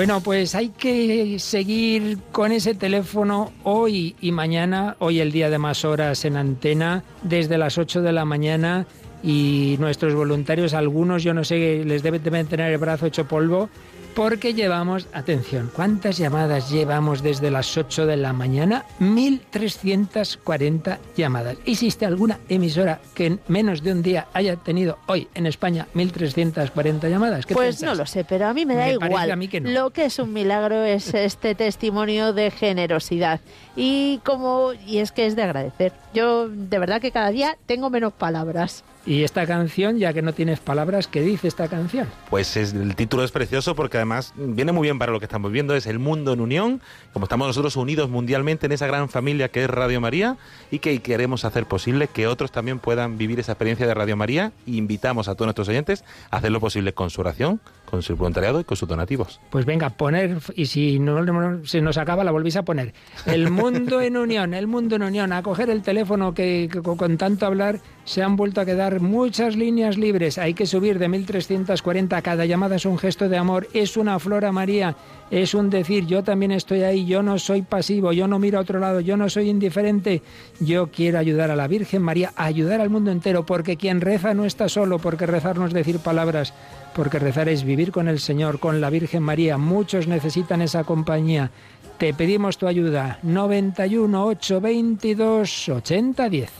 Bueno, pues hay que seguir con ese teléfono hoy y mañana, hoy el día de más horas en antena, desde las 8 de la mañana y nuestros voluntarios, algunos yo no sé, les deben, tener el brazo hecho polvo, porque llevamos, atención, ¿cuántas llamadas llevamos desde las 8 de la mañana? 1.340 llamadas. ¿Existe alguna emisora que en menos de un día haya tenido hoy en España 1.340 llamadas? ¿Qué Pues no lo sé, pero a mí me da Me igual. a mí que no. Lo que es un milagro es este testimonio de generosidad. Y como y es que es de agradecer. Yo de verdad que cada día tengo menos palabras. Y esta canción, ya que no tienes palabras, ¿qué dice esta canción? Pues es, el título es precioso porque además viene muy bien para lo que estamos viendo, es el mundo en unión, como estamos nosotros unidos mundialmente en esa gran familia que es Radio María y que queremos hacer posible que otros también puedan vivir esa experiencia de Radio María y invitamos a todos nuestros oyentes a hacer lo posible con su oración, con su voluntariado y con sus donativos. Pues venga, poner, y si no se nos acaba, la volvéis a poner. El mundo en unión, el mundo en unión, a coger el teléfono que, con, tanto hablar se han vuelto a quedar muchas líneas libres. Hay que subir de 1340. Cada llamada es un gesto de amor, es una flor a María, es un decir, yo también estoy ahí, yo no soy pasivo, yo no miro a otro lado, yo no soy indiferente. Yo quiero ayudar a la Virgen María, ayudar al mundo entero, porque quien reza no está solo, porque rezar no es decir palabras, porque rezar es vivir con el Señor, con la Virgen María. Muchos necesitan esa compañía. Te pedimos tu ayuda. 91 822 8010.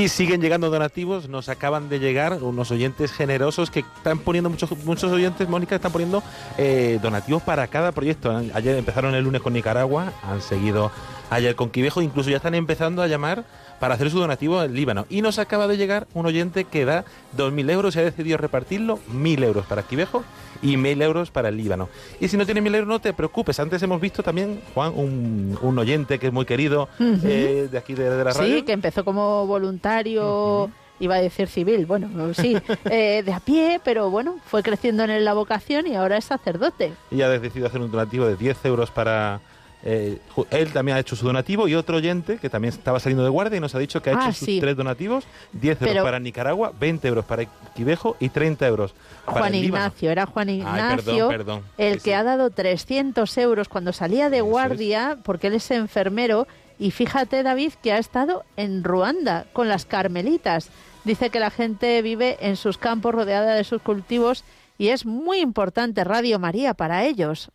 Y siguen llegando donativos, nos acaban de llegar unos oyentes generosos que están poniendo, muchos muchos oyentes, Mónica, están poniendo eh, donativos para cada proyecto. Ayer empezaron el lunes con Nicaragua, han seguido ayer con Quivejo, incluso ya están empezando a llamar para hacer su donativo en Líbano. Y nos acaba de llegar un oyente que da 2.000 euros y ha decidido repartirlo, 1.000 euros para Quivejo y 1.000 euros para el Líbano. Y si no tienes 1.000 euros, no te preocupes. Antes hemos visto también, Juan, un, un oyente que es muy querido eh, de aquí de, de la radio. Sí, que empezó como voluntario, iba a decir civil, bueno, sí, eh, de a pie, pero bueno, fue creciendo en él la vocación y ahora es sacerdote. y ha decidido hacer un donativo de 10 euros para... eh, él también ha hecho su donativo y otro oyente que también estaba saliendo de guardia y nos ha dicho que ha Ah, hecho sus tres donativos, 10 euros Pero- para Nicaragua, 20 euros para Quivejo y 30 euros para Juan el. Ignacio, era Juan Ignacio, perdón, perdón. el Sí, que sí. ha dado 300 euros cuando salía de guardia, porque él es enfermero, y fíjate David que ha estado en Ruanda con las carmelitas. Dice que la gente vive en sus campos rodeada de sus cultivos y es muy importante Radio María para ellos.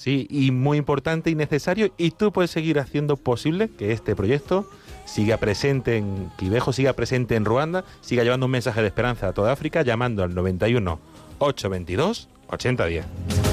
Sí, y muy importante y necesario. Y tú puedes seguir haciendo posible que este proyecto siga presente en Quivejo, siga presente en Ruanda, siga llevando un mensaje de esperanza a toda África, llamando al 91 822 8010.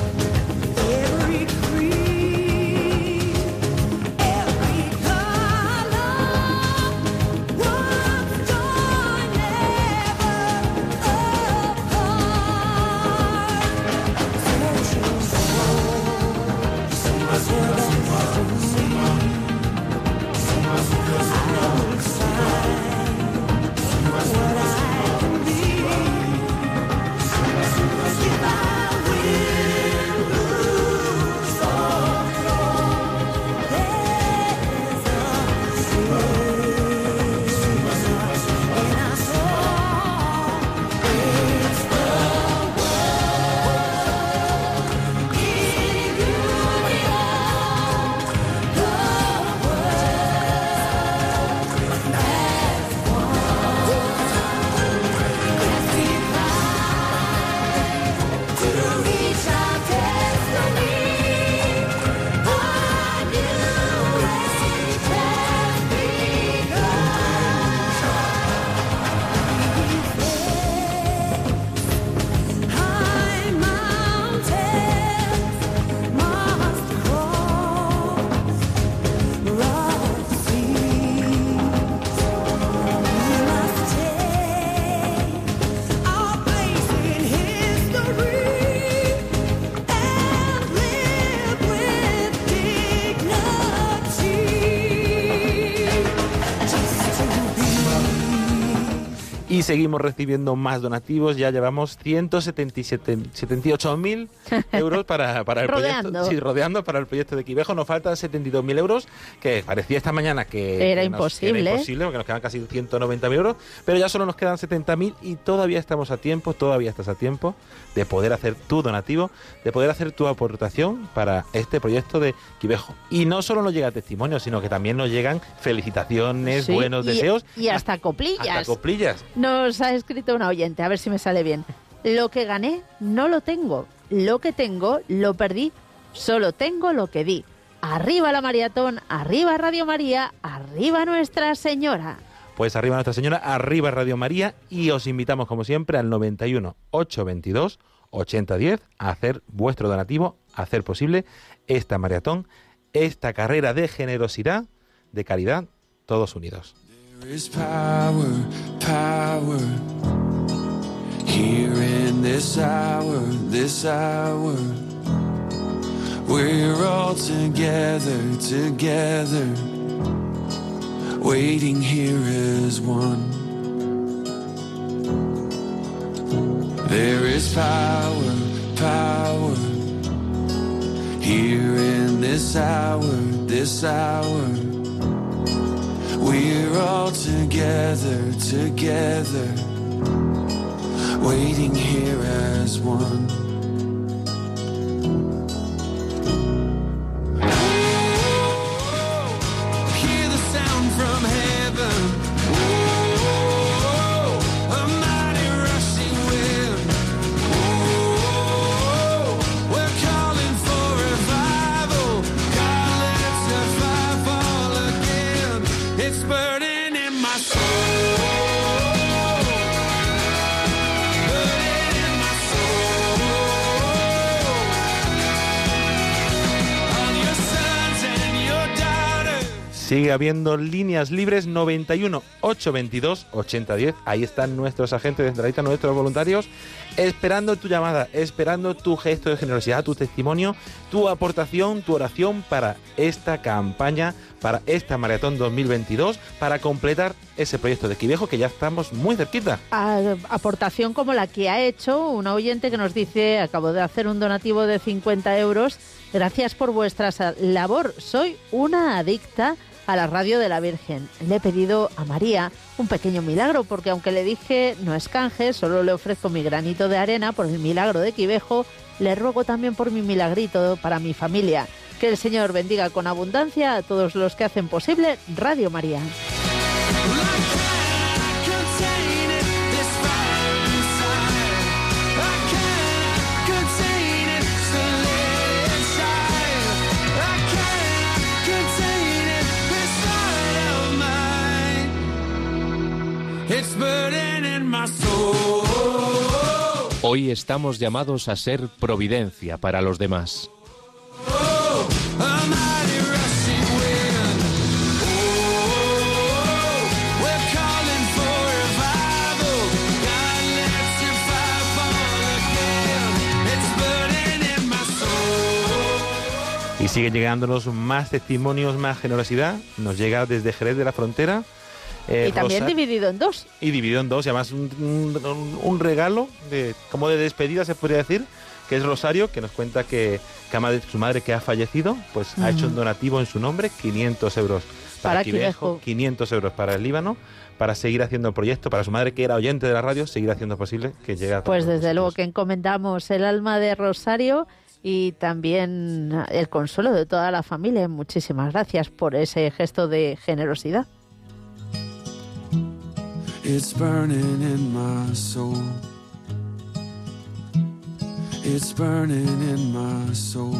Seguimos recibiendo más donativos. Ya llevamos 178.000 euros para, para el Rodeando. proyecto. Sí, rodeando para el proyecto de Quivejo. Nos faltan 72.000 euros, que parecía esta mañana que Era que nos- imposible. era imposible, porque nos quedan casi 190.000 euros. Pero ya solo nos quedan 70.000 y todavía estamos a tiempo, todavía estás a tiempo de poder hacer tu donativo, de poder hacer tu aportación para este proyecto de Quivejo. Y no solo nos llega testimonio, sino que también nos llegan felicitaciones, Sí, buenos y- deseos. Y hasta coplillas. Hasta coplillas. Nos ha escrito un oyente, a ver si me sale bien. Lo que gané no lo tengo, lo que tengo lo perdí, solo tengo lo que di. Arriba la maratón, arriba Radio María, arriba Nuestra Señora. Pues arriba Nuestra Señora, arriba Radio María y os invitamos como siempre al 91 822 8010 a hacer vuestro donativo, a hacer posible esta maratón, esta carrera de generosidad, de caridad, todos unidos. There is power, power here in this hour, this hour. We're all together, together, waiting here as one. There is power, power here in this hour, this hour. We're all together, together, waiting here as one. Sigue habiendo líneas libres 91 822 8010. Ahí están nuestros agentes de centralita, nuestros voluntarios, esperando tu llamada, esperando tu gesto de generosidad, tu testimonio, tu aportación, tu oración para esta campaña, para esta maratón 2022, para completar ese proyecto de Quivejo que ya estamos muy cerquita. Aportación como la que ha hecho una oyente que nos dice, acabo de hacer un donativo de 50 euros, gracias por vuestra labor, soy una adicta a la radio de la Virgen. Le he pedido a María un pequeño milagro, porque aunque le dije no es canje, solo le ofrezco mi granito de arena por el milagro de Quivejo, le ruego también por mi milagrito para mi familia. Que el Señor bendiga con abundancia a todos los que hacen posible Radio María. Hoy estamos llamados a ser providencia para los demás. A mighty rushing wind. Oh, we're calling for revival. God, let your fire fall again. It's burning in my soul. Y siguen llegándonos más testimonios, más generosidad. Nos llega desde Jerez de la Frontera. Eh, y también Rosa- dividido en dos. y dividido en dos, y además un, un- un regalo de, como de despedida se podría decir, que es Rosario, que nos cuenta que, que ama de su madre que ha fallecido, pues ha hecho un donativo en su nombre, 500 euros para, Para Quivejo, Quivejo. 500 euros para el Líbano, para seguir haciendo el proyecto, para su madre que era oyente de la radio, seguir haciendo posible que llegue a Pues desde luego que encomendamos el alma de Rosario y también el consuelo de toda la familia. Muchísimas gracias por ese gesto de generosidad. It's burning in my soul. It's burning in my soul.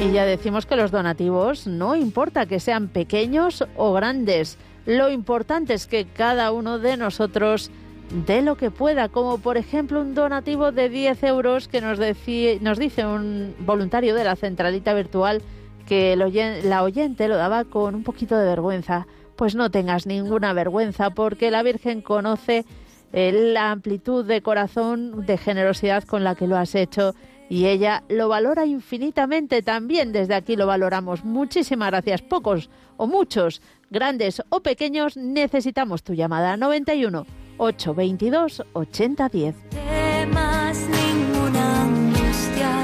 Y ya decimos que los donativos no importa que sean pequeños o grandes. Lo importante es que cada uno de nosotros dé lo que pueda, como por ejemplo un donativo de 10 euros que nos, nos dice un voluntario de la centralita virtual que la oyente lo daba con un poquito de vergüenza. Pues no tengas ninguna vergüenza porque la Virgen conoce eh, la amplitud de corazón, de generosidad con la que lo has hecho y ella lo valora infinitamente también. Desde aquí lo valoramos. Muchísimas gracias. Pocos o muchos, grandes o pequeños, necesitamos tu llamada 91 822 8010. temas ninguna angustia,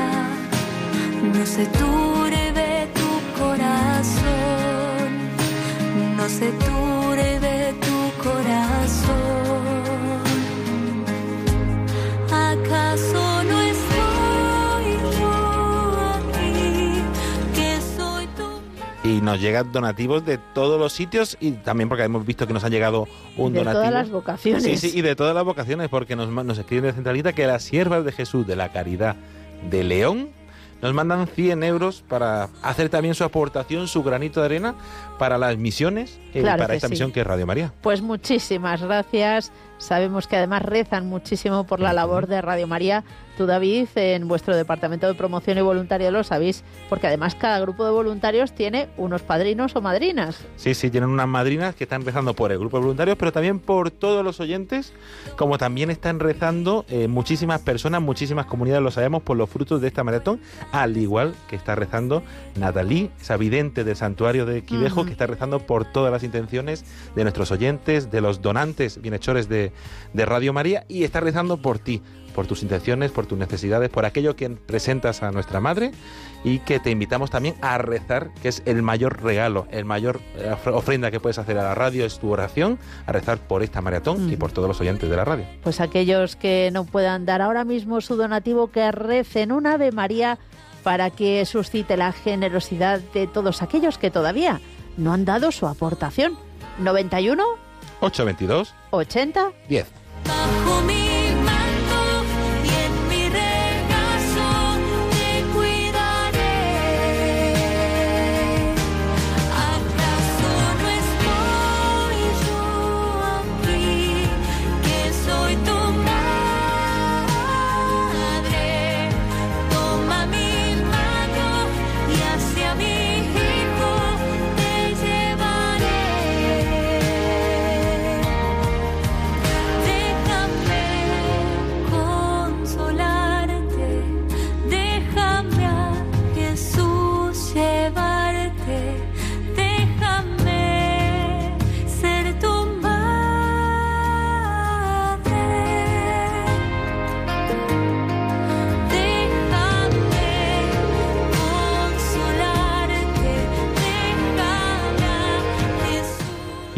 no se turbe tu corazón, no se turbe tu corazón. ¿Acaso nos llegan donativos de todos los sitios y también porque hemos visto que nos ha llegado un de donativo. todas las vocaciones. Sí, sí, y de todas las vocaciones, porque nos, nos escriben de Centralita que las siervas de Jesús de la Caridad de León nos mandan 100 euros para hacer también su aportación, su granito de arena para las misiones, eh, Claro para esta sí. misión que es Radio María. Pues muchísimas gracias. Sabemos que además rezan muchísimo por la labor de Radio María. Tú, David, en vuestro departamento de promoción y voluntario lo sabéis, porque además cada grupo de voluntarios tiene unos padrinos o madrinas. Sí, sí, tienen unas madrinas que están rezando por el grupo de voluntarios, pero también por todos los oyentes, como también están rezando eh, muchísimas personas, muchísimas comunidades, lo sabemos, por los frutos de esta maratón, al igual que está rezando Natalí, esa vidente del santuario de Quivejo, Ujú. que está rezando por todas las intenciones de nuestros oyentes, de los donantes bienhechores de, de Radio María, y está rezando por ti, por tus intenciones, por tus necesidades, por aquello que presentas a nuestra Madre y que te invitamos también a rezar, que es el mayor regalo, el mayor eh, ofre- ofrenda que puedes hacer a la radio, es tu oración, a rezar por esta maratón y por todos los oyentes de la radio. Pues aquellos que no puedan dar ahora mismo su donativo, que recen un Ave María para que suscite la generosidad de todos aquellos que todavía no han dado su aportación. 91 822 80 10. bajo mi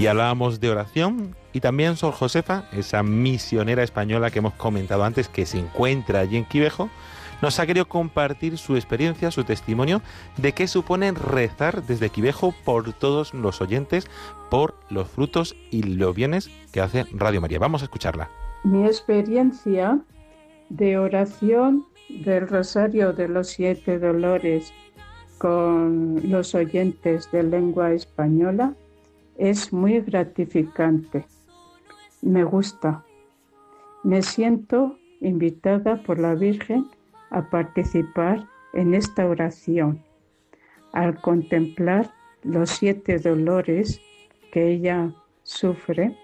Y hablábamos de oración y también Sor Josefa, esa misionera española que hemos comentado antes, que se encuentra allí en Quivejo, nos ha querido compartir su experiencia, su testimonio de qué supone rezar desde Quivejo por todos los oyentes, por los frutos y los bienes que hace Radio María. Vamos a escucharla. Mi experiencia de oración del Rosario de los Siete Dolores con los oyentes de lengua española es muy gratificante. Me gusta. Me siento invitada por la Virgen a participar en esta oración, al contemplar los siete dolores que ella sufre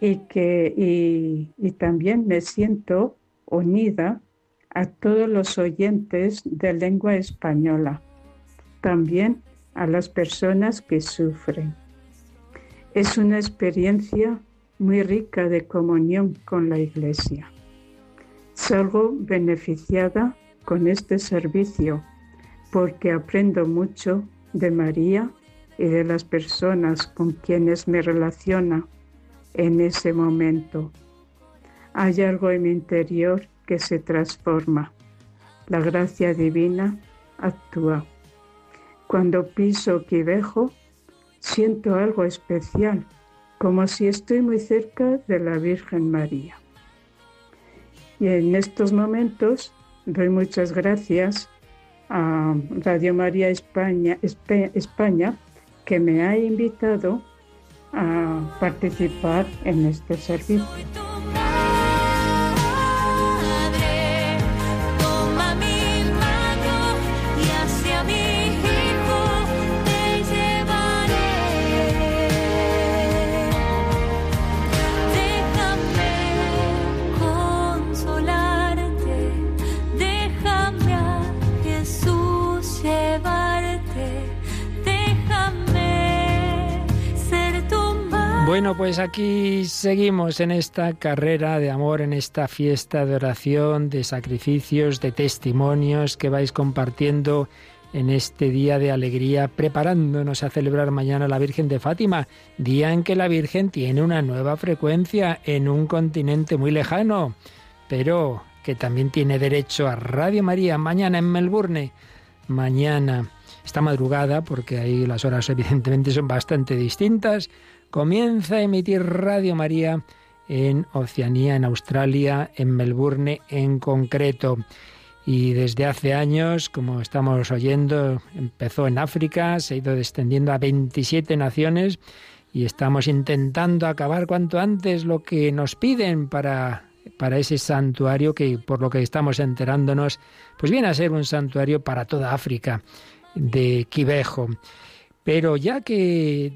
y que y, también me siento unida a todos los oyentes de lengua española, también a las personas que sufren. Es una experiencia muy rica de comunión con la Iglesia. Salgo beneficiada con este servicio porque aprendo mucho de María y de las personas con quienes me relaciona en ese momento. Hay algo en mi interior que se transforma. La gracia divina actúa. Cuando piso Quivejo, siento algo especial, como si estoy muy cerca de la Virgen María. Y en estos momentos doy muchas gracias a Radio María España, que me ha invitado a participar en este servicio. Bueno, pues aquí seguimos en esta carrera de amor, en esta fiesta de oración, de sacrificios, de testimonios que vais compartiendo en este día de alegría, preparándonos a celebrar mañana la Virgen de Fátima, día en que la Virgen tiene una nueva frecuencia en un continente muy lejano, pero que también tiene derecho a Radio María mañana en Melbourne. Mañana, esta madrugada, porque ahí las horas evidentemente son bastante distintas, comienza a emitir Radio María en Oceanía, en Australia, en Melbourne en concreto. Y desde hace años, como estamos oyendo, empezó en África, se ha ido extendiendo a 27 naciones y estamos intentando acabar cuanto antes lo que nos piden para, para ese santuario que, por lo que estamos enterándonos, pues viene a ser un santuario para toda África de Quivejo. Pero ya que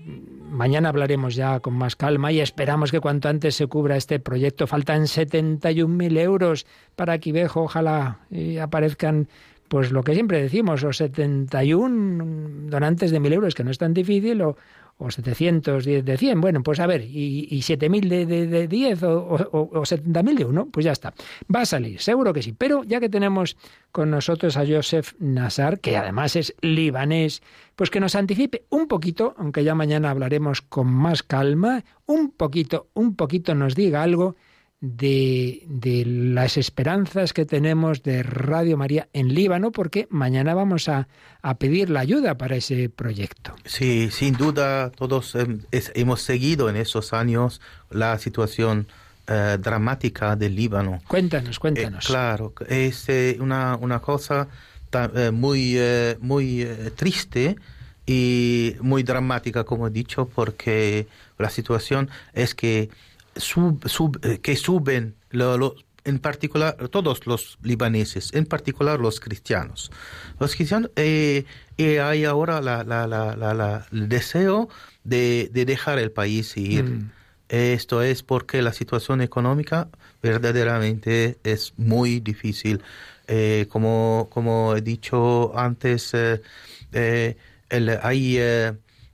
mañana hablaremos ya con más calma y esperamos que cuanto antes se cubra este proyecto, faltan 71.000 euros para Quivejo, ojalá aparezcan pues lo que siempre decimos, o 71 donantes de 1.000 euros, que no es tan difícil, o, o 710 de 100. Bueno, pues a ver, y, y 7.000 de, de, de 10 o, o, o 70.000 de uno, pues ya está. Va a salir, seguro que sí. Pero ya que tenemos con nosotros a Joseph Nassar, que además es libanés, pues que nos anticipe un poquito, aunque ya mañana hablaremos con más calma, un poquito, un poquito nos diga algo de, de, las esperanzas que tenemos de Radio María en Líbano, porque mañana vamos a, a pedir la ayuda para ese proyecto. Sí, sin duda, todos eh, es, hemos seguido en esos años la situación eh, dramática del Líbano. Cuéntanos, cuéntanos. Eh, claro, es eh, una, una cosa muy, muy triste y muy dramática, como he dicho, porque la situación es que Sub, sub, eh, que suben lo, lo, en particular todos los libaneses, en particular los cristianos. Los cristianos, eh, eh, hay ahora la, la, la, el deseo de, de, dejar el país y ir. Mm. Esto es porque la situación económica verdaderamente es muy difícil. Eh, como, como he dicho antes, el, hay,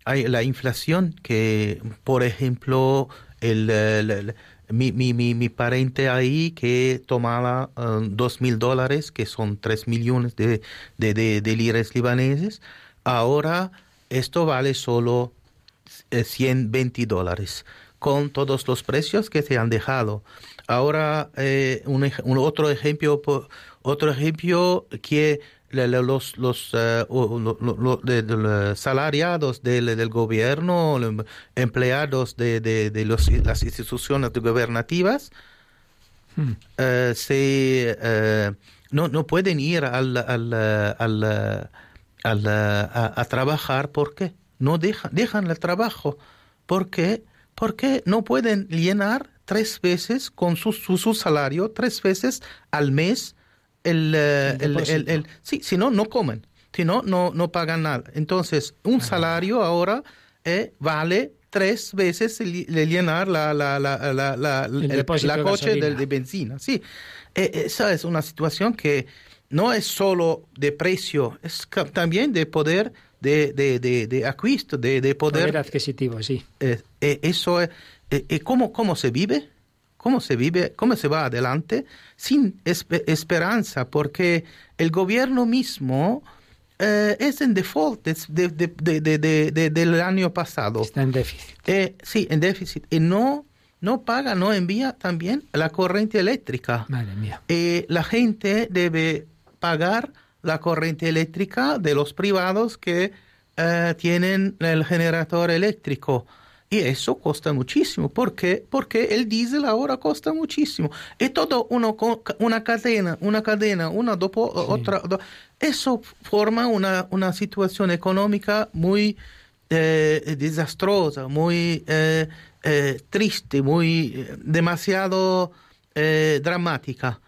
hay la inflación que, por ejemplo, el, mi, mi, mi, mi, pariente ahí que tomaba uh, dos mil dólares, que son tres millones de, de, de, de liras libaneses, ahora esto vale solo eh, 120 dólares, con todos los precios que se han dejado. Ahora, eh, un, un otro ejemplo, otro ejemplo que los, los eh, los salariados del, del gobierno, empleados de, de- de los- las instituciones gubernativas, eh, se, eh, no, no pueden ir al, al, al, al, a, a trabajar. ¿Por qué? No dejan, dejan el trabajo. ¿Por qué? Porque no pueden llenar tres veces con su, su, su salario, tres veces al mes el, eh, el, el- el- sí, si no, no comen. Si no, no, no pagan nada. Entonces, un salario ahora eh, vale tres veces el, el llenar la, la, la, la, la, el- la de coche del, de benzina. Sí, Eh, esa es una situación que no es solo de precio, es también de poder de, de, de, de acuisto, de, de poder. Poder adquisitivo, sí. Eh, eh, eso es, eh, eh, ¿cómo, ¿cómo se vive? ¿Cómo se vive? ¿Cómo se va adelante? Sin espe- esperanza, porque el gobierno mismo eh, es en default es de- de- de- de- de- de- del año pasado. Está en déficit. Eh, sí, en déficit. Y no, no paga, no envía también la corriente eléctrica. Madre mía. Eh, la gente debe pagar la corriente eléctrica de los privados que eh, tienen el generador eléctrico. Y eso cuesta muchísimo. ¿Por qué? Porque el diésel ahora cuesta muchísimo. Y todo uno, co- una cadena, una cadena, una dopo otra. do- eso forma una, una situación económica muy eh, desastrosa, muy eh, eh, triste, muy demasiado dramática.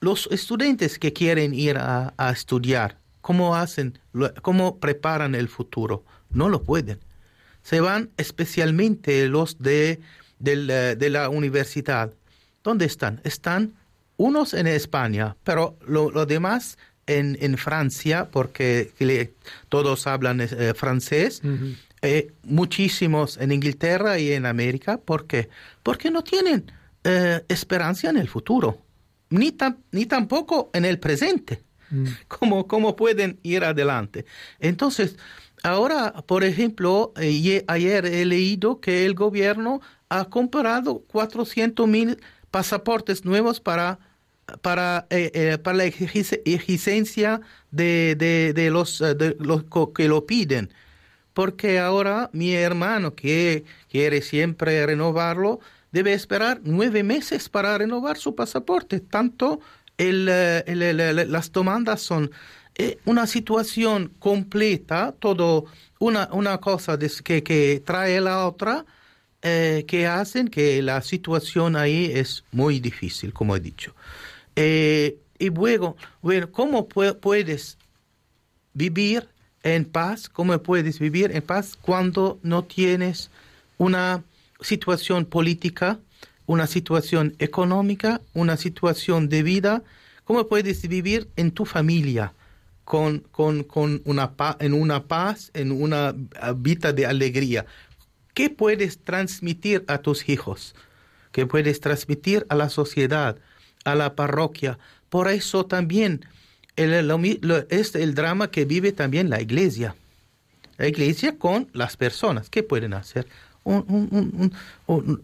Los estudiantes que quieren ir a, a estudiar, ¿cómo hacen? ¿Cómo preparan el futuro? No lo pueden. Se van especialmente los de, eh, de la universidad. ¿Dónde están? Están unos en España, pero lo, lo demás en, en Francia, porque le- todos hablan eh, francés. Eh, muchísimos en Inglaterra y en América. ¿Por qué? Porque no tienen eh, esperanza en el futuro, ni, tam- ni tampoco en el presente. ¿Cómo, ¿Cómo pueden ir adelante? Entonces, ahora, por ejemplo, eh, ye- ayer he leído que el gobierno ha comprado 400 mil pasaportes nuevos para para, eh, eh, para la exigencia- de, de, los, de los que lo piden. Porque ahora mi hermano que quiere siempre renovarlo, debe esperar nueve meses para renovar su pasaporte. Tanto el, las demandas son una situación completa, todo una, una cosa que, que trae la otra, eh, que hacen que la situación ahí es muy difícil, como he dicho. Eh, y luego, bueno, ¿cómo pue- puedes vivir en paz? ¿Cómo puedes vivir en paz cuando no tienes una situación política, una situación económica, una situación de vida? ¿Cómo puedes vivir en tu familia con, con, con una en una paz, en una ah, vida de alegría? ¿Qué puedes transmitir a tus hijos? ¿Qué puedes transmitir a la sociedad, a la parroquia? Por eso también el- es el drama que vive también la iglesia. La iglesia con las personas. ¿Qué pueden hacer?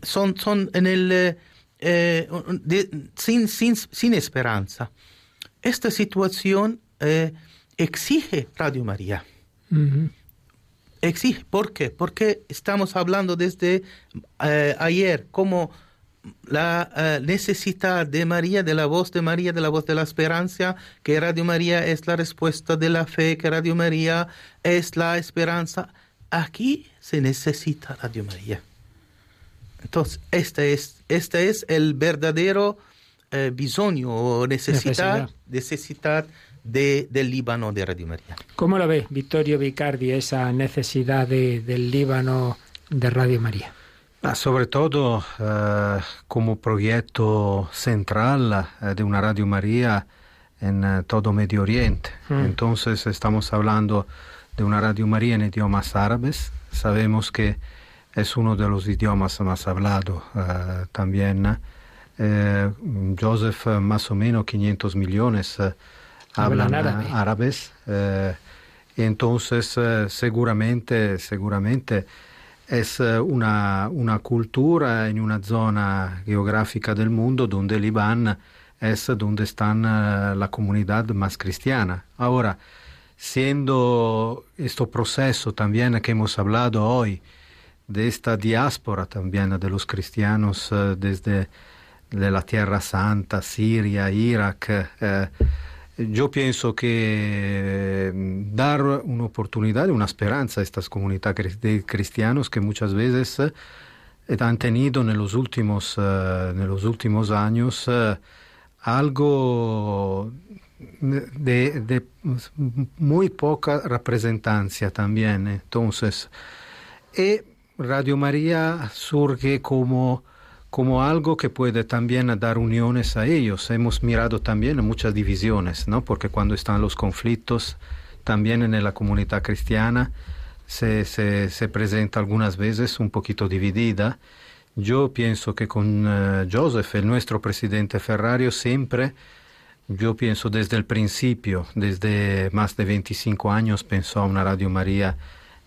Son, son en el, eh, eh, sin, sin, sin esperanza. Esta situación eh, exige Radio María. Exige. ¿Por qué? Porque estamos hablando desde eh, ayer como la eh, necesidad de María, de la voz de María, de la voz de la esperanza, que Radio María es la respuesta de la fe, que Radio María es la esperanza. Aquí se necesita Radio María. Entonces, este es, este es el verdadero eh, bisogno o necesidad, necesidad de, del Líbano de Radio María. ¿Cómo lo ve Vittorio Vicardi esa necesidad de- del Líbano de Radio María? Ma soprattutto eh, come progetto central eh, de una Radio María en eh, todo Medio Oriente. Mm. Entonces estamos hablando de una Radio María en idiomas árabes. Sabemos que es uno de los idiomas más hablados eh, también. Eh, Joseph, más o menos 500 millones eh, Hablan hablan, árabe. árabes. eh, Entonces, eh, seguramente, seguramente es eh, una, una, cultura en una zona geográfica del mundo donde el Libán es donde está la comunidad más cristiana. Ahora, siendo este proceso también que hemos hablado hoy, de esta diáspora también de los cristianos desde de la Tierra Santa, Siria, Irak, eh, yo pienso que mm, dar una oportunidad, una esperanza a estas comunidades de cristianos que muchas veces eh, han tenido en los últimos, en los últimos años algo de, de, muy poca representancia también. Entonces, y Radio María surge como, como algo que puede también dar uniones a ellos. Hemos mirado también muchas divisiones, ¿no? porque cuando están los conflictos, también en la comunidad cristiana se, se, se presenta algunas veces un poquito dividida. Yo pienso que con uh, Joseph, el nuestro presidente Ferrario, siempre, yo pienso desde el principio, desde más de 25 años, pensó a una Radio María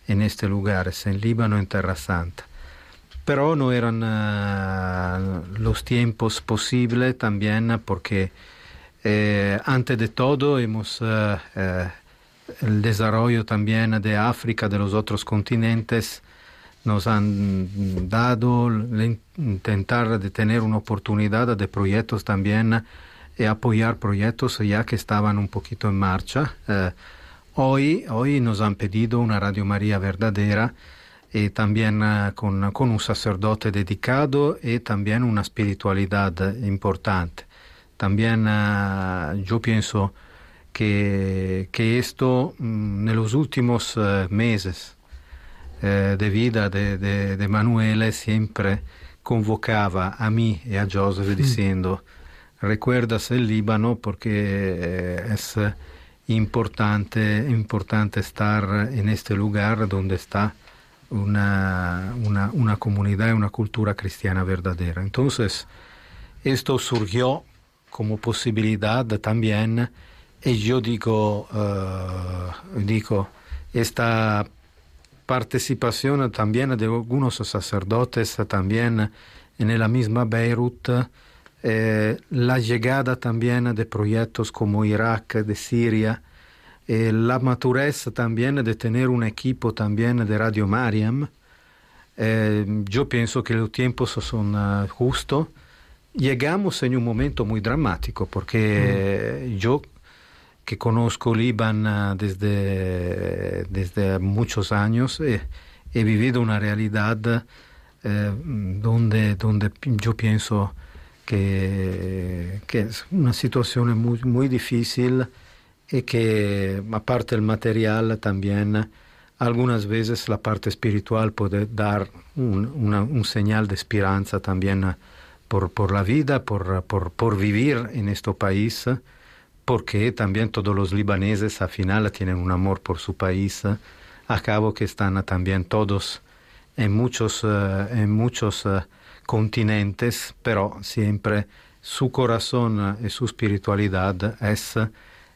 en este lugar, en Líbano, en Terra Santa. Pero no eran uh, los tiempos posibles también porque eh, antes de todo hemos uh, eh, el desarrollo también de África, de los otros continentes, nos han dado intentar de tener una oportunidad de proyectos también y apoyar proyectos ya que estaban un poquito en marcha. Eh, hoy, hoy nos han pedido una Radio María verdadera y también uh, con, con, un sacerdote dedicado y también una espiritualidad importante. También uh, yo pienso que, que esto mm, en los últimos uh, meses eh, de vida de, de, de, Manuele siempre convocaba a mí y a Joseph mm. diciendo, recuerdas el Líbano porque eh, es importante, importante estar en este lugar donde está una, una, comunidad y una cultura cristiana verdadera. Entonces, esto surgió como posibilidad también, y yo digo, uh, digo esta participación también de algunos sacerdotes también en la misma Beirut, eh, la llegada también de proyectos como Irak, de Siria, eh, la madurez también de tener un equipo también de Radio Mariam. Eh, yo pienso que los tiempos son uh, justos. Llegamos en un momento muy dramático porque mm. yo que conozco Líbano desde, desde muchos años. He, he vivido una realidad eh, donde, donde yo pienso que, que, es una situación muy, muy difícil y que aparte del material también algunas veces la parte espiritual puede dar un, una, un señal de esperanza también por, por la vida, por, por, por vivir en este país porque también todos los libaneses al final tienen un amor por su país, a cabo que están también todos en muchos, en muchos continentes, pero siempre su corazón y su espiritualidad es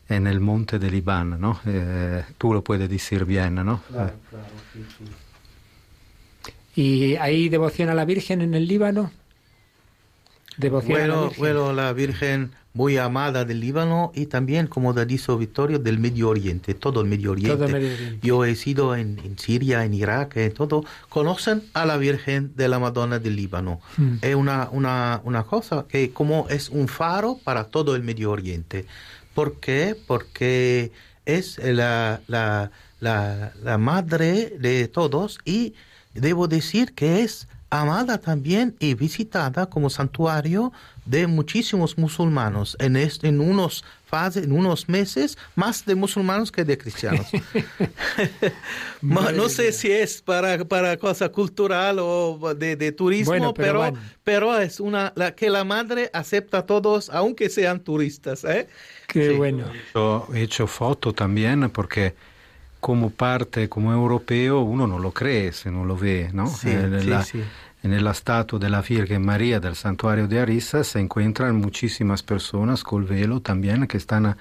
en el monte de Libán, ¿no? Eh, tú lo puedes decir bien, ¿no? Claro, claro, sí, sí. ¿Y hay devoción a la Virgen en el Líbano? Devoción bueno, a la Virgen. Bueno, la Virgen muy amada del Líbano y también, como dicho Victorio, del Medio Oriente, todo el Medio Oriente. Todo el Medio Oriente. Yo he sido en, en, Siria, en Irak, en todo. Conocen a la Virgen de la Madonna del Líbano. Mm. Es una, una, una cosa que como es un faro para todo el Medio Oriente. ¿Por qué? Porque es la, la, la, la madre de todos y debo decir que es amada también y visitada como santuario de muchísimos musulmanos en, este, en unos fase, en unos meses, más de musulmanos que de cristianos. no sé si es para, para cosa cultural o de, de turismo, bueno, pero, pero, es una la, que la madre acepta a todos, aunque sean turistas. ¿eh? Qué sí. bueno. Yo he hecho foto también porque como parte, como europeo, uno no lo cree se no lo ve, ¿no? Sí, eh, sí, la, sí. En la estatua de la Virgen María del santuario de Arisa se encuentran muchísimas personas con velo también que están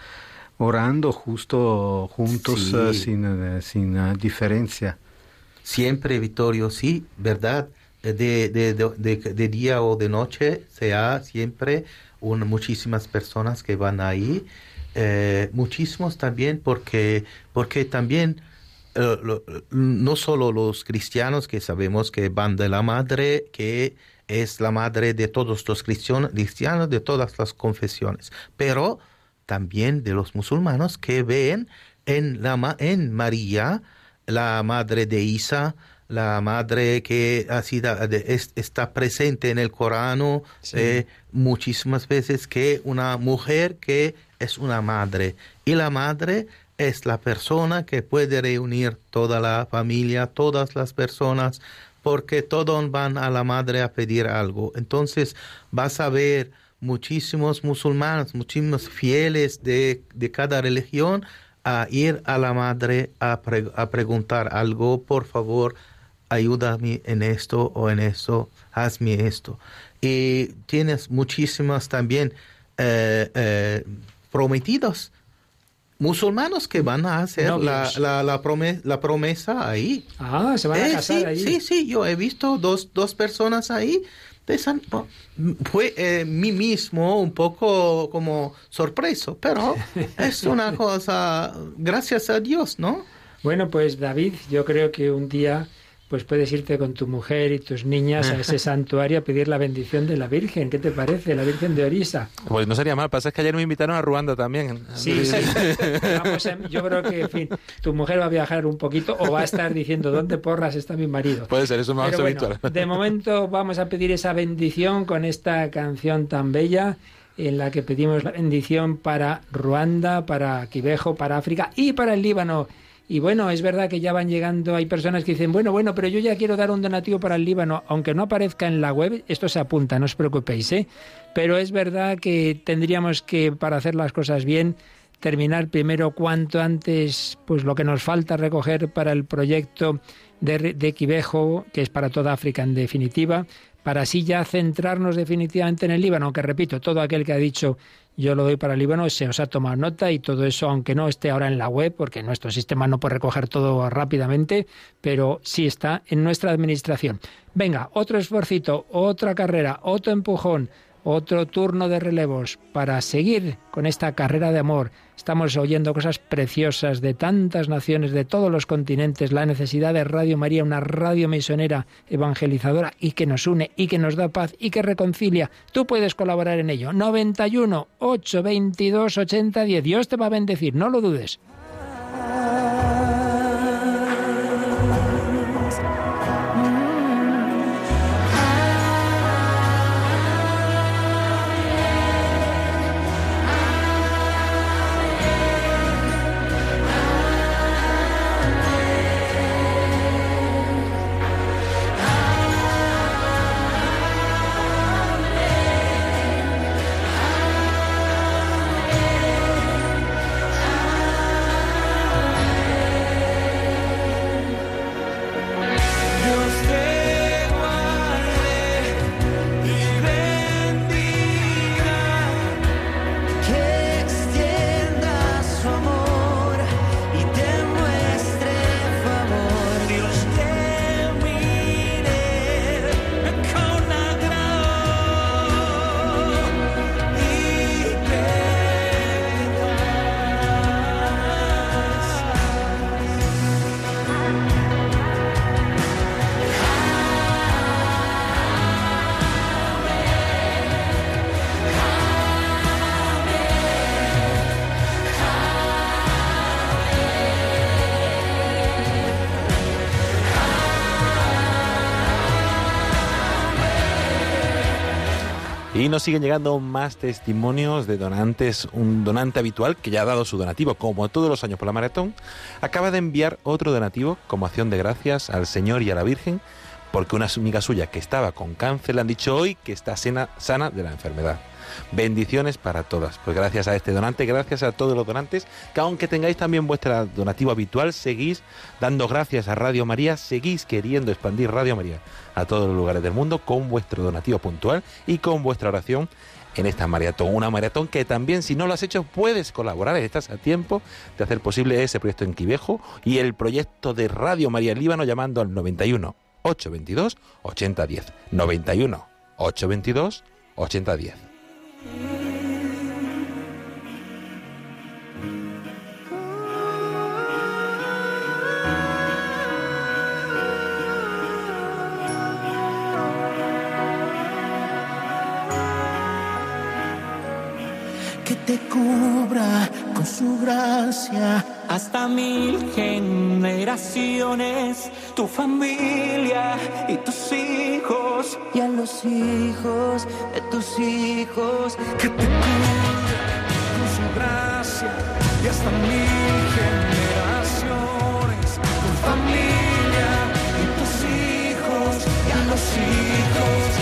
orando justo juntos Sí. eh, sin, eh, sin eh, diferencia. Siempre, Vittorio, sí, ¿verdad? De, de, de, de- de día o de noche, sea siempre muchísimas personas que van ahí. eh, muchísimos también porque, porque también eh, no solo los cristianos que sabemos que van de la madre, que es la madre de todos los cristianos, de todas las confesiones, pero también de los musulmanes que ven en, la, en María la madre de Isa, la madre que ha sido, es- está presente en el Corán eh, muchísimas veces que una mujer que es una madre. Y la madre es la persona que puede reunir toda la familia, todas las personas, porque todos van a la madre a pedir algo. Entonces vas a ver muchísimos musulmanes, muchísimos fieles de, de cada religión a ir a la madre a, pre- a preguntar algo, por favor, ayúdame en esto o en eso, hazme esto. Y tienes muchísimas también eh, eh, prometidos musulmanos que van a hacer la, Novios. la, la, prome- la promesa ahí. Ah, se van a Eh, casar sí, allí. Sí, sí, yo he visto dos, dos personas ahí. de San- fue eh, mí mismo un poco como sorpreso, pero es una cosa, gracias a Dios, ¿no? Bueno, pues David, yo creo que un día pues puedes irte con tu mujer y tus niñas a ese santuario a pedir la bendición de la Virgen. ¿Qué te parece? La Virgen de Orisa. Pues no sería mal, pasa es que ayer me invitaron a Ruanda también. Sí, sí. Vamos a- yo creo que, en fin, tu mujer va a viajar un poquito o va a estar diciendo dónde porras está mi marido. Puede ser, eso es más Pero bueno, habitual. de momento vamos a pedir esa bendición con esta canción tan bella en la que pedimos la bendición para Ruanda, para Quivejo, para África y para el Líbano. Y bueno, es verdad que ya van llegando, hay personas que dicen, bueno, bueno, pero yo ya quiero dar un donativo para el Líbano, aunque no aparezca en la web, esto se apunta, no os preocupéis, ¿eh? Pero es verdad que tendríamos que, para hacer las cosas bien, terminar primero cuanto antes pues lo que nos falta recoger para el proyecto de, de Quivejo, que es para toda África en definitiva, para así ya centrarnos definitivamente en el Líbano, aunque repito, todo aquel que ha dicho yo lo doy para el Líbano se os ha tomado nota y todo eso, aunque no esté ahora en la web, porque nuestro sistema no puede recoger todo rápidamente, pero sí está en nuestra administración. Venga, otro esfuercito, otra carrera, otro empujón, otro turno de relevos para seguir con esta carrera de amor. Estamos oyendo cosas preciosas de tantas naciones, de todos los continentes, la necesidad de Radio María, una radio misionera evangelizadora y que nos une y que nos da paz y que reconcilia. Tú puedes colaborar en ello. 91 822 8010. Dios te va a bendecir, no lo dudes. Y nos siguen llegando más testimonios de donantes. Un donante habitual que ya ha dado su donativo, como todos los años por la maratón, acaba de enviar otro donativo como acción de gracias al Señor y a la Virgen, porque una amiga suya que estaba con cáncer le han dicho hoy que está sana, sana de la enfermedad. Bendiciones para todas. Pues gracias a este donante, gracias a todos los donantes, que aunque tengáis también vuestra donativo habitual, seguís dando gracias a Radio María, seguís queriendo expandir Radio María a todos los lugares del mundo con vuestro donativo puntual y con vuestra oración en esta maratón. Una maratón que también, si no lo has hecho, puedes colaborar. Estás a tiempo de hacer posible ese proyecto en Quivejo y el proyecto de Radio María Líbano llamando al 91 822 8010. 91 822 8010. Que te cubra con su gracia. Hasta mil generaciones, tu familia y tus hijos. Y a los hijos de tus hijos que te cubra con su gracia. Y hasta mil generaciones, tu familia y tus hijos. Y a los hijos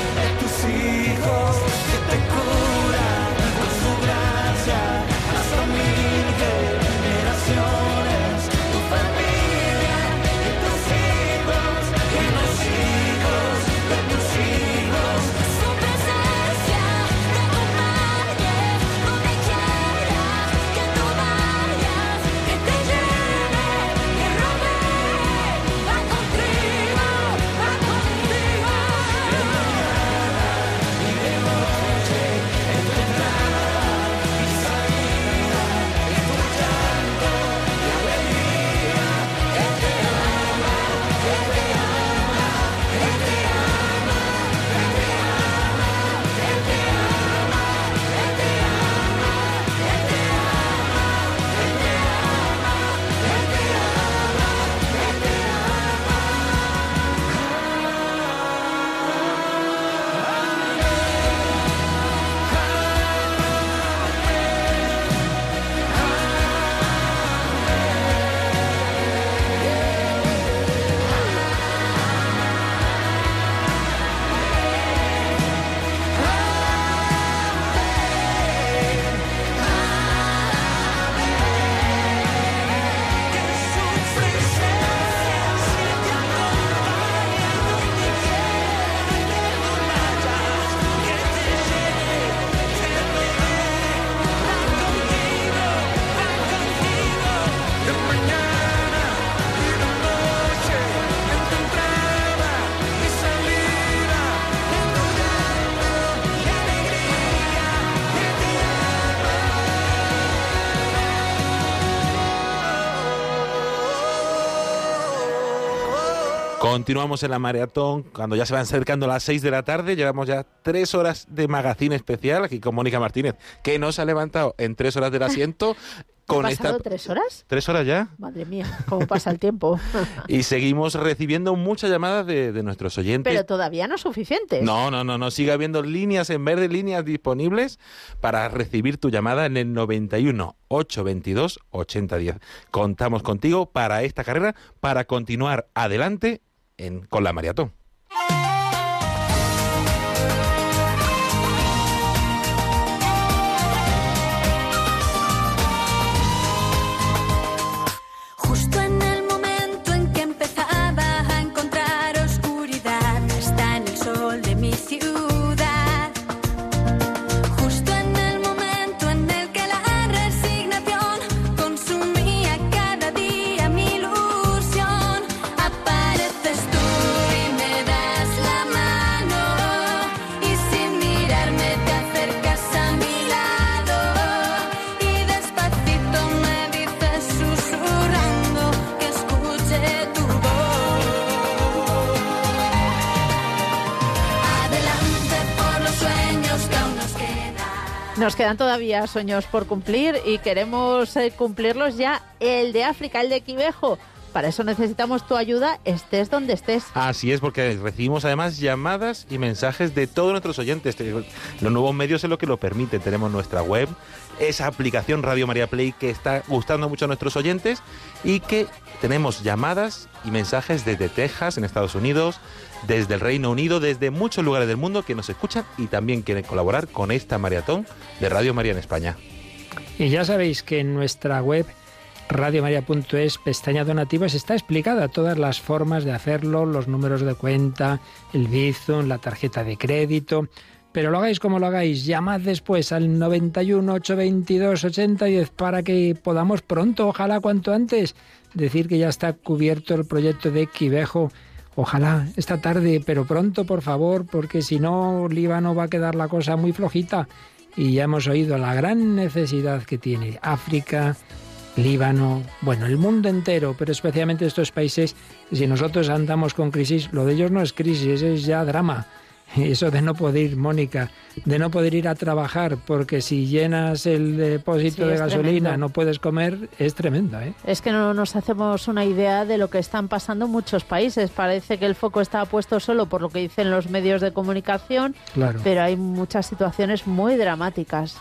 Continuamos en la maratón cuando ya se van acercando las 6 de la tarde. Llevamos ya tres horas de magazine especial aquí con Mónica Martínez, que nos ha levantado en tres horas del asiento. Con ¿Ha esta pasado tres horas? tres horas ya Madre mía, cómo pasa el tiempo. y seguimos recibiendo muchas llamadas de, de nuestros oyentes Pero todavía no es suficiente. No, no, no, no. Sigue habiendo líneas en verde, líneas disponibles para recibir tu llamada en el 91 822 8010. Contamos contigo para esta carrera, para continuar adelante en, con la maratón. Quedan. Todavía sueños por cumplir y queremos eh, cumplirlos ya. El de África, el de Quivejo. Para eso necesitamos tu ayuda, estés donde estés. Así es, porque recibimos además llamadas y mensajes de todos nuestros oyentes. Te- Los nuevos medios es lo que lo permiten. Tenemos nuestra web, esa aplicación Radio María Play que está gustando mucho a nuestros oyentes y que tenemos llamadas y mensajes desde Texas, en Estados Unidos, desde el Reino Unido, desde muchos lugares del mundo que nos escuchan y también quieren colaborar con esta maratón de Radio María en España. Y ya sabéis que en nuestra web radiomaria.es, pestaña donativos, está explicada todas las formas de hacerlo, los números de cuenta, el Bizum, la tarjeta de crédito. Pero lo hagáis como lo hagáis, llamad después al 91 822 8010 para que podamos pronto, ojalá cuanto antes, decir que ya está cubierto el proyecto de Quivejo. Ojalá esta tarde, pero pronto, por favor, porque si no, Líbano va a quedar la cosa muy flojita. Y ya hemos oído la gran necesidad que tiene África, Líbano, bueno, el mundo entero, pero especialmente estos países. Si nosotros andamos con crisis, lo de ellos no es crisis, es ya drama. Eso de no poder ir, Mónica, de no poder ir a trabajar, porque si llenas el depósito Sí, de gasolina, tremendo. no puedes comer, es tremendo, ¿eh? Es que no nos hacemos una idea de lo que están pasando muchos países. Parece que el foco está puesto solo por lo que dicen los medios de comunicación, Claro. pero hay muchas situaciones muy dramáticas.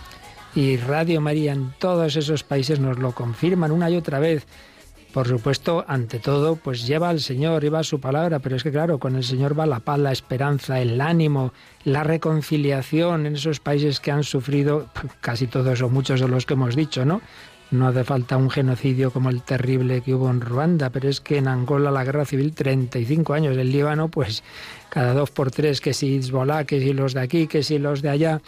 Y Radio María en todos esos países nos lo confirman una y otra vez. Por supuesto, ante todo, pues lleva al Señor, lleva su palabra, pero es que claro, con el Señor va la paz, la esperanza, el ánimo, la reconciliación en esos países que han sufrido, casi todos o muchos de los que hemos dicho, ¿no? No hace falta un genocidio como el terrible que hubo en Ruanda, pero es que en Angola la guerra civil 35 años, en Líbano pues cada dos por tres, que si Hezbollah, que si los de aquí, que si los de allá.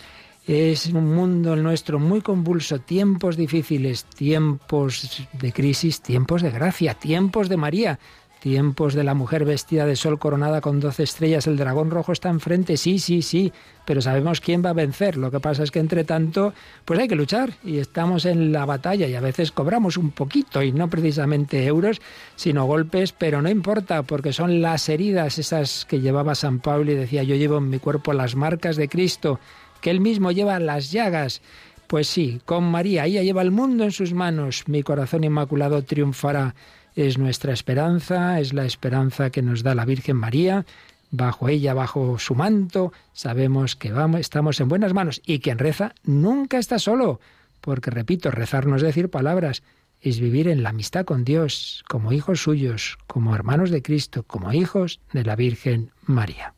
Es un mundo nuestro muy convulso, tiempos difíciles, tiempos de crisis, tiempos de gracia, tiempos de María, tiempos de la mujer vestida de sol coronada con doce estrellas, el dragón rojo está enfrente, sí, sí, sí, pero sabemos quién va a vencer. Lo que pasa es que entre tanto, pues hay que luchar y estamos en la batalla y a veces cobramos un poquito y no precisamente euros, sino golpes, pero no importa porque son las heridas esas que llevaba San Pablo y decía yo llevo en mi cuerpo las marcas de Cristo que él mismo lleva las llagas. Pues sí, con María, ella lleva el mundo en sus manos. Mi corazón inmaculado triunfará. Es nuestra esperanza, es la esperanza que nos da la Virgen María. Bajo ella, bajo su manto, sabemos que vamos, estamos en buenas manos. Y quien reza nunca está solo. Porque, repito, rezar no es decir palabras, es vivir en la amistad con Dios, como hijos suyos, como hermanos de Cristo, como hijos de la Virgen María.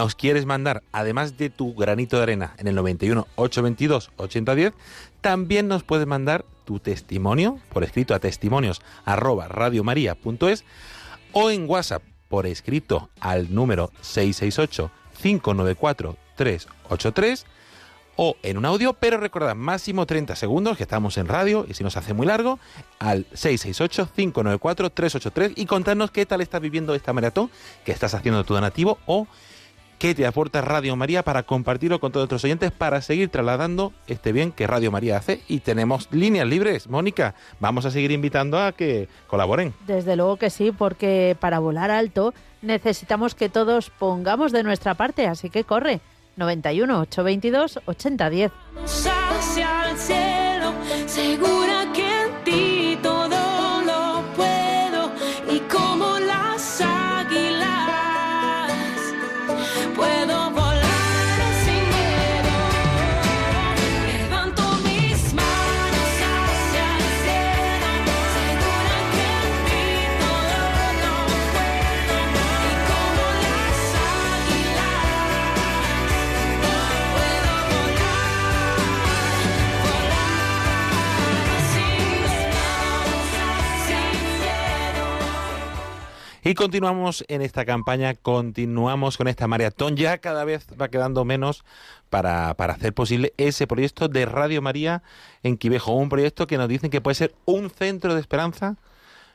Nos quieres mandar, además de tu granito de arena en el 91 822 8010, también nos puedes mandar tu testimonio por escrito a testimonios arroba radiomaria.es o en WhatsApp por escrito al número 668 594 383 o en un audio, pero recordad, máximo 30 segundos, que estamos en radio, y si nos hace muy largo, al 668-594-383 y contarnos qué tal estás viviendo esta maratón, que estás haciendo tu donativo o qué te aporta Radio María para compartirlo con todos nuestros oyentes, para seguir trasladando este bien que Radio María hace. Y tenemos líneas libres. Mónica, vamos a seguir invitando a que colaboren. Desde luego que sí, porque para volar alto necesitamos que todos pongamos de nuestra parte, así que corre. 91 822 8010. hacia el cielo, segura que Y continuamos en esta campaña, continuamos con esta maratón. Ya cada vez va quedando menos para, para hacer posible ese proyecto de Radio María en Quivejo. Un proyecto que nos dicen que puede ser un centro de esperanza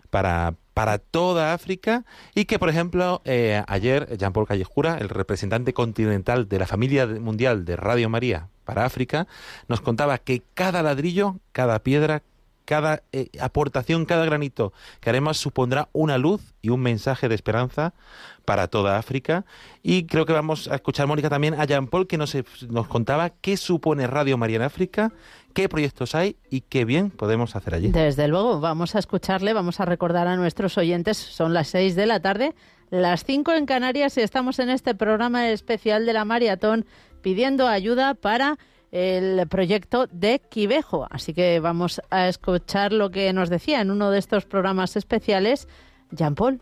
para, para toda África y que, por ejemplo, eh, ayer Jean-Paul Callejura, el representante continental de la familia mundial de Radio María para África, nos contaba que cada ladrillo, cada piedra, cada eh, aportación, cada granito que haremos supondrá una luz y un mensaje de esperanza para toda África. Y creo que vamos a escuchar, Mónica, también a Jean Paul, que nos, nos contaba qué supone Radio María en África, qué proyectos hay y qué bien podemos hacer allí. Desde luego, vamos a escucharle, vamos a recordar a nuestros oyentes, son las seis de la tarde, las cinco en Canarias y estamos en este programa especial de la maratón pidiendo ayuda para el proyecto de Quivejo. Así que vamos a escuchar lo que nos decía en uno de estos programas especiales Jean Paul.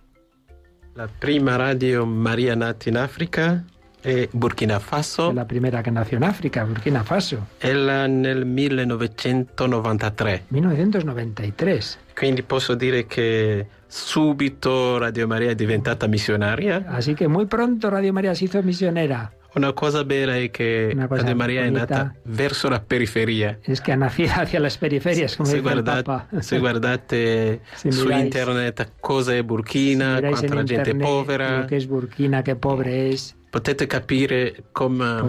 La prima radio Maria nata in Africa è Burkina Faso. La primera che nació in Africa, Burkina Faso. Ella nel 1993. 1993. Quindi posso dire che subito Radio Maria è diventata missionaria. Así que muy pronto Radio María se hizo misionera. Una cosa bella è che Una cosa Radio Maria è nata verso la periferia. Es que hacia las periferias, como Se, guarda- se guardate Se su miráis- internet cosa è Burkina, quanta la gente è povera, que es Burkina, qué pobre es. potete capire come,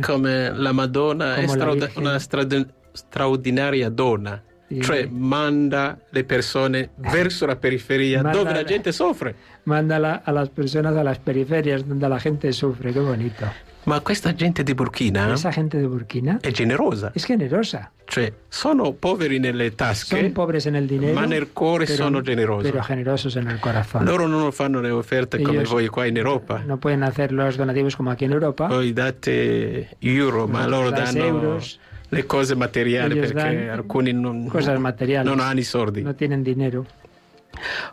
come la Madonna è Come la straordi- Virgen. una strade- straordinaria donna. Cioè manda le persone verso la periferia dove la la- gente soffre. Manda la- a las personas a las periferias donde la gente sufre, qué bonito. Ma questa gente di Burkina Esa gente de Burkina è generosa. es generosa. Cioè sono poveri nelle tasche, Son pobres en el dinero, ma nel cuore pero- sono generosi. pero generosos en el corazón. Loro non fanno le offerte come Ellos- voi qua in Europa. No pueden hacer los donativos como aquí en Europa. Voi date euro, ma loro danno euros. le cose materiali Ellos perché alcuni non, Cosas materiales. non hanno i soldi. No tienen dinero.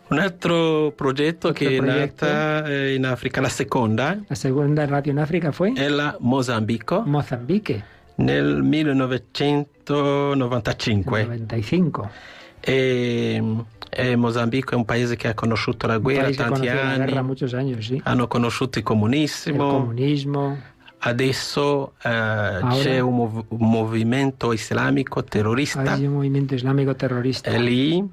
Un altro progetto Altro che è progetto. nata eh, in Africa, la seconda, La segunda radio en África fue è la Mozambico Mozambique, nel 1995. 95. E, e Mozambico è un paese che ha conosciuto la guerra tanti conoció la guerra anni, sí. hanno conosciuto il comunismo, comunismo. adesso eh, c'è un, mov- un movimento islamico terrorista un movimiento islámico terrorista. è lì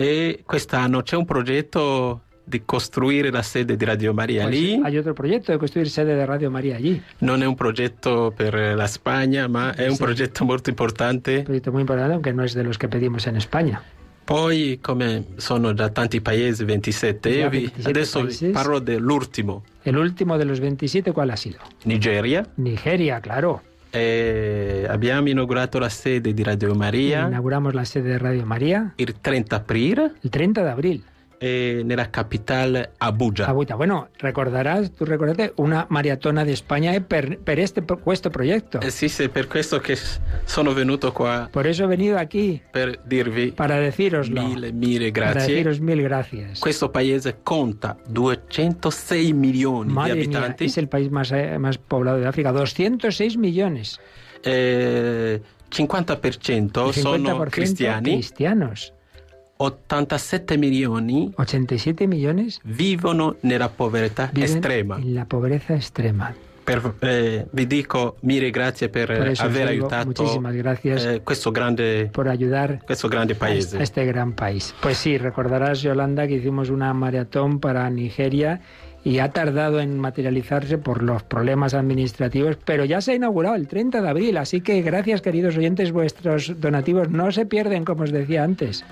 e quest'anno c'è un progetto di costruire la sede di Radio Maria Pues lì. hay otro proyecto de construir sede de Radio María allí. Non è un progetto per la Spagna, ma è un Sì. progetto molto importante. Un proyecto muy importante, aunque no es de los que pedimos en España. Poi, come sono già tanti paesi, 27, Già io vi- 27 adesso paesi. parlo dell'ultimo. El último de los 27, ¿cuál ha sido? Nigeria. Nigeria, claro. E abbiamo inaugurato la sede di Radio Maria. Inauguramos la sede de Radio María il 30 aprile. El 30 de abril. E nella capitale Abuja. Abuja. Bueno, recordarás, tú recuerdas, una maratona de España eh, per, per este, pro- questo proyecto. Eh sì, sì, è per questo che sono venuto qua Por eso he venido aquí, per dirvi para deciroslo. mille, mille Para grazie. deciros mil gracias. Questo paese conta 206 milioni Madre di mía, es el país más, eh, más poblado de África. 206 millones. eh, 50% El sono 50% cristiani, cristianos. 87 milioni 87 millones vivono nella povertà estrema. en la pobreza extrema. Per- eh, vi dico mille grazie per eso os aver digo aiutato eh, questo, grande, por ayudar questo grande a paese. este gran país. Pues sí, recordarás, Yolanda, que hicimos una maratón para Nigeria y ha tardado en materializarse por los problemas administrativos, pero ya se ha inaugurado el 30 de abril, así que gracias, queridos oyentes, vuestros donativos no se pierden, como os decía antes.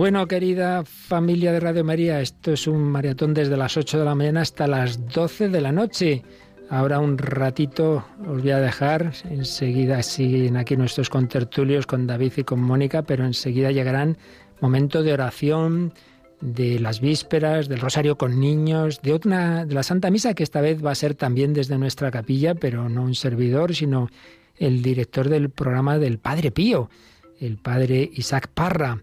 Bueno, querida familia de Radio María, esto es un maratón desde las 8 de la mañana hasta las 12 de la noche. Ahora un ratito os voy a dejar, enseguida siguen aquí nuestros contertulios con David y con Mónica, pero enseguida llegarán momentos de oración, de las vísperas, del rosario con niños, de una de la Santa Misa que esta vez va a ser también desde nuestra capilla, pero no un servidor, sino el director del programa del Padre Pío, el Padre Isaac Parra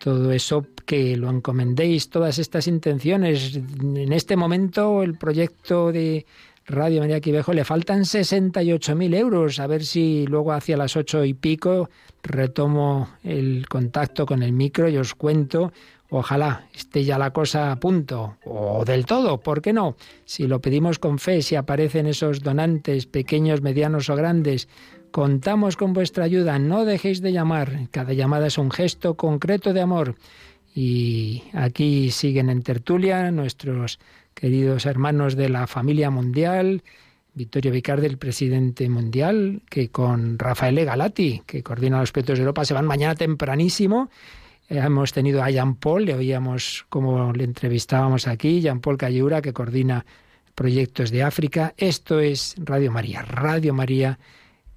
todo eso que lo encomendéis, todas estas intenciones. En este momento el proyecto de Radio María Quivejo le faltan 68.000 euros. A ver si luego hacia las ocho y pico retomo el contacto con el micro y os cuento. Ojalá esté ya la cosa a punto, o del todo, ¿por qué no? Si lo pedimos con fe, si aparecen esos donantes, pequeños, medianos o grandes, Contamos con vuestra ayuda, no dejéis de llamar. Cada llamada es un gesto concreto de amor. Y aquí siguen en tertulia nuestros queridos hermanos de la familia mundial, Vittorio Vicardi, el presidente mundial, que con Rafael Galati, que coordina los proyectos de Europa, se van mañana tempranísimo. Eh, hemos tenido a Jean Paul, le oíamos como le entrevistábamos aquí, Jean Paul Cayura, que coordina proyectos de África. Esto es Radio María, Radio María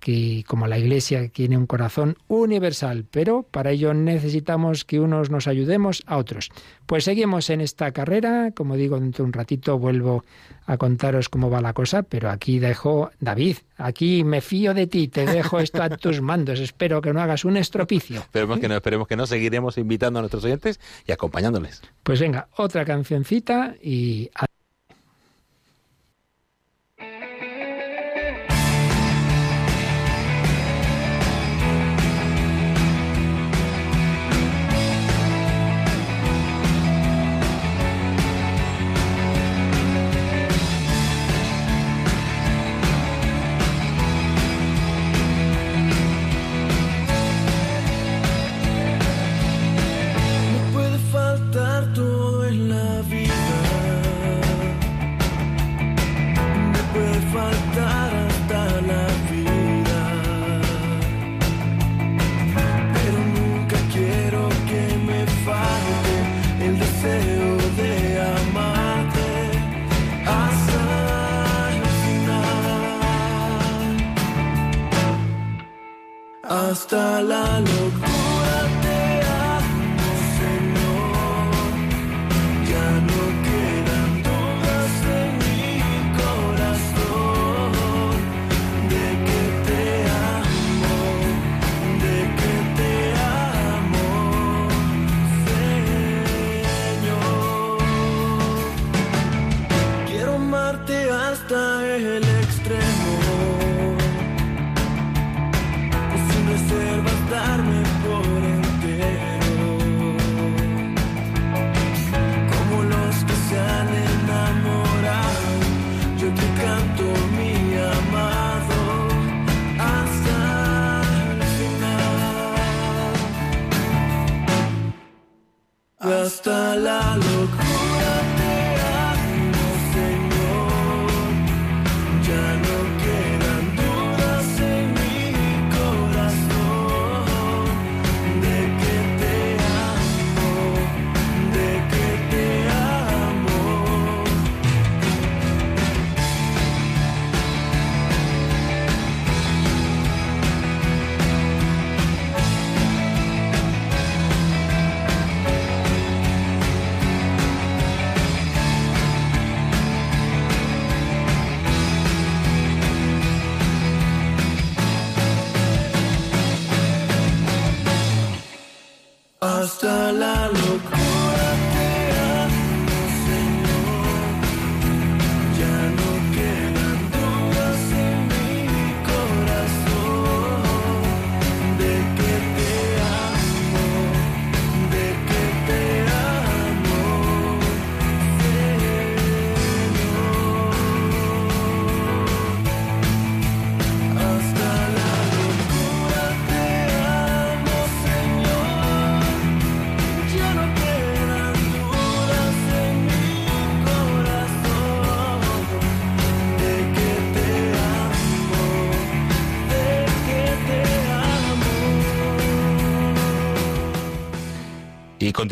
que como la Iglesia tiene un corazón universal, pero para ello necesitamos que unos nos ayudemos a otros. Pues seguimos en esta carrera, como digo, dentro de un ratito vuelvo a contaros cómo va la cosa, pero aquí dejo, David, aquí me fío de ti, te dejo esto a tus mandos, espero que no hagas un estropicio. Esperemos que no, esperemos que no, seguiremos invitando a nuestros oyentes y acompañándoles. Pues venga, otra cancioncita y... hasta la locura.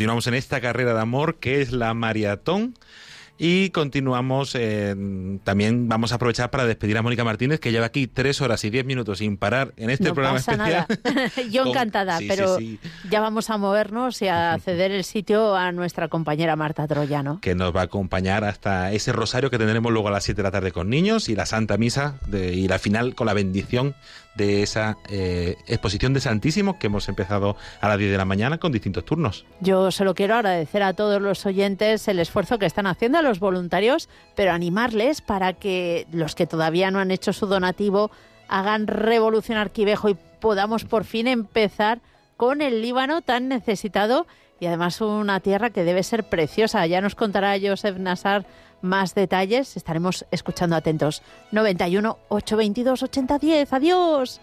Continuamos en esta carrera de amor que es la maratón. Y continuamos, eh, también vamos a aprovechar para despedir a Mónica Martínez, que lleva aquí tres horas y diez minutos sin parar en este no programa pasa especial. Nada. Yo encantada, sí, pero sí. ya vamos a movernos y a ceder el sitio a nuestra compañera Marta Troyano. que nos va a acompañar hasta ese rosario que tendremos luego a las 7 de la tarde con niños y la Santa Misa de- y la final con la bendición de esa eh, exposición de Santísimo que hemos empezado a las 10 de la mañana con distintos turnos. Yo solo quiero agradecer a todos los oyentes el esfuerzo que están haciendo a los voluntarios, pero animarles para que los que todavía no han hecho su donativo hagan revolucionar Quivejo y podamos por fin empezar con el Líbano tan necesitado y además una tierra que debe ser preciosa. Ya nos contará Joseph Nassar más detalles. Estaremos escuchando atentos. 91 822 8010. Adiós.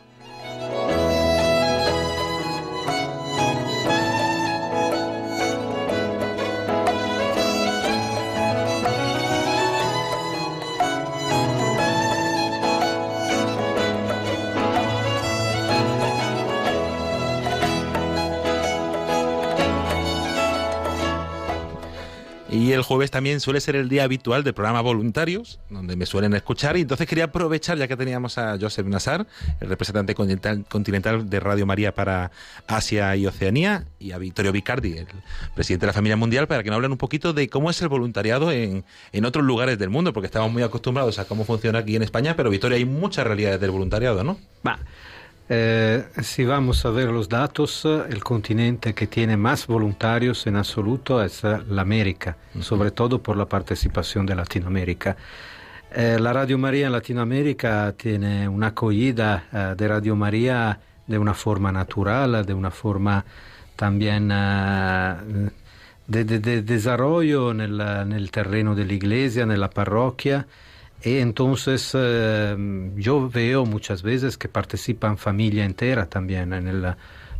Y el jueves también suele ser el día habitual del programa Voluntarios, donde me suelen escuchar. Y entonces quería aprovechar, ya que teníamos a Joseph Nassar, el representante continental, de Radio María para Asia y Oceanía, y a Vittorio Vicardi, el presidente de la familia mundial, para que nos hablen un poquito de cómo es el voluntariado en, en otros lugares del mundo, porque estamos muy acostumbrados a cómo funciona aquí en España, pero Vittorio, hay muchas realidades del voluntariado, ¿no? Ma, eh, si vamos a ver los datos, el continente que tiene más voluntarios en absoluto es la América, sobre todo por la participación de Latinoamérica. Eh, la Radio María en Latinoamérica tiene una acogida eh, de Radio María de una forma natural, de una forma también de, de- de desarrollo en el, en el terreno de la iglesia, en la parroquia. Entonces eh, yo veo muchas veces que participan familia entera también en el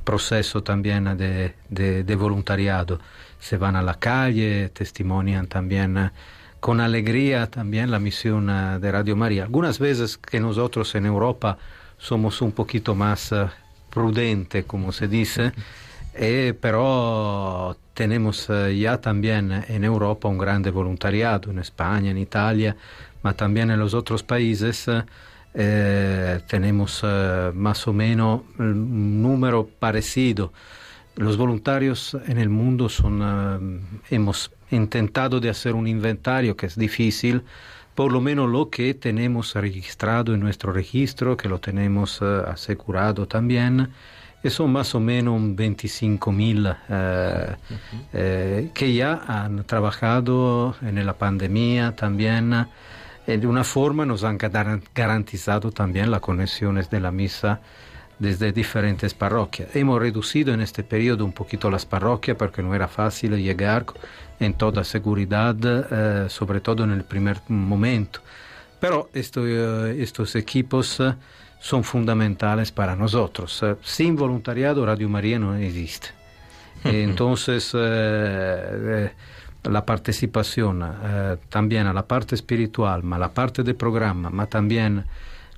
proceso también de, de- de voluntariado. Se van a la calle, testimonian también eh, con alegría también la misión eh, de Radio María. Algunas veces que nosotros en Europa somos un poquito más prudentes, como se dice, eh, pero tenemos ya también en Europa un grande voluntariado, en España, en Italia, ma también en los otros países eh, eh, tenemos eh, más o menos un número parecido. Los voluntarios en el mundo son, eh, hemos intentado de hacer un inventario que es difícil, por lo menos lo que tenemos registrado en nuestro registro, que lo tenemos eh, asegurado también, y son más o menos 25 mil eh, eh, que ya han trabajado en la pandemia también. Eh, de una forma nos han gar- garantizado también las conexiones de la misa desde diferentes parroquias. Hemos reducido en este periodo un poquito las parroquias porque no era fácil llegar en toda seguridad, eh, sobre todo en el primer momento. Pero esto, eh, estos equipos eh, son fundamentales para nosotros. Sin voluntariado Radio María no existe. Entonces, la participación eh, también a la parte espiritual, ma la parte del programa, ma también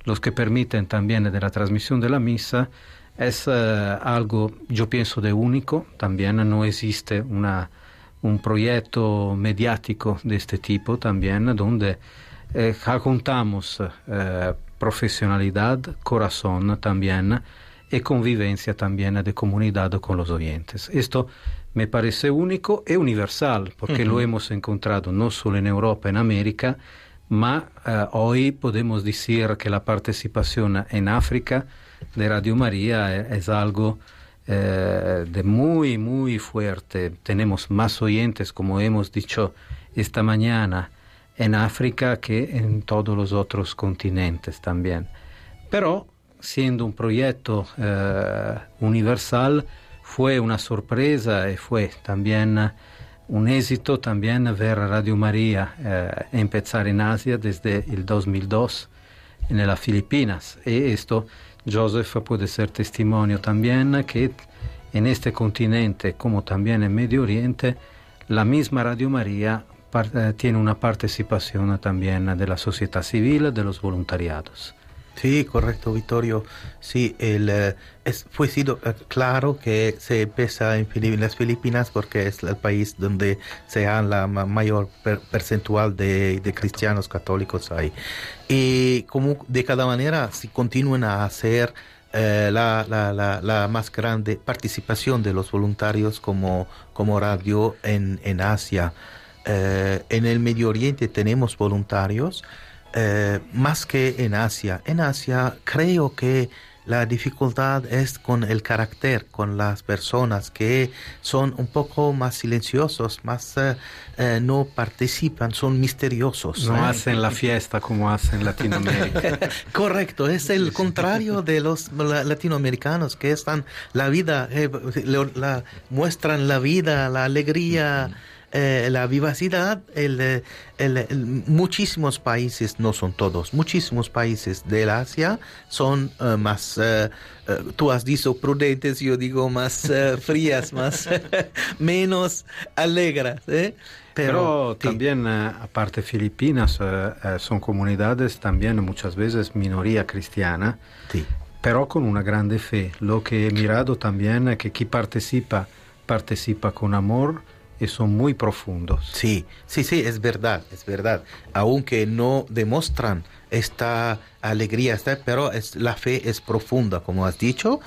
los que permiten también de la transmisión de la misa, es eh, algo, yo pienso, de único. También no existe una, un proyecto mediático de este tipo también, donde eh, eh, profesionalidad, corazón también y convivencia también de comunidad con los oyentes. Esto me parece único e universal, porque lo hemos encontrado no solo en Europa, en América, ma eh, hoy podemos decir que la participación en África de Radio María e- es, algo eh, de muy, muy fuerte. Tenemos más oyentes, como hemos dicho esta mañana, en África que en todos los otros continentes también. Pero siendo un proyecto eh, universal, fue una sorpresa y fue también eh, un éxito también ver a Radio María eh, empezar en Asia desde el 2002 en las Filipinas. Y esto, Joseph puede ser testimonio también que en este continente, como también en Medio Oriente, la misma Radio María eh, tiene una participación también de la sociedad civil, de los voluntariados. Sí, correcto, Vittorio. Sí, el, eh, es, fue sido eh, claro que se empieza en, las Filipinas porque es el país donde se ha la ma- mayor per- percentual de, de cristianos católicos ahí. Y como de cada manera, si continúan a hacer eh, la, la, la, más grande participación de los voluntarios como, como radio en, en Asia. En el Medio Oriente tenemos voluntarios, eh, más que en Asia. En Asia creo que la dificultad es con el carácter, con las personas que son un poco más silenciosos, más eh, eh, no participan, son misteriosos. No ¿eh? hacen la fiesta como hacen Latinoamérica. Correcto, es el contrario de los la- latinoamericanos que están la vida, eh, la, muestran la vida, la alegría, eh, la vivacidad. El, el- el- muchísimos países, no son todos, muchísimos países del Asia son eh, más, eh, tú has dicho prudentes, yo digo más frías, más menos alegres. ¿eh? Pero, también, eh, aparte Filipinas, son comunidades también muchas veces minoría cristiana, pero con una grande fe. Lo que he mirado también es que quien participa, participa con amor son muy profundos. Sí, sí, sí, es verdad, es verdad. Aunque no demuestran esta alegría, esta, pero es, la fe es profunda, como has dicho,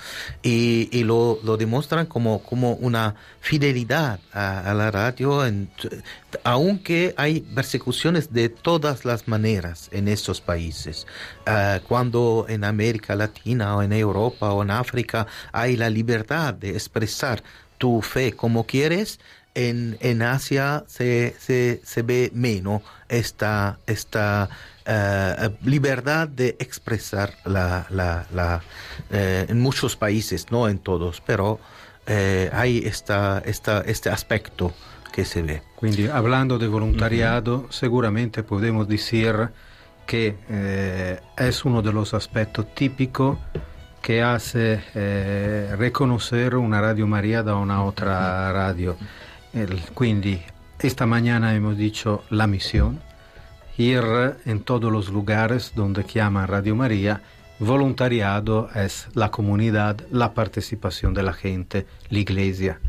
y, lo, lo demuestran como, como una fidelidad a, la radio, aunque hay persecuciones de todas las maneras en estos países. Ah, cuando en América Latina o en Europa o en África hay la libertad de expresar tu fe como quieres, en, en Asia se, se, se ve menos esta, esta eh, libertad de expresar la, la, la, eh, en muchos países, no en todos, pero eh, hay esta, esta, este aspecto que se ve. Quindi hablando de voluntariado, seguramente podemos decir que eh, es uno de los aspectos típicos que hace eh, reconocer una Radio María da una otra radio. El- quindi esta mañana hemos dicho la misión, ir en todos los lugares donde llama Radio María. Voluntariado es la comunidad, la participación de la gente, la iglesia.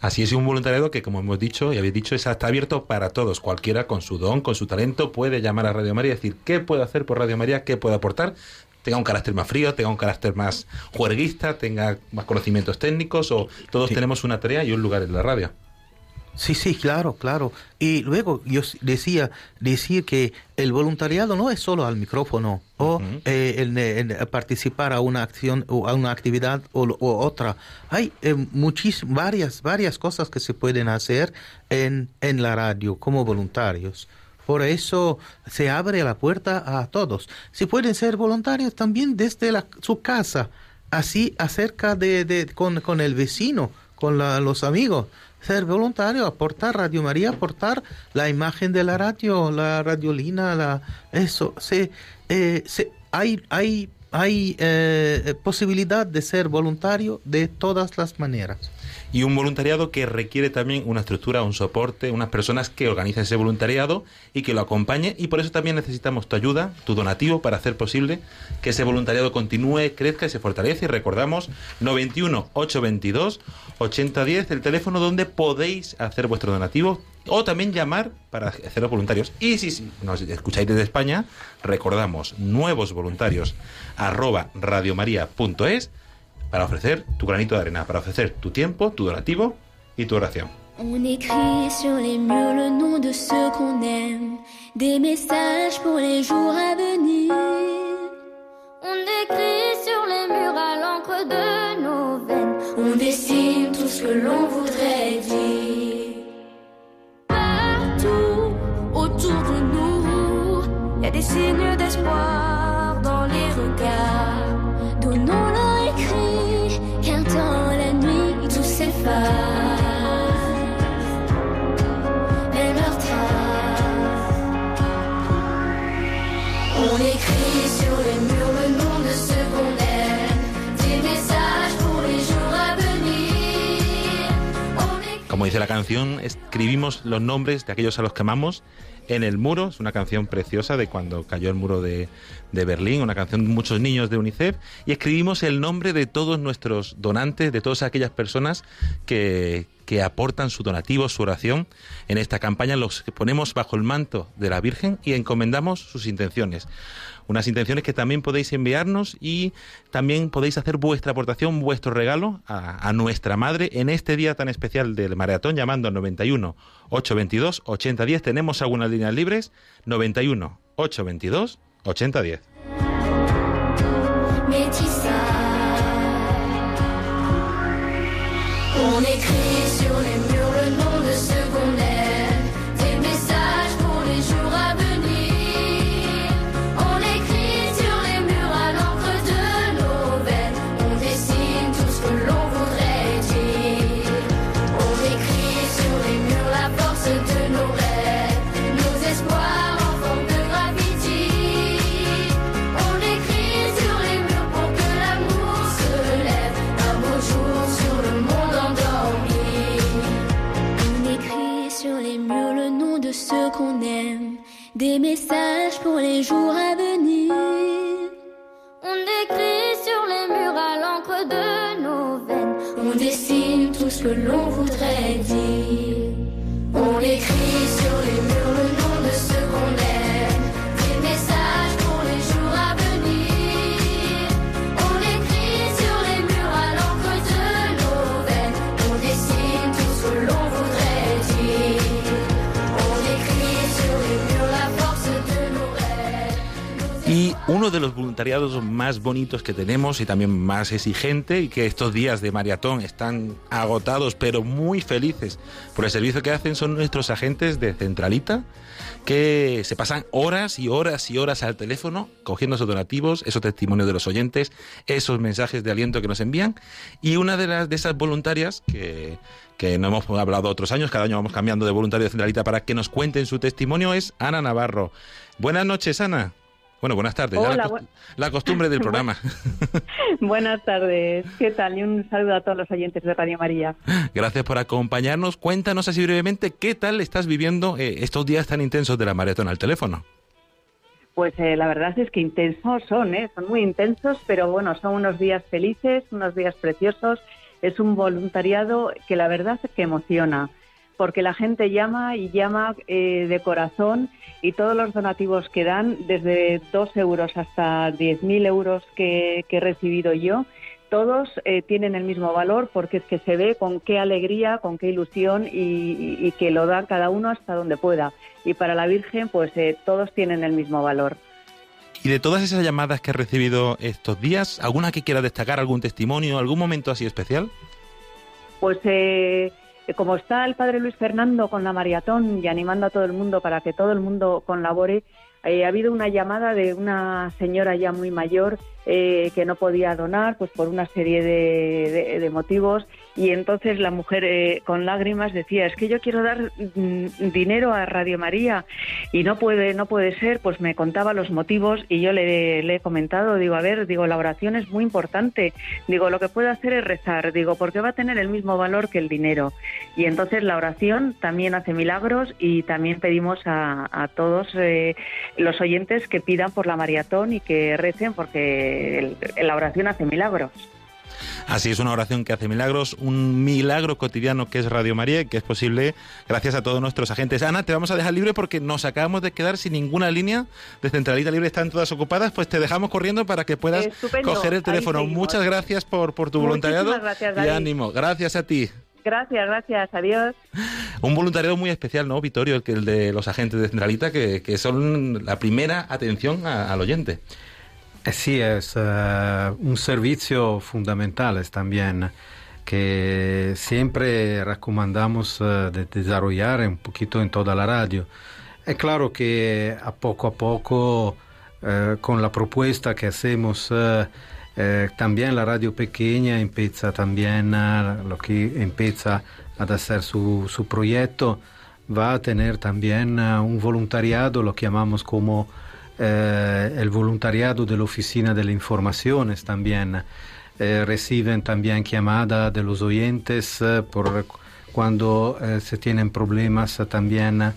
Así es, un voluntariado que, como hemos dicho y habéis dicho, es- está abierto para todos. Cualquiera con su don, con su talento, puede llamar a Radio María y decir qué puedo hacer por Radio María, qué puedo aportar. Tenga un carácter más frío, tenga un carácter más juerguista, tenga más conocimientos técnicos, o todos tenemos una tarea y un lugar en la radio. Sí, sí, claro, claro. Y luego yo decía decir que el voluntariado no es solo al micrófono o eh, en, en participar a una acción o a una actividad o, o otra. Hay eh, muchis- varias varias cosas que se pueden hacer en, en la radio como voluntarios. Por eso se abre la puerta a todos. Si pueden ser voluntarios también desde la- su casa, así acerca de, de- con, con el vecino, con la- los amigos. Ser voluntario, aportar Radio María, aportar la imagen de la radio, la radiolina, la, eso. Se, eh, se- hay hay, hay eh, posibilidad de ser voluntario de todas las maneras. Y un voluntariado que requiere también una estructura, un soporte, unas personas que organicen ese voluntariado y que lo acompañen. Y por eso también necesitamos tu ayuda, tu donativo, para hacer posible que ese voluntariado continúe, crezca y se fortalece. Y recordamos 91 822 8010, el teléfono donde podéis hacer vuestro donativo o también llamar para haceros voluntarios. Y si, si nos escucháis desde España, recordamos nuevos voluntarios arroba radiomaria.es para ofrecer tu granito de arena, para ofrecer tu tiempo, tu donativo y tu. On écrit sur les murs le nom de ceux qu'on aime, des messages pour les jours à venir. On écrit sur les murs à l'encre de nos veines, on dessine tout ce que l'on voudrait dire. Partout autour de nous, il y a des signes d'espoir dans les regards. Como dice la canción, escribimos los nombres de aquellos a los que amamos en el muro. Es una canción preciosa de cuando cayó el muro de, Berlín, una canción de muchos niños de UNICEF. Y escribimos el nombre de todos nuestros donantes, de todas aquellas personas que, que aportan su donativo, su oración en esta campaña. Los ponemos bajo el manto de la Virgen y encomendamos sus intenciones unas intenciones que también podéis enviarnos y también podéis hacer vuestra aportación, vuestro regalo a, a nuestra madre en este día tan especial del maratón llamando al 91 822 8010. Tenemos algunas líneas libres 91 822 8010. Ceux qu'on aime, des messages pour les jours à venir. On écrit sur les murs à l'encre de nos veines, on dessine tout ce que l'on voudrait dire. Uno de los voluntariados más bonitos que tenemos y también más exigente y que estos días de maratón están agotados pero muy felices por el servicio que hacen son nuestros agentes de Centralita que se pasan horas y horas y horas al teléfono cogiendo esos donativos, esos testimonios de los oyentes, esos mensajes de aliento que nos envían y una de las de esas voluntarias que que no hemos hablado otros años, cada año vamos cambiando de voluntario de Centralita para que nos cuenten su testimonio es Ana Navarro. Buenas noches, Ana. Bueno, buenas tardes. ya Hola, la, costu- la costumbre del programa. Buenas tardes, ¿qué tal? Y un saludo a todos los oyentes de Radio María. Gracias por acompañarnos. Cuéntanos así brevemente qué tal estás viviendo eh, estos días tan intensos de la maratón al teléfono. Pues eh, la verdad es que intensos son, ¿eh? son muy intensos, pero bueno, son unos días felices, unos días preciosos. Es un voluntariado que la verdad es que emociona, porque la gente llama y llama eh, de corazón y todos los donativos que dan, desde 2 euros hasta 10.000 euros que, que he recibido yo, todos eh, tienen el mismo valor porque es que se ve con qué alegría, con qué ilusión y, y- y que lo dan cada uno hasta donde pueda. Y para la Virgen, pues eh, todos tienen el mismo valor. Y de todas esas llamadas que has recibido estos días, ¿alguna que quiera destacar, algún testimonio, algún momento así especial? Pues eh, como está el padre Luis Fernando con la maratón y animando a todo el mundo para que todo el mundo colabore, eh, ha habido una llamada de una señora ya muy mayor eh, que no podía donar pues por una serie de, motivos y entonces la mujer eh, con lágrimas decía es que yo quiero dar mm, dinero a Radio María y no puede no puede ser pues me contaba los motivos y yo le, le he comentado digo a ver digo la oración es muy importante. Digo lo que puede hacer es rezar. Digo porque va a tener el mismo valor que el dinero y entonces la oración también hace milagros y también pedimos a, todos eh, los oyentes que pidan por la maratón y que recen porque la oración hace milagros. Así es una oración que hace milagros, un milagro cotidiano que es Radio María y que es posible gracias a todos nuestros agentes. Ana, te vamos a dejar libre porque nos acabamos de quedar sin ninguna línea de Centralita Libre, están todas ocupadas, pues te dejamos corriendo para que puedas Estupendo, coger el teléfono. Muchas gracias por, por tu Muchísimas voluntariado gracias, y ánimo. Gracias a ti. Gracias, gracias, adiós. Un voluntariado muy especial, ¿no, Vittorio? El, que, el de los agentes de Centralita, que, que son la primera atención a- al oyente. Eh sí, es eh, un servicio fundamental es también que siempre eh, de desarrollar un poquito en toda la radio. Es claro que a poco a poco, eh, con la propuesta que hacemos, eh, eh, también la radio pequeña empieza también lo que empieza a hacer su, su proyecto, va a tener también un voluntariado, lo llamamos como eh, el voluntariado de la Oficina de las Informaciones también. Eh, reciben también llamadas de los oyentes eh, por cuando eh, se tienen problemas también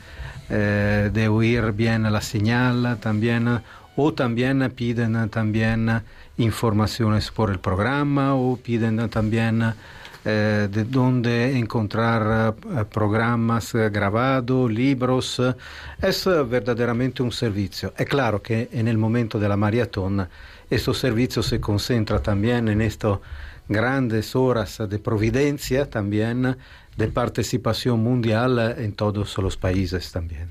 de oír bien la señal, también, o también piden también informaciones por el programa o piden también eh, de dónde encontrar eh, programas eh, grabados, libros. Es eh, verdaderamente un servicio. Es claro que en el momento de la maratón, estos servicios se concentra también en estas grandes horas de providencia, también de participación mundial en todos los países también.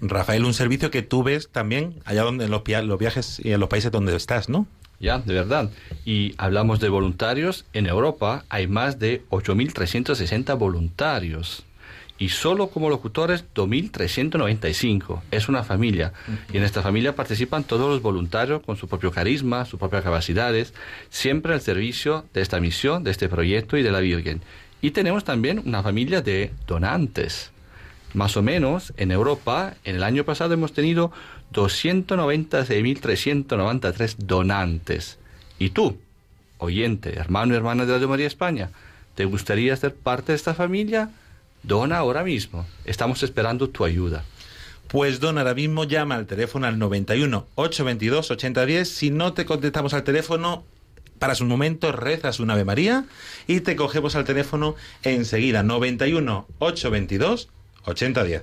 Rafael, un servicio que tú ves también allá donde en los, los viajes y en los países donde estás, ¿no? Ya, de verdad. Y hablamos de voluntarios. En Europa hay más de 8.360 voluntarios. Y solo como locutores 2.395. Es una familia. Y en esta familia participan todos los voluntarios con su propio carisma, sus propias capacidades, siempre al servicio de esta misión, de este proyecto y de la Virgen. Y tenemos también una familia de donantes. Más o menos en Europa, en el año pasado hemos tenido 296.393 donantes. ¿Y tú, oyente, hermano y hermana de Radio María España, te gustaría ser parte de esta familia? Dona ahora mismo. Estamos esperando tu ayuda. Pues Don, ahora mismo llama al teléfono al 91 822 8010. Si no te contestamos al teléfono, paras un momento, rezas un Ave María y te cogemos al teléfono enseguida. 91 822 8010.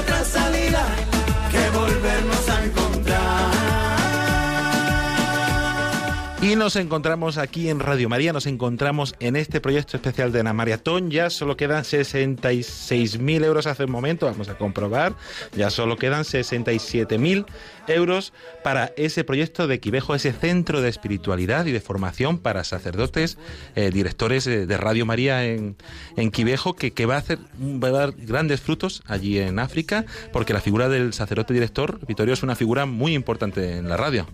Y nos encontramos aquí en Radio María, nos encontramos en este proyecto especial de la maratón. Ya solo quedan 66.000 euros hace un momento, vamos a comprobar. Ya solo quedan 67.000 euros para ese proyecto de Quivejo, ese centro de espiritualidad y de formación para sacerdotes, eh, directores eh, de Radio María en, en Quivejo, que, que va, a hacer, va a dar grandes frutos allí en África, porque la figura del sacerdote director, Vittorio, es una figura muy importante en la radio.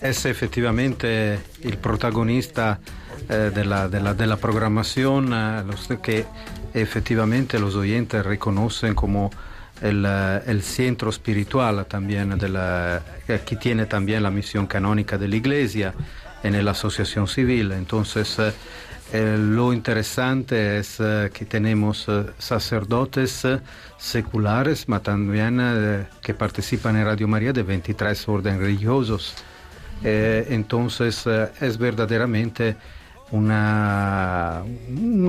Es efectivamente el protagonista eh, de, la, de la- programación, eh, que efectivamente los oyentes reconocen como el, eh, el centro espiritual también, de eh, que tiene también la misión canónica de la Iglesia en la asociación civil. Entonces, eh, lo interesante es eh, que tenemos eh, sacerdotes seculares, pero también que participan en Radio María de 23 órdenes religiosos. Entonces es verdaderamente una,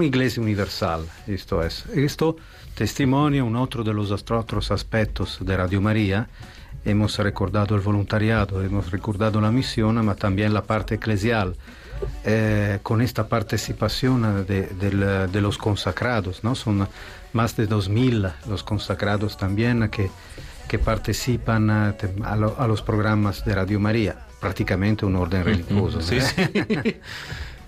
iglesia universal. Esto es. Esto testimonia un otro de los otros aspectos de Radio María. Hemos recordado el voluntariado, hemos recordado la misión, pero también la parte eclesial. Eh, con esta participación de, del- de los consagrados, ¿no? Son más de 2.000 los consagrados también que, que participan eh, te- a, lo- a los programas de Radio María, prácticamente un orden religioso. Sí, ¿no? sí.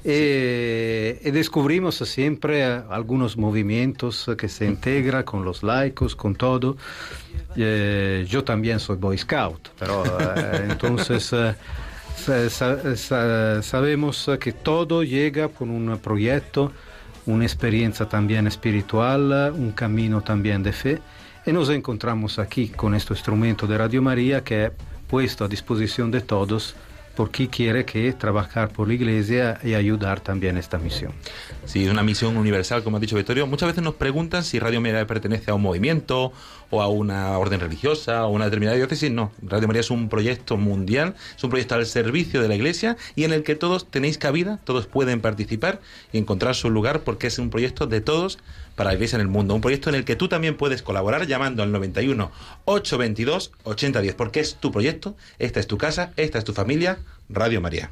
Eh, y descubrimos siempre eh, algunos movimientos eh, que se integran con los laicos, con todo. Eh, yo también soy Boy Scout, pero eh, entonces eh, sabemos que todo llega con un proyecto, una experiencia también espiritual, un camino también de fe. Y nos encontramos aquí con este instrumento de Radio María que es puesto a disposición de todos porque quiere que trabajar por la iglesia y ayudar también a esta misión. Sí, es una misión universal, como ha dicho Vittorio. Muchas veces nos preguntan si Radio María pertenece a un movimiento o a una orden religiosa o a una determinada diócesis. No, Radio María es un proyecto mundial, es un proyecto al servicio de la iglesia y en el que todos tenéis cabida, todos pueden participar y encontrar su lugar porque es un proyecto de todos para la iglesia en el mundo. Un proyecto en el que tú también puedes colaborar llamando al 91 822 8010 porque es tu proyecto, esta es tu casa, esta es tu familia, Radio María.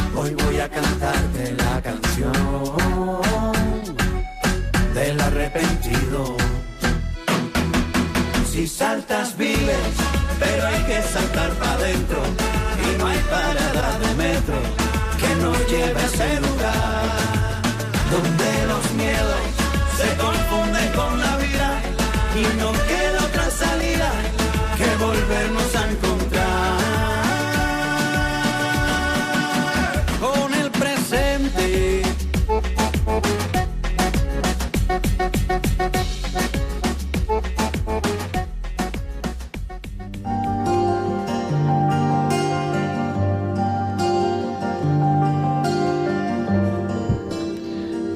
Hoy voy a cantarte la canción del arrepentido. Si saltas vives, pero hay que saltar para adentro y no hay parada de metro que nos lleve a ese lugar donde los miedos se confunden con la vida y no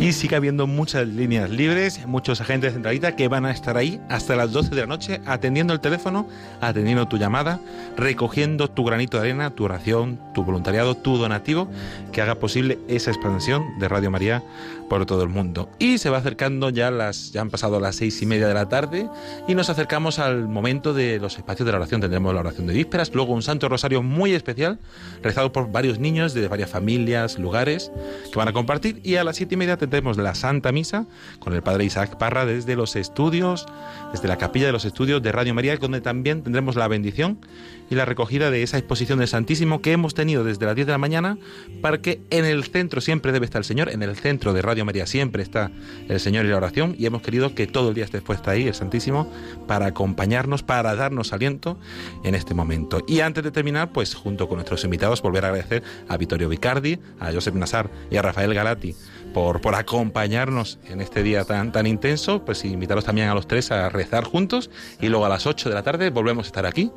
Y sigue habiendo muchas líneas libres, muchos agentes de que van a estar ahí hasta las 12 de la noche atendiendo el teléfono, atendiendo tu llamada, recogiendo tu granito de arena, tu oración, tu voluntariado, tu donativo, que haga posible esa expansión de Radio María por todo el mundo. Y se va acercando ya las, ya han pasado las seis y media de la tarde y nos acercamos al momento de los espacios de la oración. Tendremos la oración de vísperas, luego un Santo Rosario muy especial, rezado por varios niños de varias familias, lugares, que van a compartir. Y a las siete y media tendremos la Santa Misa con el Padre Isaac Parra desde los estudios, desde la capilla de los estudios de Radio María, donde también tendremos la bendición y la recogida de esa exposición del Santísimo que hemos tenido desde las 10 de la mañana, para que en el centro siempre debe estar el Señor, en el centro de Radio María siempre está el Señor y la oración, y hemos querido que todo el día esté puesta ahí el Santísimo para acompañarnos, para darnos aliento en este momento. Y antes de terminar, pues junto con nuestros invitados, volver a agradecer a Vittorio Vicardi, a Josep Nazar y a Rafael Galati por, por acompañarnos en este día tan, tan intenso, pues invitaros también a los tres a rezar juntos y luego a las 8 de la tarde volvemos a estar aquí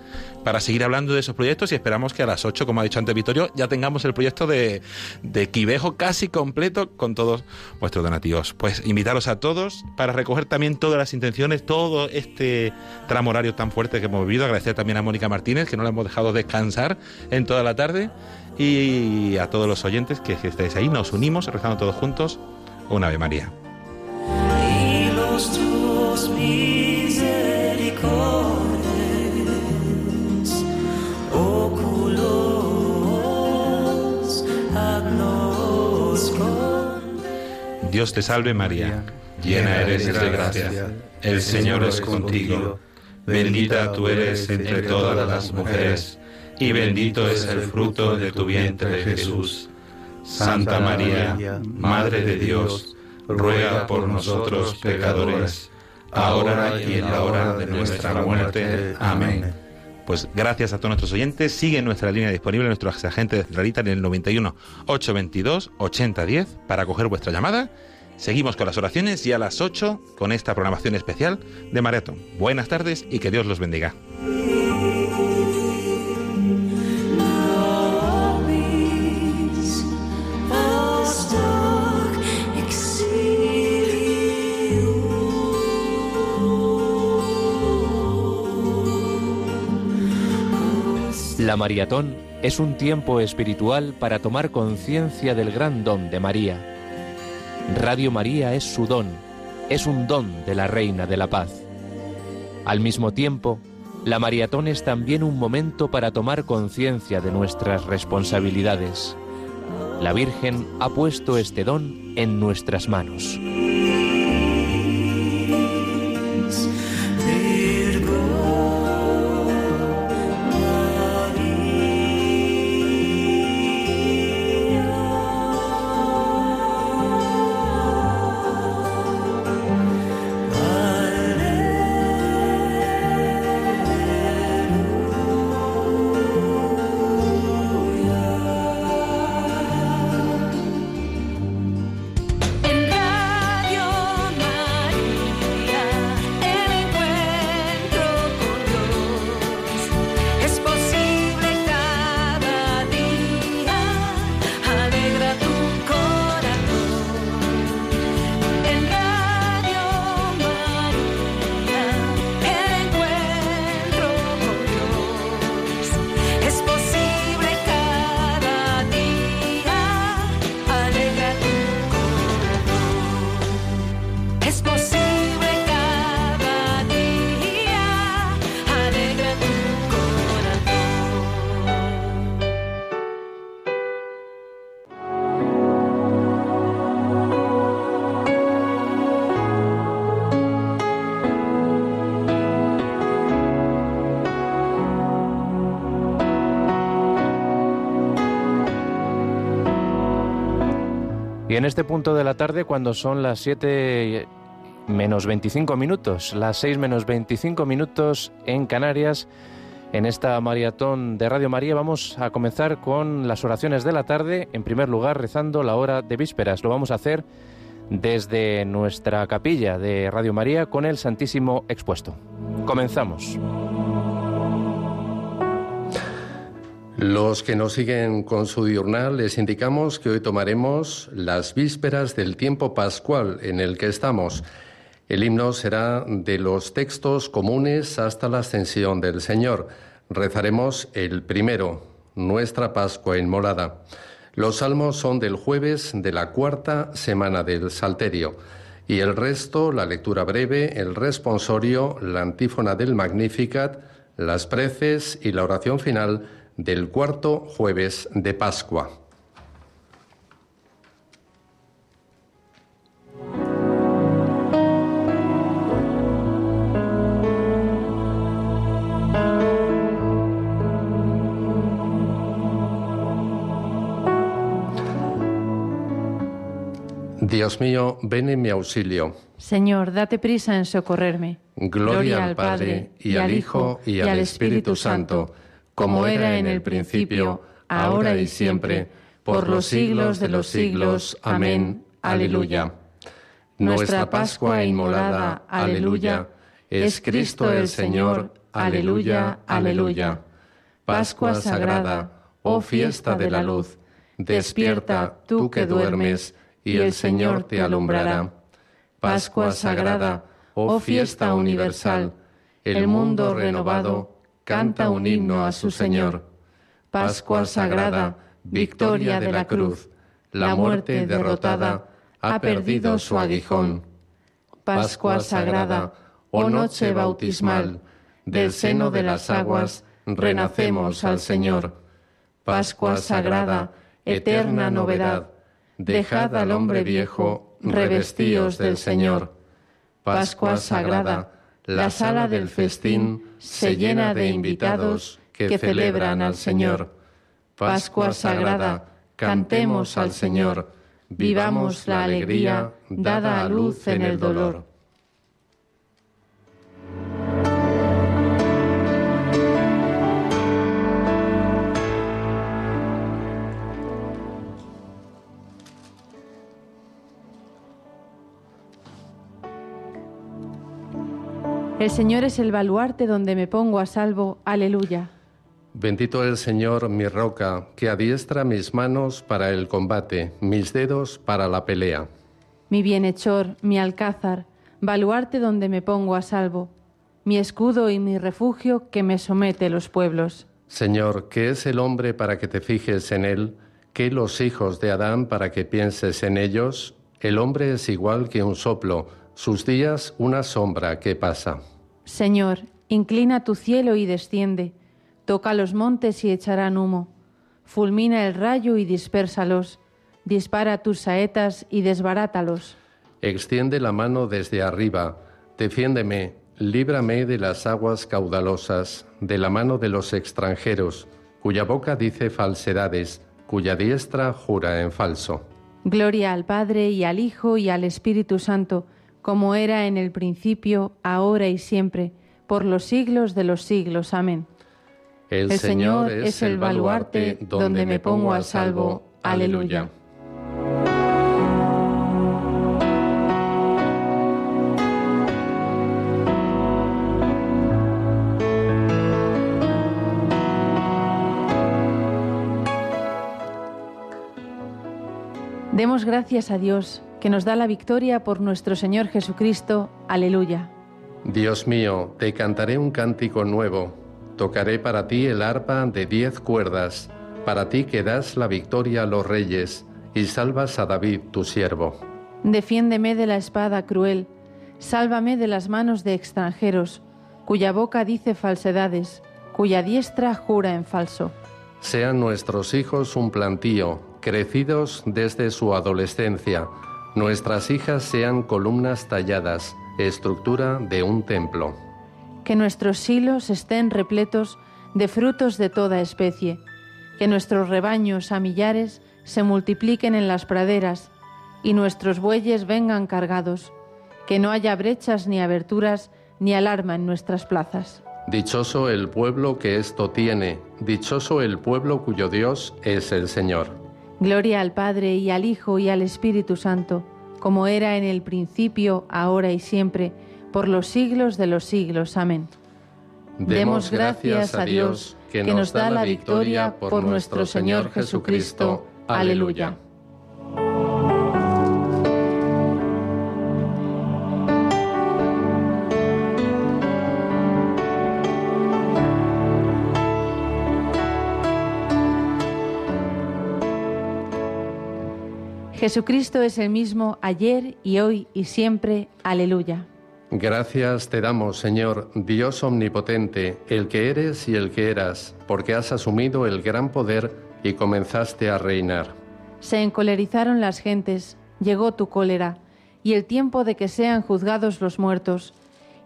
para seguir hablando de esos proyectos y esperamos que a las 8, como ha dicho antes Vittorio, ya tengamos el proyecto de, de Quivejo casi completo con todos vuestros donativos. Pues invitaros a todos para recoger también todas las intenciones, todo este tramo horario tan fuerte que hemos vivido. Agradecer también a Mónica Martínez, que no la hemos dejado descansar en toda la tarde. Y a todos los oyentes que estáis ahí, nos unimos rezando todos juntos una Ave María. agnos Dios te salve María, llena eres de gracia, el Señor es contigo, bendita tú eres entre todas las mujeres, y bendito es el fruto de tu vientre Jesús. Santa María, Madre de Dios, ruega por nosotros pecadores, ahora y en la hora de nuestra muerte. Amén. Pues gracias a todos nuestros oyentes. Sigue nuestra línea disponible, nuestros agentes de Centralita en el 91 822 8010 para coger vuestra llamada. Seguimos con las oraciones y a las 8 con esta programación especial de Maratón. Buenas tardes y que Dios los bendiga. La maratón es un tiempo espiritual para tomar conciencia del gran don de María. Radio María es su don, es un don de la Reina de la Paz. Al mismo tiempo, La maratón es también un momento para tomar conciencia de nuestras responsabilidades. La Virgen ha puesto este don en nuestras manos. Y en este punto de la tarde, cuando son las 7 menos 25 minutos, las 6 menos 25 minutos en Canarias, en esta maratón de Radio María vamos a comenzar con las oraciones de la tarde, en primer lugar rezando la hora de vísperas. Lo vamos a hacer desde nuestra capilla de Radio María con el Santísimo expuesto. Comenzamos. Los que nos siguen con su diurnal les indicamos que hoy tomaremos las vísperas del tiempo pascual en el que estamos. El himno será de los textos comunes hasta la ascensión del Señor. Rezaremos el primero, nuestra Pascua inmolada. Los salmos son del jueves de la cuarta semana del Salterio. Y el resto, la lectura breve, el responsorio, la antífona del Magnificat, las preces y la oración final del cuarto jueves de Pascua. Dios mío, ven en mi auxilio. Señor, date prisa en socorrerme. Gloria al Padre, y al Hijo, y al Espíritu Santo, como era en el principio, ahora y siempre, por los siglos de los siglos. Amén. Aleluya. Nuestra Pascua inmolada, aleluya, es Cristo el Señor, aleluya, aleluya. Pascua sagrada, oh fiesta de la luz, despierta tú que duermes, y el Señor te alumbrará. Pascua sagrada, oh fiesta universal, el mundo renovado canta un himno a su Señor. Pascua sagrada, victoria de la cruz, la muerte derrotada ha perdido su aguijón. Pascua sagrada, oh noche bautismal, del seno de las aguas renacemos al Señor. Pascua sagrada, eterna novedad, dejad al hombre viejo, revestíos del Señor. Pascua sagrada, la sala del festín se llena de invitados que celebran al Señor. Pascua sagrada, cantemos al Señor, vivamos la alegría dada a luz en el dolor. El Señor es el baluarte donde me pongo a salvo. Aleluya. Bendito el Señor, mi roca, que adiestra mis manos para el combate, mis dedos para la pelea. Mi bienhechor, mi alcázar, baluarte donde me pongo a salvo. Mi escudo y mi refugio que me somete los pueblos. Señor, ¿qué es el hombre para que te fijes en él? ¿Qué los hijos de Adán para que pienses en ellos? El hombre es igual que un soplo, sus días una sombra que pasa. Señor, Inclina tu cielo y desciende, toca los montes y echarán humo, fulmina el rayo y dispérsalos, dispara tus saetas y desbarátalos. Extiende la mano desde arriba, defiéndeme, líbrame de las aguas caudalosas, de la mano de los extranjeros, cuya boca dice falsedades, cuya diestra jura en falso. Gloria al Padre y al Hijo y al Espíritu Santo, como era en el principio, ahora y siempre, por los siglos de los siglos. Amén. El, Señor es el baluarte donde me pongo a salvo. Aleluya. Demos gracias a Dios que nos da la victoria por nuestro Señor Jesucristo. Aleluya. Dios mío, te cantaré un cántico nuevo. Tocaré para ti el arpa de diez cuerdas, para ti que das la victoria a los reyes y salvas a David tu siervo. Defiéndeme de la espada cruel, sálvame de las manos de extranjeros, cuya boca dice falsedades, cuya diestra jura en falso. Sean nuestros hijos un plantío, crecidos desde su adolescencia, nuestras hijas sean columnas talladas, estructura de un templo. Que nuestros silos estén repletos de frutos de toda especie, que nuestros rebaños a millares se multipliquen en las praderas y nuestros bueyes vengan cargados, que no haya brechas ni aberturas ni alarma en nuestras plazas. Dichoso el pueblo que esto tiene, dichoso el pueblo cuyo Dios es el Señor. Gloria al Padre y al Hijo y al Espíritu Santo, como era en el principio, ahora y siempre, por los siglos de los siglos. Amén. Demos gracias a Dios que nos da la victoria por nuestro Señor Jesucristo. Aleluya. Jesucristo es el mismo ayer y hoy y siempre. Aleluya. Gracias te damos, Señor, Dios omnipotente, el que eres y el que eras, porque has asumido el gran poder y comenzaste a reinar. Se encolerizaron las gentes, llegó tu cólera, y el tiempo de que sean juzgados los muertos,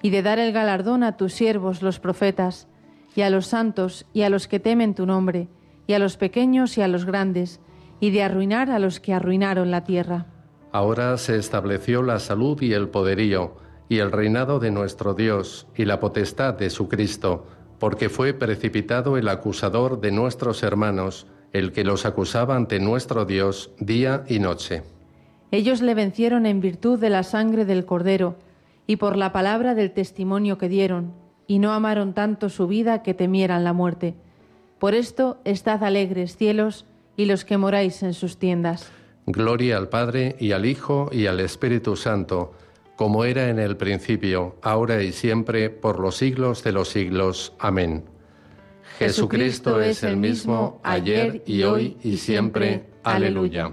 y de dar el galardón a tus siervos los profetas, y a los santos, y a los que temen tu nombre, y a los pequeños y a los grandes, y de arruinar a los que arruinaron la tierra. Ahora se estableció la salud y el poderío, y el reinado de nuestro Dios, y la potestad de su Cristo, porque fue precipitado el acusador de nuestros hermanos, el que los acusaba ante nuestro Dios día y noche. Ellos le vencieron en virtud de la sangre del Cordero, y por la palabra del testimonio que dieron, y no amaron tanto su vida que temieran la muerte. Por esto, estad alegres, cielos, y los que moráis en sus tiendas. Gloria al Padre y al Hijo y al Espíritu Santo, como era en el principio, ahora y siempre, por los siglos de los siglos. Amén. Jesucristo es el mismo ayer y hoy y siempre. Aleluya.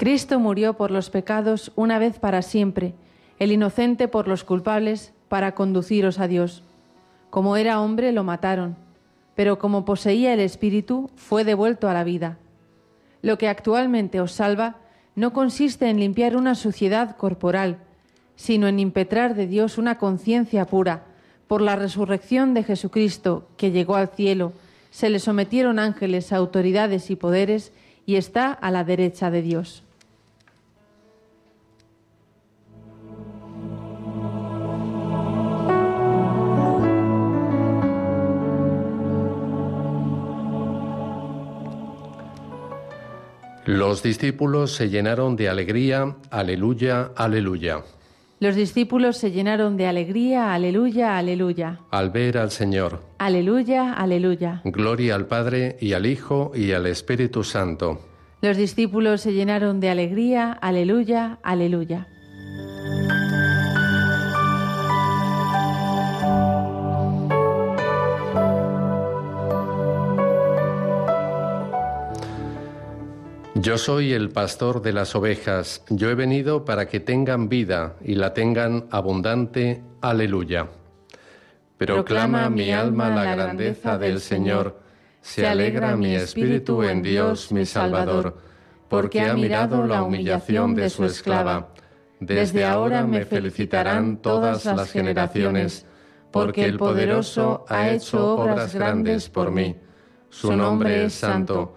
Cristo murió por los pecados una vez para siempre, el inocente por los culpables, para conduciros a Dios. Como era hombre, lo mataron, pero como poseía el Espíritu, fue devuelto a la vida. Lo que actualmente os salva no consiste en limpiar una suciedad corporal, sino en impetrar de Dios una conciencia pura. Por la resurrección de Jesucristo, que llegó al cielo, se le sometieron ángeles, autoridades y poderes, y está a la derecha de Dios. Los discípulos se llenaron de alegría, aleluya, aleluya. Los discípulos se llenaron de alegría, aleluya, aleluya. Al ver al Señor. Aleluya, aleluya. Gloria al Padre y al Hijo y al Espíritu Santo. Los discípulos se llenaron de alegría, aleluya, aleluya. Yo soy el pastor de las ovejas, yo he venido para que tengan vida y la tengan abundante. Aleluya. Proclama mi alma la grandeza del Señor, se alegra mi espíritu en Dios mi Salvador, porque ha mirado la humillación de su esclava. Desde ahora me felicitarán todas las generaciones, porque el poderoso ha hecho obras grandes por mí. Su nombre es santo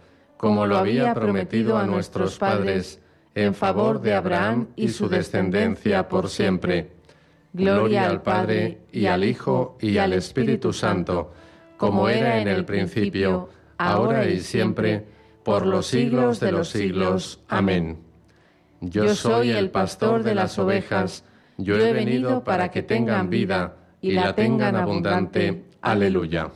como lo había prometido a nuestros padres, en favor de Abraham y su descendencia por siempre. Gloria al Padre y al Hijo y al Espíritu Santo, como era en el principio, ahora y siempre, por los siglos de los siglos. Amén. Yo soy el pastor de las ovejas, yo he venido para que tengan vida y la tengan abundante. Aleluya.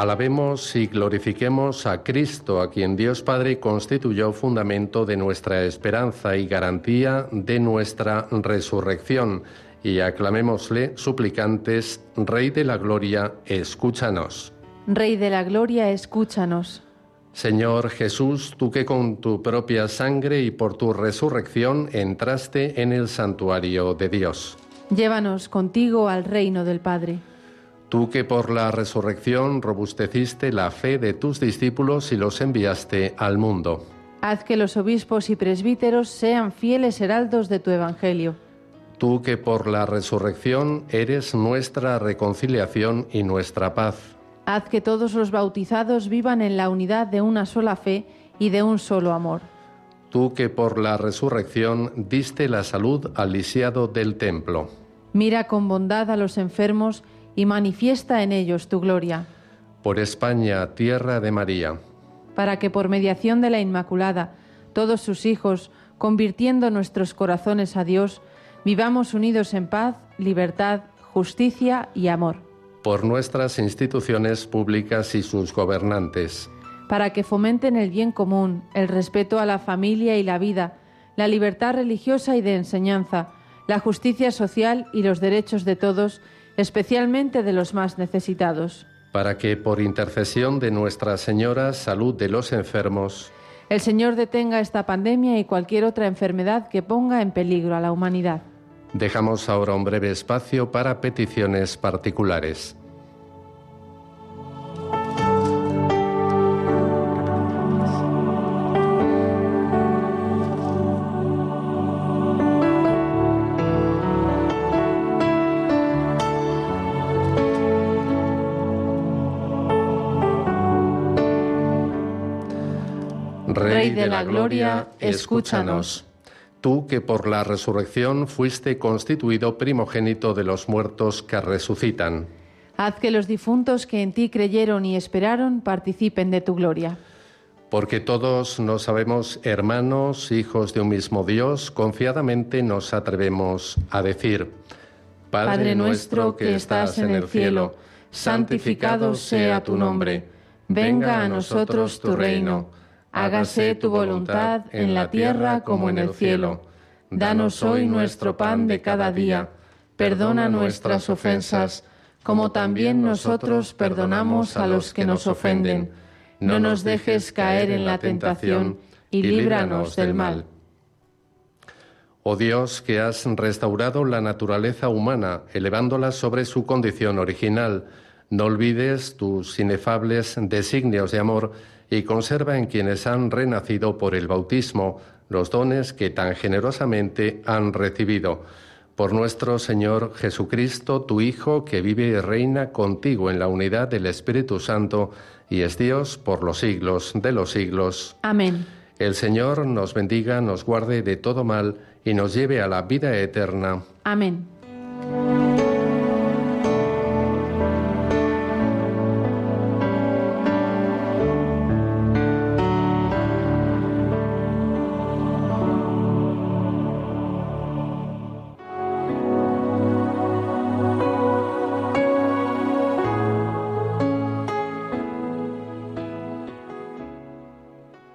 Alabemos y glorifiquemos a Cristo, a quien Dios Padre constituyó fundamento de nuestra esperanza y garantía de nuestra resurrección. Y aclamémosle, suplicantes, Rey de la Gloria, escúchanos. Rey de la Gloria, escúchanos. Señor Jesús, tú que con tu propia sangre y por tu resurrección entraste en el santuario de Dios. Llévanos contigo al reino del Padre. Tú que por la resurrección robusteciste la fe de tus discípulos y los enviaste al mundo. Haz que los obispos y presbíteros sean fieles heraldos de tu Evangelio. Tú que por la resurrección eres nuestra reconciliación y nuestra paz. Haz que todos los bautizados vivan en la unidad de una sola fe y de un solo amor. Tú que por la resurrección diste la salud al lisiado del templo. Mira con bondad a los enfermos y manifiesta en ellos tu gloria. Por España, tierra de María. Para que por mediación de la Inmaculada, todos sus hijos, convirtiendo nuestros corazones a Dios, vivamos unidos en paz, libertad, justicia y amor. Por nuestras instituciones públicas y sus gobernantes. Para que fomenten el bien común, el respeto a la familia y la vida, la libertad religiosa y de enseñanza, la justicia social y los derechos de todos, especialmente de los más necesitados. Para que, por intercesión de Nuestra Señora, salud de los enfermos, el Señor detenga esta pandemia y cualquier otra enfermedad que ponga en peligro a la humanidad. Dejamos ahora un breve espacio para peticiones particulares. Rey de la Gloria, escúchanos. Tú que por la resurrección fuiste constituido primogénito de los muertos que resucitan. Haz que los difuntos que en ti creyeron y esperaron participen de tu gloria. Porque todos nos sabemos hermanos, hijos de un mismo Dios, confiadamente nos atrevemos a decir, Padre nuestro que estás en el cielo, santificado sea tu nombre, venga a nosotros tu reino hágase tu voluntad en la tierra como en el cielo. Danos hoy nuestro pan de cada día. Perdona nuestras ofensas, como también nosotros perdonamos a los que nos ofenden. No nos dejes caer en la tentación y líbranos del mal. Oh Dios, que has restaurado la naturaleza humana, elevándola sobre su condición original, no olvides tus inefables designios de amor y conserva en quienes han renacido por el bautismo los dones que tan generosamente han recibido. Por nuestro Señor Jesucristo, tu Hijo, que vive y reina contigo en la unidad del Espíritu Santo y es Dios por los siglos de los siglos. Amén. El Señor nos bendiga, nos guarde de todo mal y nos lleve a la vida eterna. Amén.